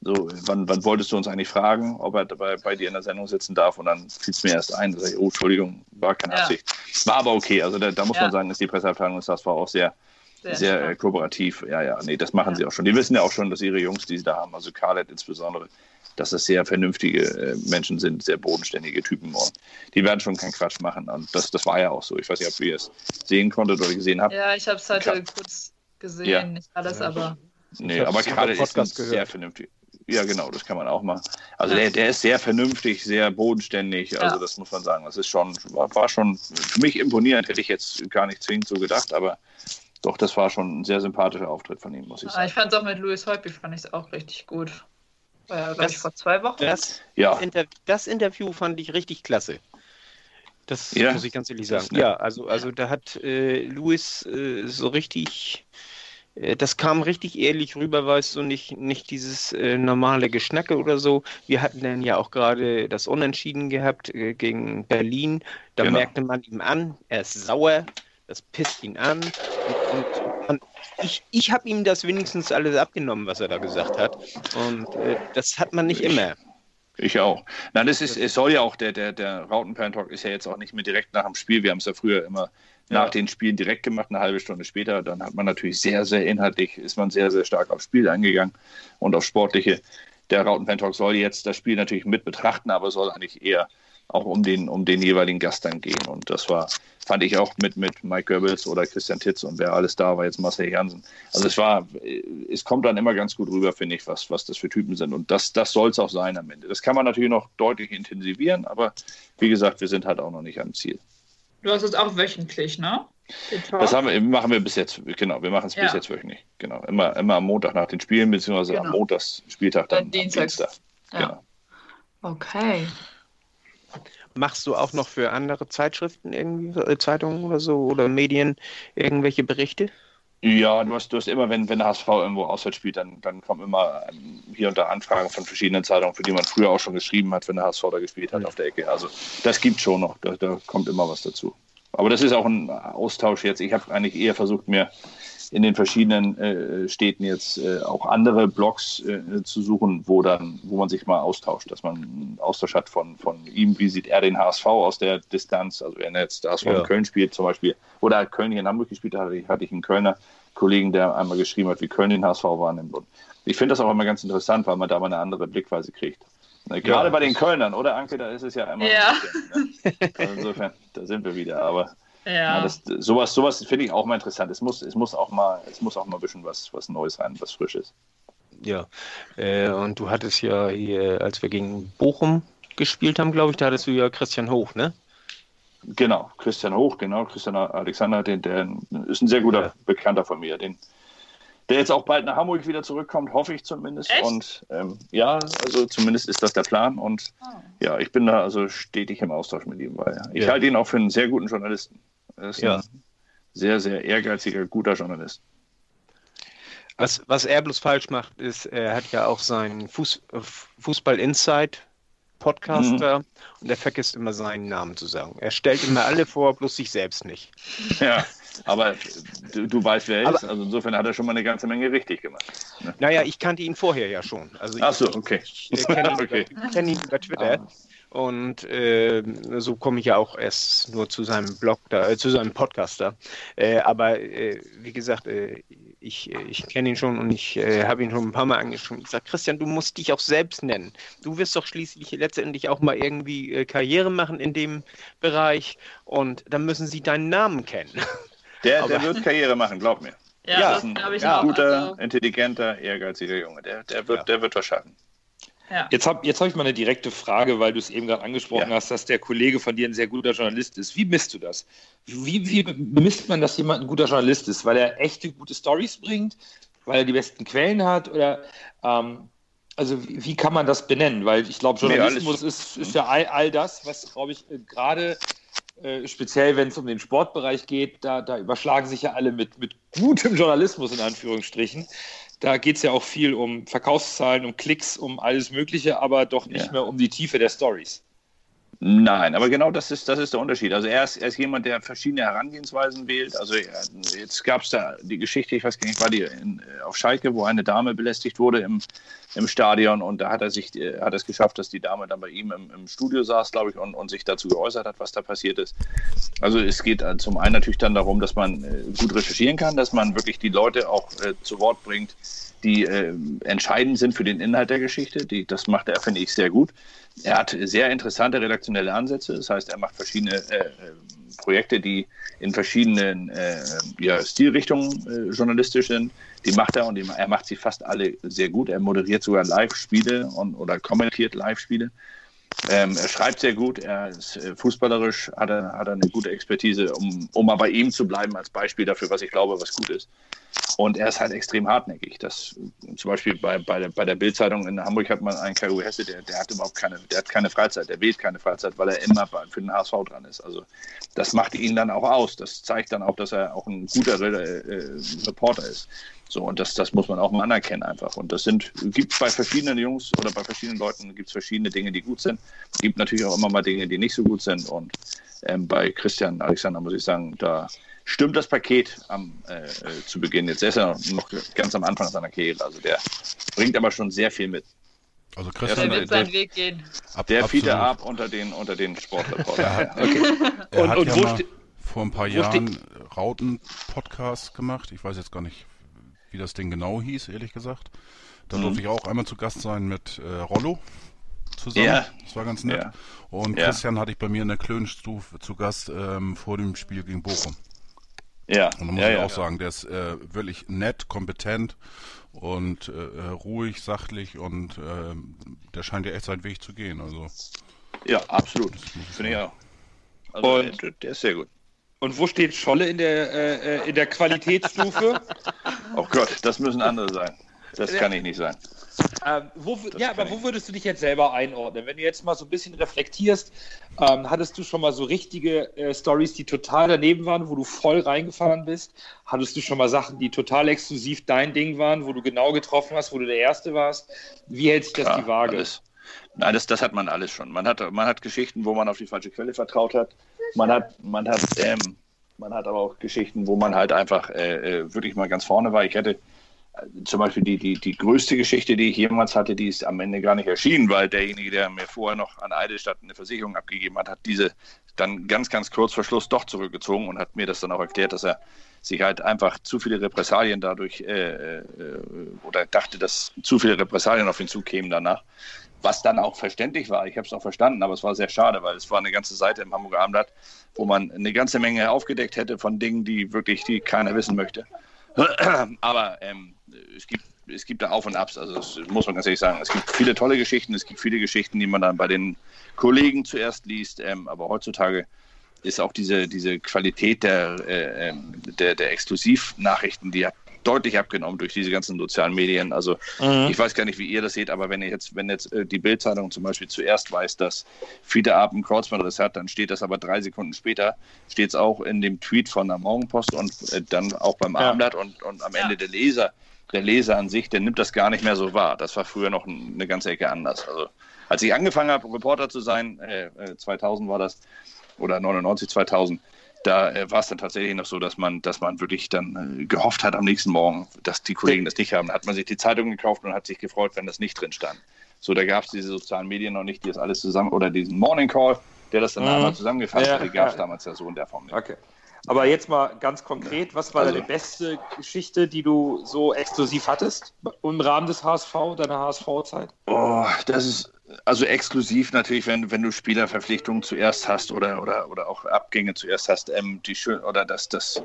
so, wann, wann wolltest du uns eigentlich fragen, ob er dabei bei dir in der Sendung sitzen darf? Und dann fiel es mir erst ein, dass ich, oh, Entschuldigung, war keine ja. Absicht. War aber okay. Also da, da muss ja. man sagen, ist die Presseabteilung des HSV auch sehr, sehr, sehr äh, kooperativ. Ja, ja, nee, das machen ja. sie auch schon. Die wissen ja auch schon, dass ihre Jungs, die sie da haben, also Khaled insbesondere, dass das sehr vernünftige äh, Menschen sind, sehr bodenständige Typen. Und die werden schon keinen Quatsch machen. Und das, das war ja auch so. Ich weiß nicht, ob ihr es sehen konntet oder gesehen habt. Ja, ich habe es heute kurz gesehen, nicht alles, aber. Nee, aber Khaled ist sehr vernünftig. Ja, genau, das kann man auch machen. Also der, der ist sehr vernünftig, sehr bodenständig. Also ja. das muss man sagen. Das ist schon, war, war, schon für mich imponierend, hätte ich jetzt gar nicht zwingend so gedacht, aber doch, das war schon ein sehr sympathischer Auftritt von ihm, muss ich sagen. Ich fand es auch mit Louis Holtby fand ich es auch richtig gut. Ja, glaube ich, vor zwei Wochen. Das, ja. Inter das Interview fand ich richtig klasse. Das ja, muss ich ganz ehrlich sagen. Ja, also, also da hat äh, Louis äh, so richtig äh, das kam richtig ehrlich rüber, weißt du, nicht, nicht dieses äh, normale Geschnacke oder so. Wir hatten dann ja auch gerade das Unentschieden gehabt äh, gegen Berlin. Da genau. merkte man ihm an, er ist sauer, das pisst ihn an. Und, und ich, ich habe ihm das wenigstens alles abgenommen, was er da gesagt hat. Und äh, das hat man nicht immer. Ich auch. Nein, das ist, es soll ja auch, der, der, der Rautenperlen-Talk ist ja jetzt auch nicht mehr direkt nach dem Spiel. Wir haben es ja früher immer nach den Spielen direkt gemacht, eine halbe Stunde später. Dann hat man natürlich sehr, sehr inhaltlich, ist man sehr, sehr stark aufs Spiel eingegangen und auf sportliche. Der Rautenpentalk soll jetzt das Spiel natürlich mit betrachten, aber soll eigentlich eher auch um den, um den jeweiligen Gast dann gehen. Und das war, fand ich auch mit, mit Mike Goebbels oder Christian Titz und wer alles da war, jetzt Marcel Jansen. Also es war, es kommt dann immer ganz gut rüber, finde ich, was, was das für Typen sind. Und das, das soll es auch sein am Ende. Das kann man natürlich noch deutlich intensivieren, aber wie gesagt, wir sind halt auch noch nicht am Ziel. Du hast es auch wöchentlich, ne? Das haben wir, machen wir bis jetzt, genau, wir machen es ja. bis jetzt wöchentlich. Genau. Immer, immer am Montag nach den Spielen, beziehungsweise genau. am Montagsspieltag dann. dann Dienstags. Dienstag. Ja. Genau. Okay. Machst du auch noch für andere Zeitschriften, irgendwie, äh, Zeitungen oder so oder Medien irgendwelche Berichte? Ja, du hast, du hast immer, wenn, wenn der HSV irgendwo auswärts spielt, dann, dann kommen immer ähm, hier und da Anfragen von verschiedenen Zeitungen, für die man früher auch schon geschrieben hat, wenn der HSV da gespielt hat auf der Ecke. Also das gibt schon noch, da, da kommt immer was dazu. Aber das ist auch ein Austausch jetzt. Ich habe eigentlich eher versucht, mir in den verschiedenen äh, Städten jetzt äh, auch andere Blogs äh, zu suchen, wo dann, wo man sich mal austauscht, dass man einen Austausch hat von, von ihm, wie sieht er den HSV aus der Distanz, also wenn er jetzt HSV ja. in Köln spielt zum Beispiel, oder Köln hier in Hamburg gespielt hat, hatte ich einen Kölner Kollegen, der einmal geschrieben hat, wie Köln den HSV wahrnimmt. Und ich finde das auch immer ganz interessant, weil man da mal eine andere Blickweise kriegt. Gerade ja. bei den Kölnern, oder Anke, da ist es ja immer. Ja. Bisschen, ne? also insofern, da sind wir wieder. Aber ja. ja das, sowas, sowas finde ich auch mal interessant. Es muss, es muss auch mal, es muss auch mal ein bisschen was, was Neues rein, was Frisches. Ja. Äh, und du hattest ja hier, als wir gegen Bochum gespielt haben, glaube ich, da hattest du ja Christian Hoch, ne? Genau, Christian Hoch, genau, Christian Alexander, den, der ist ein sehr guter ja. Bekannter von mir, den, der jetzt auch bald nach Hamburg wieder zurückkommt, hoffe ich zumindest. Echt? Und ähm, ja, also zumindest ist das der Plan. Und oh. ja, ich bin da also stetig im Austausch mit ihm, weil ich ja. halte ihn auch für einen sehr guten Journalisten. Er ist ja. ein sehr, sehr ehrgeiziger, guter Journalist. Was, was er bloß falsch macht, ist, er hat ja auch seinen Fuß, Fußball Insight Podcaster mhm. und er vergisst immer seinen Namen zu sagen. Er stellt immer alle vor, bloß sich selbst nicht. Ja, Aber du, du weißt, wer er ist. Also insofern hat er schon mal eine ganze Menge richtig gemacht. Ne? Naja, ich kannte ihn vorher ja schon. Also Ach so, okay. Ich, ich kenne ihn, okay. kenn ihn über Twitter. Ah. Und äh, so komme ich ja auch erst nur zu seinem Blog da, äh, zu seinem Podcast da. Äh, aber äh, wie gesagt, äh, ich, ich kenne ihn schon und ich äh, habe ihn schon ein paar Mal angeschrieben. Ich sage, Christian, du musst dich auch selbst nennen. Du wirst doch schließlich letztendlich auch mal irgendwie Karriere machen in dem Bereich und dann müssen sie deinen Namen kennen. Der, der wird Karriere machen, glaub mir. Ja, ja das glaube ich ja. auch. Guter, also... intelligenter, ehrgeiziger Junge. Der, der, wird, ja. der wird was schaffen. Ja. Jetzt habe jetzt hab ich mal eine direkte Frage, weil du es eben gerade angesprochen ja. hast, dass der Kollege von dir ein sehr guter Journalist ist. Wie misst du das? Wie, wie misst man, dass jemand ein guter Journalist ist? Weil er echte gute Stories bringt, weil er die besten Quellen hat oder ähm, also wie, wie, kann man das benennen? Weil ich glaube, Journalismus nee, ist, ist ja all, all das, was, glaube ich, äh, gerade äh, speziell wenn es um den Sportbereich geht, da, da überschlagen sich ja alle mit, mit gutem Journalismus in Anführungsstrichen. Da geht es ja auch viel um Verkaufszahlen, um Klicks, um alles Mögliche, aber doch nicht ja. mehr um die Tiefe der Stories. Nein, aber genau das ist, das ist der Unterschied. Also er ist, er ist jemand, der verschiedene Herangehensweisen wählt. Also jetzt gab es da die Geschichte, ich weiß gar nicht, war die in, auf Schalke, wo eine Dame belästigt wurde im, im Stadion und da hat er sich hat es geschafft, dass die Dame dann bei ihm im, im Studio saß, glaube ich, und, und sich dazu geäußert hat, was da passiert ist. Also es geht zum einen natürlich dann darum, dass man äh, gut recherchieren kann, dass man wirklich die Leute auch äh, zu Wort bringt, die äh, entscheidend sind für den Inhalt der Geschichte. Die, das macht er, finde ich, sehr gut. Er hat sehr interessante redaktionelle Ansätze. Das heißt, er macht verschiedene äh, äh Projekte, die in verschiedenen äh, ja, Stilrichtungen äh, journalistisch sind. Die macht er und die, er macht sie fast alle sehr gut. Er moderiert sogar Live-Spiele oder kommentiert Live-Spiele. Ähm, er schreibt sehr gut, er ist äh, fußballerisch, hat er, hat eine gute Expertise, um, um mal bei ihm zu bleiben als Beispiel dafür, was ich glaube, was gut ist. Und er ist halt extrem hartnäckig. Das, zum Beispiel bei, bei der, bei der Bildzeitung in Hamburg hat man einen Karu Hesse, der, der hat überhaupt keine, der hat keine Freizeit, der wählt keine Freizeit, weil er immer für den HSV dran ist. Also das macht ihn dann auch aus. Das zeigt dann auch, dass er auch ein guter äh, Reporter ist. So, und das, das muss man auch mal anerkennen einfach. Und das sind, gibt bei verschiedenen Jungs oder bei verschiedenen Leuten gibt es verschiedene Dinge, die gut sind. Es gibt natürlich auch immer mal Dinge, die nicht so gut sind. Und ähm, bei Christian Alexander muss ich sagen, da stimmt das Paket am, äh, äh zu Beginn. Jetzt ist er noch ganz am Anfang seiner Karriere. Also der bringt aber schon sehr viel mit. Also Christian der wird seinen Weg gehen. Ab, der fiete ab unter den, unter den Sportreportern. ja, okay. Er und, hat und ja wo vor ein paar Jahren Rauten-Podcast gemacht. Ich weiß jetzt gar nicht, wie das Ding genau hieß, ehrlich gesagt. Da mhm. durfte ich auch einmal zu Gast sein mit äh, Rollo zusammen. Ja. Das war ganz nett. Ja. Und ja. Christian hatte ich bei mir in der Klönstufe zu Gast ähm, vor dem Spiel gegen Bochum. Ja. Und da muss ja, ich auch sagen, der ist äh, wirklich nett, kompetent und äh, äh ruhig, sachlich und äh, der scheint ja echt seinen Weg zu gehen. Also. Ja, absolut. Finde ich auch. Also, und der, der ist sehr gut. Und wo steht Scholle in der, äh, äh in der Qualitätsstufe? oh Gott, das müssen andere sein. Das kann ich nicht sein. Ähm, wo, ja, aber wo würdest du dich jetzt selber einordnen? Wenn du jetzt mal so ein bisschen reflektierst, ähm, hattest du schon mal so richtige äh, Stories, die total daneben waren, wo du voll reingefahren bist? Hattest du schon mal Sachen, die total exklusiv dein Ding waren, wo du genau getroffen hast, wo du der Erste warst? Wie hält sich das Klar, die Waage? Alles. Nein, das, das hat man alles schon. Man hat, man hat Geschichten, wo man auf die falsche Quelle vertraut hat. Man hat, man hat, ähm, man hat aber auch Geschichten, wo man halt einfach äh, äh wirklich mal ganz vorne war. Ich hätte äh, zum Beispiel die, die, die größte Geschichte, die ich jemals hatte, die ist am Ende gar nicht erschienen, weil derjenige, der mir vorher noch an Eidelstadt eine Versicherung abgegeben hat, hat diese dann ganz, ganz kurz vor Schluss doch zurückgezogen und hat mir das dann auch erklärt, dass er sich halt einfach zu viele Repressalien dadurch äh, äh, oder dachte, dass zu viele Repressalien auf ihn zukämen danach was dann auch verständlich war. Ich habe es auch verstanden, aber es war sehr schade, weil es war eine ganze Seite im Hamburger Abendblatt, wo man eine ganze Menge aufgedeckt hätte von Dingen, die wirklich die keiner wissen möchte. Aber ähm, es gibt es gibt da Auf und Abs, also das muss man ganz ehrlich sagen. Es gibt viele tolle Geschichten, es gibt viele Geschichten, die man dann bei den Kollegen zuerst liest, ähm, aber heutzutage ist auch diese, diese Qualität der, äh, ähm, der, der Exklusivnachrichten, die hat deutlich abgenommen durch diese ganzen sozialen Medien. Also mhm. ich weiß gar nicht, wie ihr das seht, aber wenn ihr jetzt, wenn jetzt äh, die Bildzeitung zum Beispiel zuerst weiß, dass Fiete Ab einen Kreuzbandriss hat, dann steht das aber drei Sekunden später, steht es auch in dem Tweet von der Morgenpost und äh, dann auch beim ja. Abendblatt und, und am Ende ja. der Leser, der Leser an sich, der nimmt das gar nicht mehr so wahr. Das war früher noch eine ganze Ecke anders. Also als ich angefangen habe, Reporter zu sein, äh, 2000 äh, war das, oder 99, 2000, da äh, war es dann tatsächlich noch so, dass man, dass man wirklich dann äh, gehofft hat am nächsten Morgen, dass die Kollegen das nicht haben. Da hat man sich die Zeitung gekauft und hat sich gefreut, wenn das nicht drin stand. So, da gab es diese sozialen Medien noch nicht, die das alles zusammen, oder diesen Morning Call, der das dann mhm. einmal zusammengefasst ja, hat, die gab es ja. damals ja so in der Form nicht. Okay. Aber jetzt mal ganz konkret, was war also, deine beste Geschichte, die du so exklusiv hattest im Rahmen des HSV, deiner HSV-Zeit? Oh, das ist also exklusiv natürlich, wenn, wenn du Spielerverpflichtungen zuerst hast oder, oder, oder auch Abgänge zuerst hast, ähm, die schön oder das, das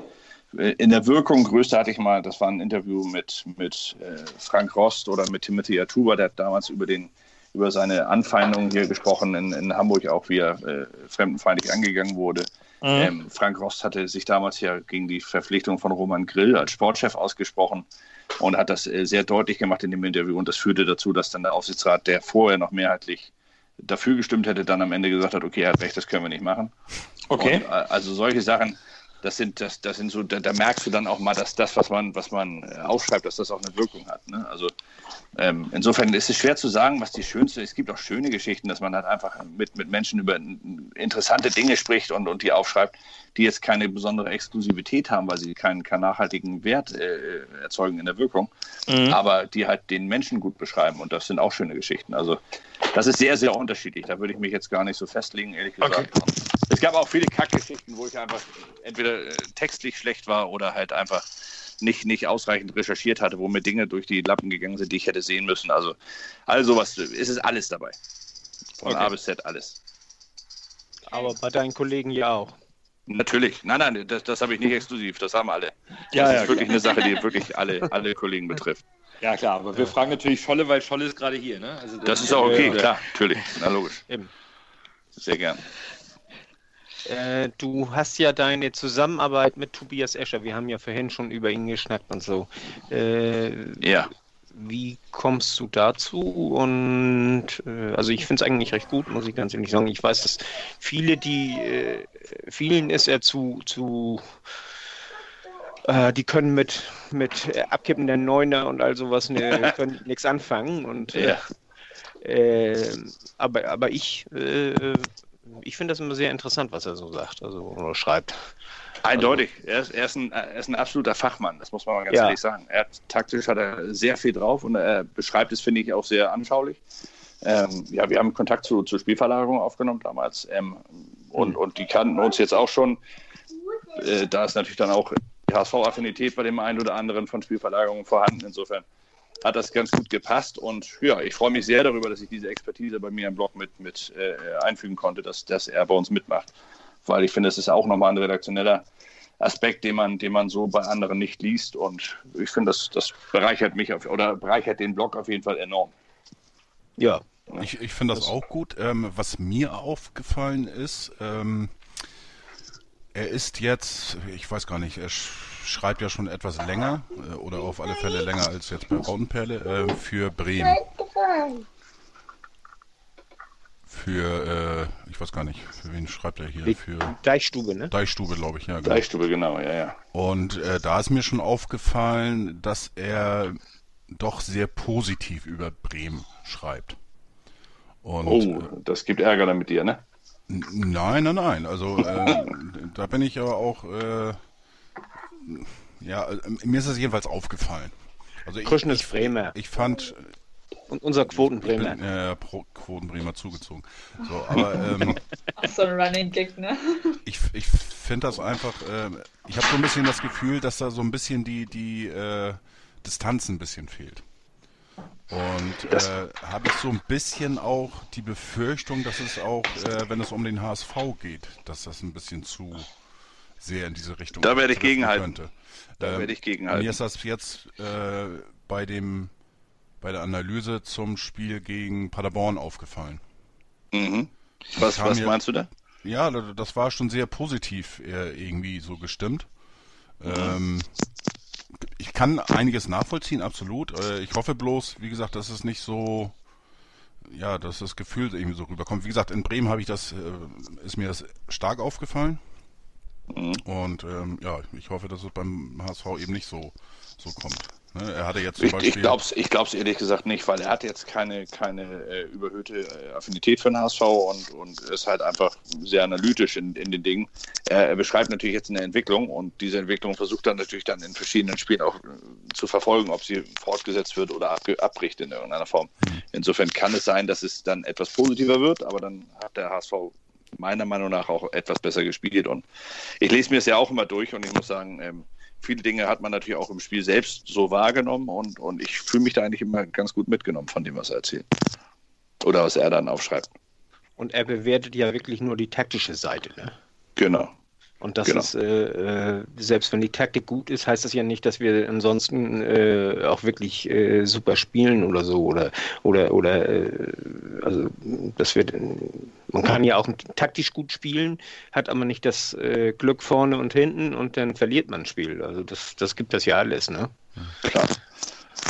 äh, in der Wirkung größte hatte ich mal, das war ein Interview mit, mit äh, Frank Rost oder mit Timothy Atuba, der hat damals über den über seine Anfeindungen hier gesprochen in, in Hamburg auch, wie er äh, fremdenfeindlich angegangen wurde. Mhm. Ähm, Frank Rost hatte sich damals ja gegen die Verpflichtung von Roman Grill als Sportchef ausgesprochen und hat das äh, sehr deutlich gemacht in dem Interview. Und das führte dazu, dass dann der Aufsichtsrat, der vorher noch mehrheitlich dafür gestimmt hätte, dann am Ende gesagt hat, okay, er hat recht, das können wir nicht machen. Okay. Und, äh, also solche Sachen, das sind, das, das sind so, da, da, merkst du dann auch mal, dass das, was man, was man äh, aufschreibt, dass das auch eine Wirkung hat. Ne? Also ähm, insofern ist es schwer zu sagen, was die schönste ist. Es gibt auch schöne Geschichten, dass man halt einfach mit, mit Menschen über interessante Dinge spricht und, und die aufschreibt, die jetzt keine besondere Exklusivität haben, weil sie keinen, keinen nachhaltigen Wert äh, erzeugen in der Wirkung, mhm. aber die halt den Menschen gut beschreiben. Und das sind auch schöne Geschichten. Also das ist sehr, sehr unterschiedlich. Da würde ich mich jetzt gar nicht so festlegen, ehrlich gesagt. Okay. Es gab auch viele Kackgeschichten, wo ich einfach entweder äh, textlich schlecht war oder halt einfach nicht, nicht ausreichend recherchiert hatte, wo mir Dinge durch die Lappen gegangen sind, die ich hätte sehen müssen. Also, all sowas, es ist alles dabei. Von okay. A bis Z alles. Aber bei deinen Kollegen ja auch. Natürlich. Nein, nein, das, das habe ich nicht exklusiv. Das haben alle. Ja, das ja, ist wirklich klar. eine Sache, die wirklich alle, alle Kollegen betrifft. Ja, klar, aber wir fragen natürlich Scholle, weil Scholle ist gerade hier. Ne? Also das, das ist auch okay, äh, klar, natürlich. Na, logisch. Eben. Sehr gern. Äh, du hast ja deine Zusammenarbeit mit Tobias Escher. Wir haben ja vorhin schon über ihn geschnackt und so. Äh, ja. Wie kommst du dazu? Und äh, also ich finde es eigentlich recht gut, muss ich ganz ehrlich sagen. Ich weiß, dass viele, die äh, vielen ist er zu, zu äh, die können mit, mit Abkippen der Neuner und all sowas ne, nichts anfangen. Und ja. aber, aber ich ich finde das immer sehr interessant, was er so sagt, also oder schreibt. Eindeutig. Er, ist, er, ist ein, er ist ein absoluter Fachmann, das muss man mal ganz ja. ehrlich sagen. Er hat, taktisch hat er sehr viel drauf und er beschreibt es, finde ich, auch sehr anschaulich. Ähm, ja, wir haben Kontakt zu, zur Spielverlagerung aufgenommen damals ähm, und, mhm. und die kannten uns jetzt auch schon. Äh, da ist natürlich dann auch die HSV-Affinität bei dem einen oder anderen von Spielverlagerungen vorhanden. Insofern hat das ganz gut gepasst. Und ja, ich freue mich sehr darüber, dass ich diese Expertise bei mir im Blog mit, mit äh, einfügen konnte, dass, dass er bei uns mitmacht. Weil ich finde, es ist auch nochmal ein redaktioneller Aspekt, den man, den man so bei anderen nicht liest. Und ich finde, das, das bereichert mich auf, oder bereichert den Blog auf jeden Fall enorm. Ja. Ich, ich finde das, das, auch gut. Ähm, was mir aufgefallen ist, ähm, er ist jetzt, ich weiß gar nicht, er schreibt ja schon etwas länger, äh, oder auf alle Fälle länger als jetzt bei Rautenperle, äh, für Bremen. Für, äh, ich weiß gar nicht, für wen schreibt er hier? Für Deichstube, ne? Deichstube, glaube ich, ja. Genau. Deichstube, genau, ja, ja. Und äh, da ist mir schon aufgefallen, dass er doch sehr positiv über Bremen schreibt. Und, oh, das gibt Ärger dann mit dir, ne? Nein, nein, nein. Also äh, da bin ich aber auch äh, ja, äh, mir ist es jedenfalls aufgefallen. Also ich, ich, Bremer. Ich fand. Und unser Quotenbremer. Ich bin, äh, Quotenbremer zugezogen. So, aber. Ähm, Ach, so ein Running Gag, ne? Ich, ich finde das einfach. Äh, ich habe so ein bisschen das Gefühl, dass da so ein bisschen die, die äh, Distanz ein bisschen fehlt. Und äh, habe ich so ein bisschen auch die Befürchtung, dass es auch, äh, wenn es um den HSV geht, dass das ein bisschen zu sehr in diese Richtung. Da werde ich gegenhalten. Könnte. Da ähm, werde ich gegenhalten. Mir ist das jetzt äh, bei dem bei der Analyse zum Spiel gegen Paderborn aufgefallen. Mhm. Was, was hier, meinst du da? Ja, das war schon sehr positiv äh, irgendwie so gestimmt. Mhm. Ähm, ich kann einiges nachvollziehen, absolut. Äh, ich hoffe bloß, wie gesagt, dass es nicht so, ja, dass das Gefühl irgendwie so rüberkommt. Wie gesagt, in Bremen habe ich das, äh, ist mir das stark aufgefallen. Mhm. Und ähm, ja, ich hoffe, dass es beim HSV eben nicht so, so kommt. Ne? Er hatte jetzt zum ich, Beispiel. Ich glaube es ich glaub's ehrlich gesagt nicht, weil er hat jetzt keine, keine äh, überhöhte äh, Affinität für den HSV und, und ist halt einfach sehr analytisch in, in den Dingen. Er, er, beschreibt natürlich jetzt eine Entwicklung und diese Entwicklung versucht dann natürlich dann in verschiedenen Spielen auch äh, zu verfolgen, ob sie fortgesetzt wird oder ab, abbricht in irgendeiner Form. Mhm. Insofern kann es sein, dass es dann etwas positiver wird, aber dann hat der HSV meiner Meinung nach auch etwas besser gespielt. Und ich lese mir es ja auch immer durch und ich muss sagen, ähm, viele Dinge hat man natürlich auch im Spiel selbst so wahrgenommen und, und ich fühle mich da eigentlich immer ganz gut mitgenommen von dem, was er erzählt. Oder was er dann aufschreibt. Und er bewertet ja wirklich nur die taktische Seite, ne? Genau. Und das genau. ist, äh, äh, selbst wenn die Taktik gut ist, heißt das ja nicht, dass wir ansonsten äh, auch wirklich äh, super spielen oder so. Oder, oder, oder äh, also das wird, man kann ja auch taktisch gut spielen, hat aber nicht das äh, Glück vorne und hinten und dann verliert man ein Spiel. Also das, das gibt das ja alles, ne? Klar.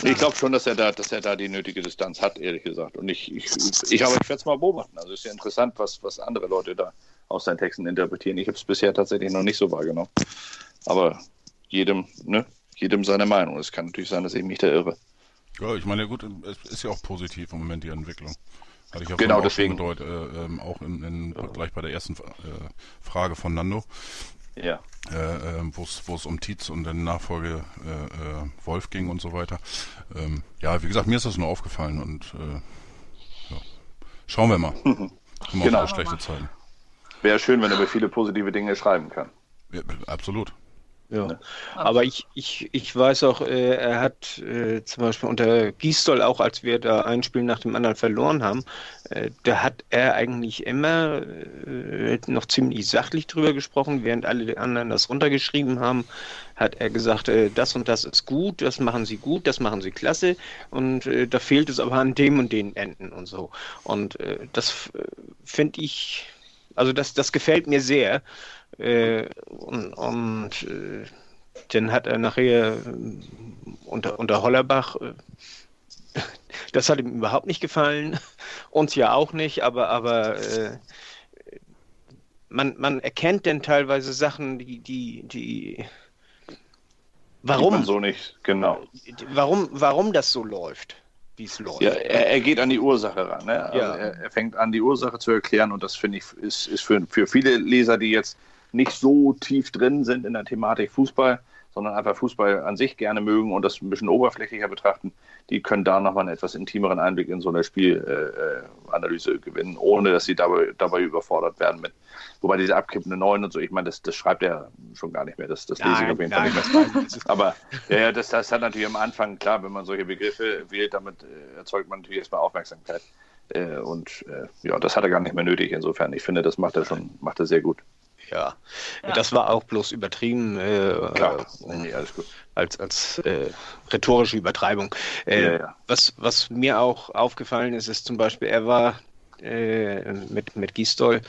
Ich glaube schon, dass er da, dass er da die nötige Distanz hat, ehrlich gesagt. Und ich, ich, ich, aber ich werde es mal beobachten. Also ist ja interessant, was, was andere Leute da aus seinen Texten interpretieren. Ich habe es bisher tatsächlich noch nicht so wahrgenommen. Aber jedem, ne, jedem seine Meinung. Es kann natürlich sein, dass ich mich da irre. Ja, ich meine, gut, es ist ja auch positiv im Moment die Entwicklung. Hatte ich ja genau deswegen. Gedeutet, äh, ähm, auch in, in, gleich bei der ersten äh, Frage von Nando. Ja. Äh, äh wo es um Tietz und dann Nachfolge äh, äh, Wolf ging und so weiter. Ähm, ja, wie gesagt, mir ist das nur aufgefallen und ja. schauen wir mal. Mhm. Genau. schlechte Zeiten. Wäre schön, wenn er über viele positive Dinge schreiben kann. Ja, absolut. Ja, aber ich, ich, ich weiß auch, äh, er hat äh, zum Beispiel unter Gistol, auch als wir da ein Spiel nach dem anderen verloren haben, äh, da hat er eigentlich immer äh, noch ziemlich sachlich drüber gesprochen, während alle anderen das runtergeschrieben haben, hat er gesagt, äh, das und das ist gut, das machen sie gut, das machen sie klasse und äh, da fehlt es aber an dem und den Enden und so. Und das finde ich also das, das gefällt mir sehr. Äh, und, und äh, dann hat er nachher äh, unter, unter Hollerbach, äh, das hat ihm überhaupt nicht gefallen, uns ja auch nicht, aber, aber äh, man, man erkennt denn teilweise Sachen, die, die, die warum so nicht, genau. Warum, warum das so läuft wie es läuft. Ja, er, er, geht an die Ursache ran. Ne? Also ja. er, er, fängt an, die Ursache zu erklären und das finde ich ist, ist für, für viele Leser, die jetzt nicht so tief drin sind in der Thematik Fußball, sondern einfach Fußball an sich gerne mögen und das ein bisschen oberflächlicher betrachten, die können da nochmal einen etwas intimeren Einblick in so eine Spielanalyse äh, gewinnen, ohne dass sie dabei, dabei überfordert werden mit. Wobei diese abkippende Neun und so, ich meine, das, das schreibt er schon gar nicht mehr, das, das lese ich auf jeden Fall nicht mehr. Aber ja, das, das hat natürlich am Anfang, klar, wenn man solche Begriffe wählt, damit äh, erzeugt man natürlich erstmal Aufmerksamkeit. Äh, und äh, ja, das hat er gar nicht mehr nötig. Insofern, ich finde, das macht er schon, macht er sehr gut. Ja. ja. das war auch bloß übertrieben. Äh, Klar, äh, nee, alles gut. Als, als äh, rhetorische Übertreibung. Äh, ja, ja. Was, was mir auch aufgefallen ist, ist zum Beispiel, er war äh, mit, mit Gistol,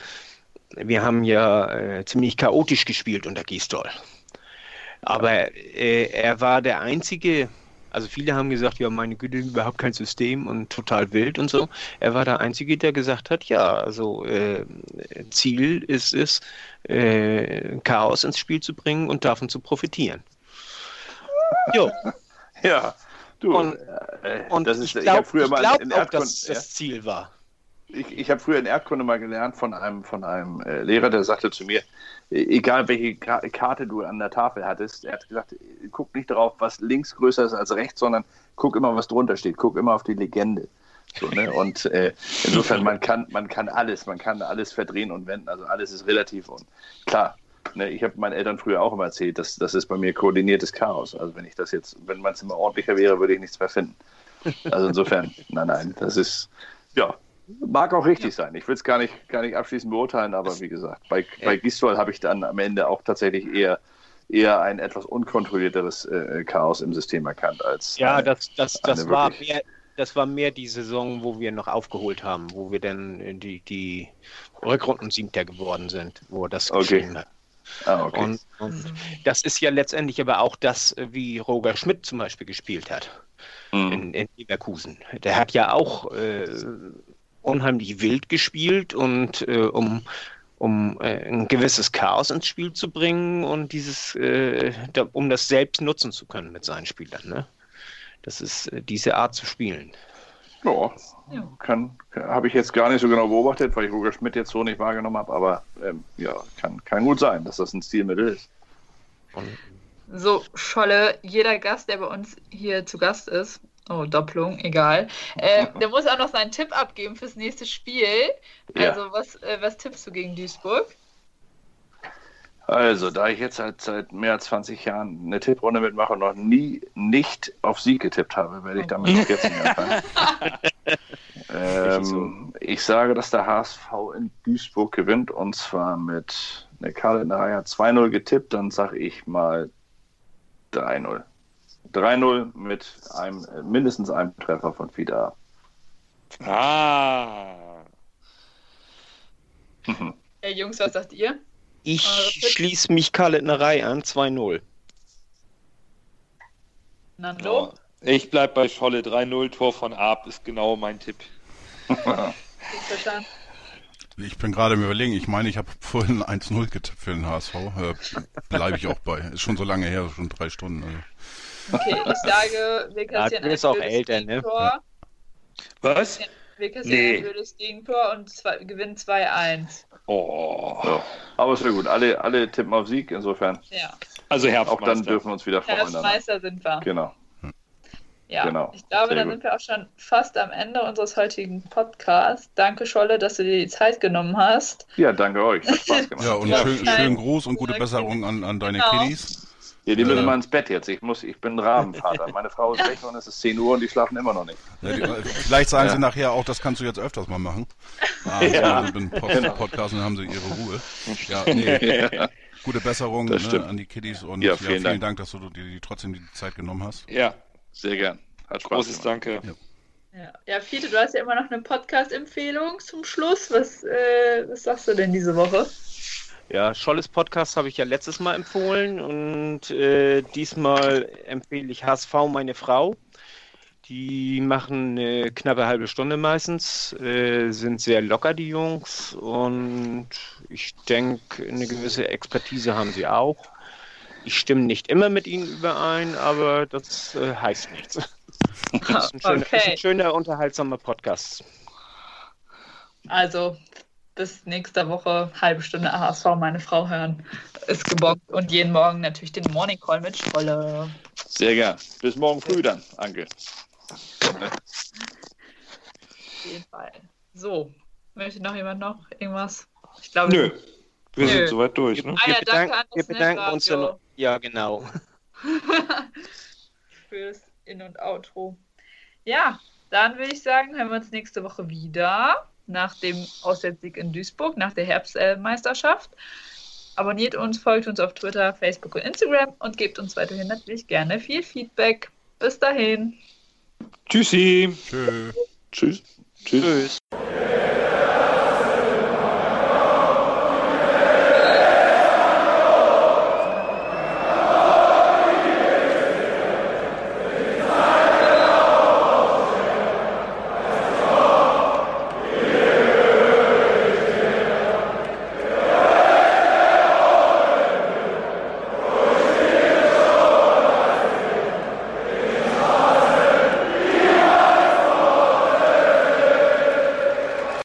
wir haben ja äh, ziemlich chaotisch gespielt unter Gistol. Aber er war der einzige also viele haben gesagt, ja, meine Güte, überhaupt kein System und total wild und so. Er war der Einzige, der gesagt hat, ja, also äh, Ziel ist es, äh, Chaos ins Spiel zu bringen und davon zu profitieren. Jo. Ja, du. Und, äh, und das ist, ich, glaub, ich früher ich mal in auch, dass ja? das Ziel war. Ich, ich habe früher in Erdkunde mal gelernt von einem, von einem äh, Lehrer, der sagte zu mir, egal welche Karte du an der Tafel hattest, er hat gesagt, guck nicht darauf, was links größer ist als rechts, sondern guck immer, was drunter steht, guck immer auf die Legende. So, ne? Und äh, insofern, man kann, man kann alles, man kann alles verdrehen und wenden, also alles ist relativ und klar. Ne, ich habe meinen Eltern früher auch immer erzählt, dass das ist bei mir koordiniertes Chaos. Also wenn ich das jetzt, wenn mein Zimmer ordentlicher wäre, würde ich nichts mehr finden. Also insofern, nein, nein, das ist, ja, Mag auch richtig ja. sein. Ich will es gar nicht, gar nicht abschließend beurteilen, aber wie gesagt, bei, bei Gistol habe ich dann am Ende auch tatsächlich eher, eher ein etwas unkontrollierteres äh, Chaos im System erkannt als. Ja, eine, das, das, das war mehr. Das war mehr die Saison, wo wir noch aufgeholt haben, wo wir dann die, die Rückrunden-Siebter geworden sind, wo das okay. geschehen hat. Ah, okay. Und, und, das ist ja letztendlich aber auch das, wie Roger Schmidt zum Beispiel gespielt hat mhm. in, in, Leverkusen. Der hat ja auch äh, unheimlich wild gespielt und äh, um, um äh, ein gewisses Chaos ins Spiel zu bringen und dieses, äh, da, um das selbst nutzen zu können mit seinen Spielern. Ne? das ist äh, diese Art zu spielen. Ja, kann, habe ich jetzt gar nicht so genau beobachtet, weil ich Roger Schmidt jetzt so nicht wahrgenommen habe, aber ähm, ja, kann, kann gut sein, dass das ein Stilmittel ist. So, Scholle, jeder Gast, der bei uns hier zu Gast ist, oh, Doppelung, egal, äh, der muss auch noch seinen Tipp abgeben fürs nächste Spiel. Ja. Also, was, äh, was tippst du gegen Duisburg? Also, da ich jetzt seit, seit mehr als 20 Jahren eine Tipprunde mitmache und noch nie nicht auf Sieg getippt habe, werde ich damit noch jetzt nicht anfangen. ähm, ich sage, dass der HSV in Duisburg gewinnt und zwar mit, ne, Karl Reihe hat 2-0 getippt, dann sage ich mal 3-0. 3-0 mit einem, äh, mindestens einem Treffer von Fida. Ah. Hey Jungs, was sagt ihr? Ich schließe mich Karletnerei an, 2-0. Nando? Ich bleib bei Scholle 3-0, Tor von Arp ist genau mein Tipp. Ich bin gerade im Überlegen, ich meine, ich habe vorhin 1-0 getippt für den HSV. Äh, Bleibe ich auch bei. Ist schon so lange her, schon drei Stunden. Also. Okay, ich sage, wir kassieren du ein auch blödes älter, ne? Gegentor. Was? Wir kassieren Nee. ein blödes Gegentor und zwei, gewinnen 2-1. Oh. Ja. Aber ist ja gut, alle, alle tippen auf Sieg, insofern Ja, Also auch Herbstmeister. dann dürfen wir uns wieder freuen. Herbstmeister sind wir. Genau. Ja, Genau. ich glaube, dann sind wir auch schon fast am Ende unseres heutigen Podcasts. Danke, Scholle, dass du dir die Zeit genommen hast. Ja, danke euch. Hat Spaß gemacht. Ja, und Ja, schön, schönen Gruß und gute Besserung an, an deine Genau. Kiddies. Ja, die müssen Äh. mal ins Bett jetzt. Ich, muss, ich bin ein Rabenvater. Meine Frau ist weg und es ist 10 Uhr und die schlafen immer noch nicht. Ja, die, vielleicht sagen Ja. sie nachher auch, das kannst du jetzt öfters mal machen. Ah, Ja. ja. Bin Pod Podcast und dann haben sie ihre Ruhe. Ja, nee. Gute Besserung ne, an die Kiddies und Ja, ja, vielen vielen, Dank. Dank. dass du dir die, trotzdem die Zeit genommen hast. Ja, Sehr gern. Hat Spaß großes gemacht. Danke. Ja, ja Fiete, du hast ja immer noch eine Podcast-Empfehlung zum Schluss. Was, äh, was sagst du denn diese Woche? Ja, Scholles Podcast habe ich ja letztes Mal empfohlen und äh, diesmal empfehle ich HSV meine Frau. Die machen eine knappe halbe Stunde meistens, äh, sind sehr locker, die Jungs, und ich denke, eine gewisse Expertise haben sie auch. Ich stimme nicht immer mit ihnen überein, aber das äh, heißt nichts. Das ist ein schöner, ist Okay. ein schöner unterhaltsamer Podcast. Also, bis nächste Woche, halbe Stunde HSV, meine Frau hören. Ist gebockt. Und jeden Morgen natürlich den Morning Call mit Scholle. Sehr gern. Bis morgen früh dann, Anke. Auf jeden Fall. So, möchte noch jemand noch irgendwas? Ich glaube, Nö, wir Nö. sind soweit durch. Ne? Ah ja, wir bedanken uns ja noch. Ja, genau. fürs In- und Outro. Ja, dann würde ich sagen, hören wir uns nächste Woche wieder nach dem Auswärtssieg in Duisburg, nach der Herbstmeisterschaft. Abonniert uns, folgt uns auf Twitter, Facebook und Instagram und gebt uns weiterhin natürlich gerne viel Feedback. Bis dahin. Tschüssi. Tschö. Tschüss. Tschüss. Tschüss.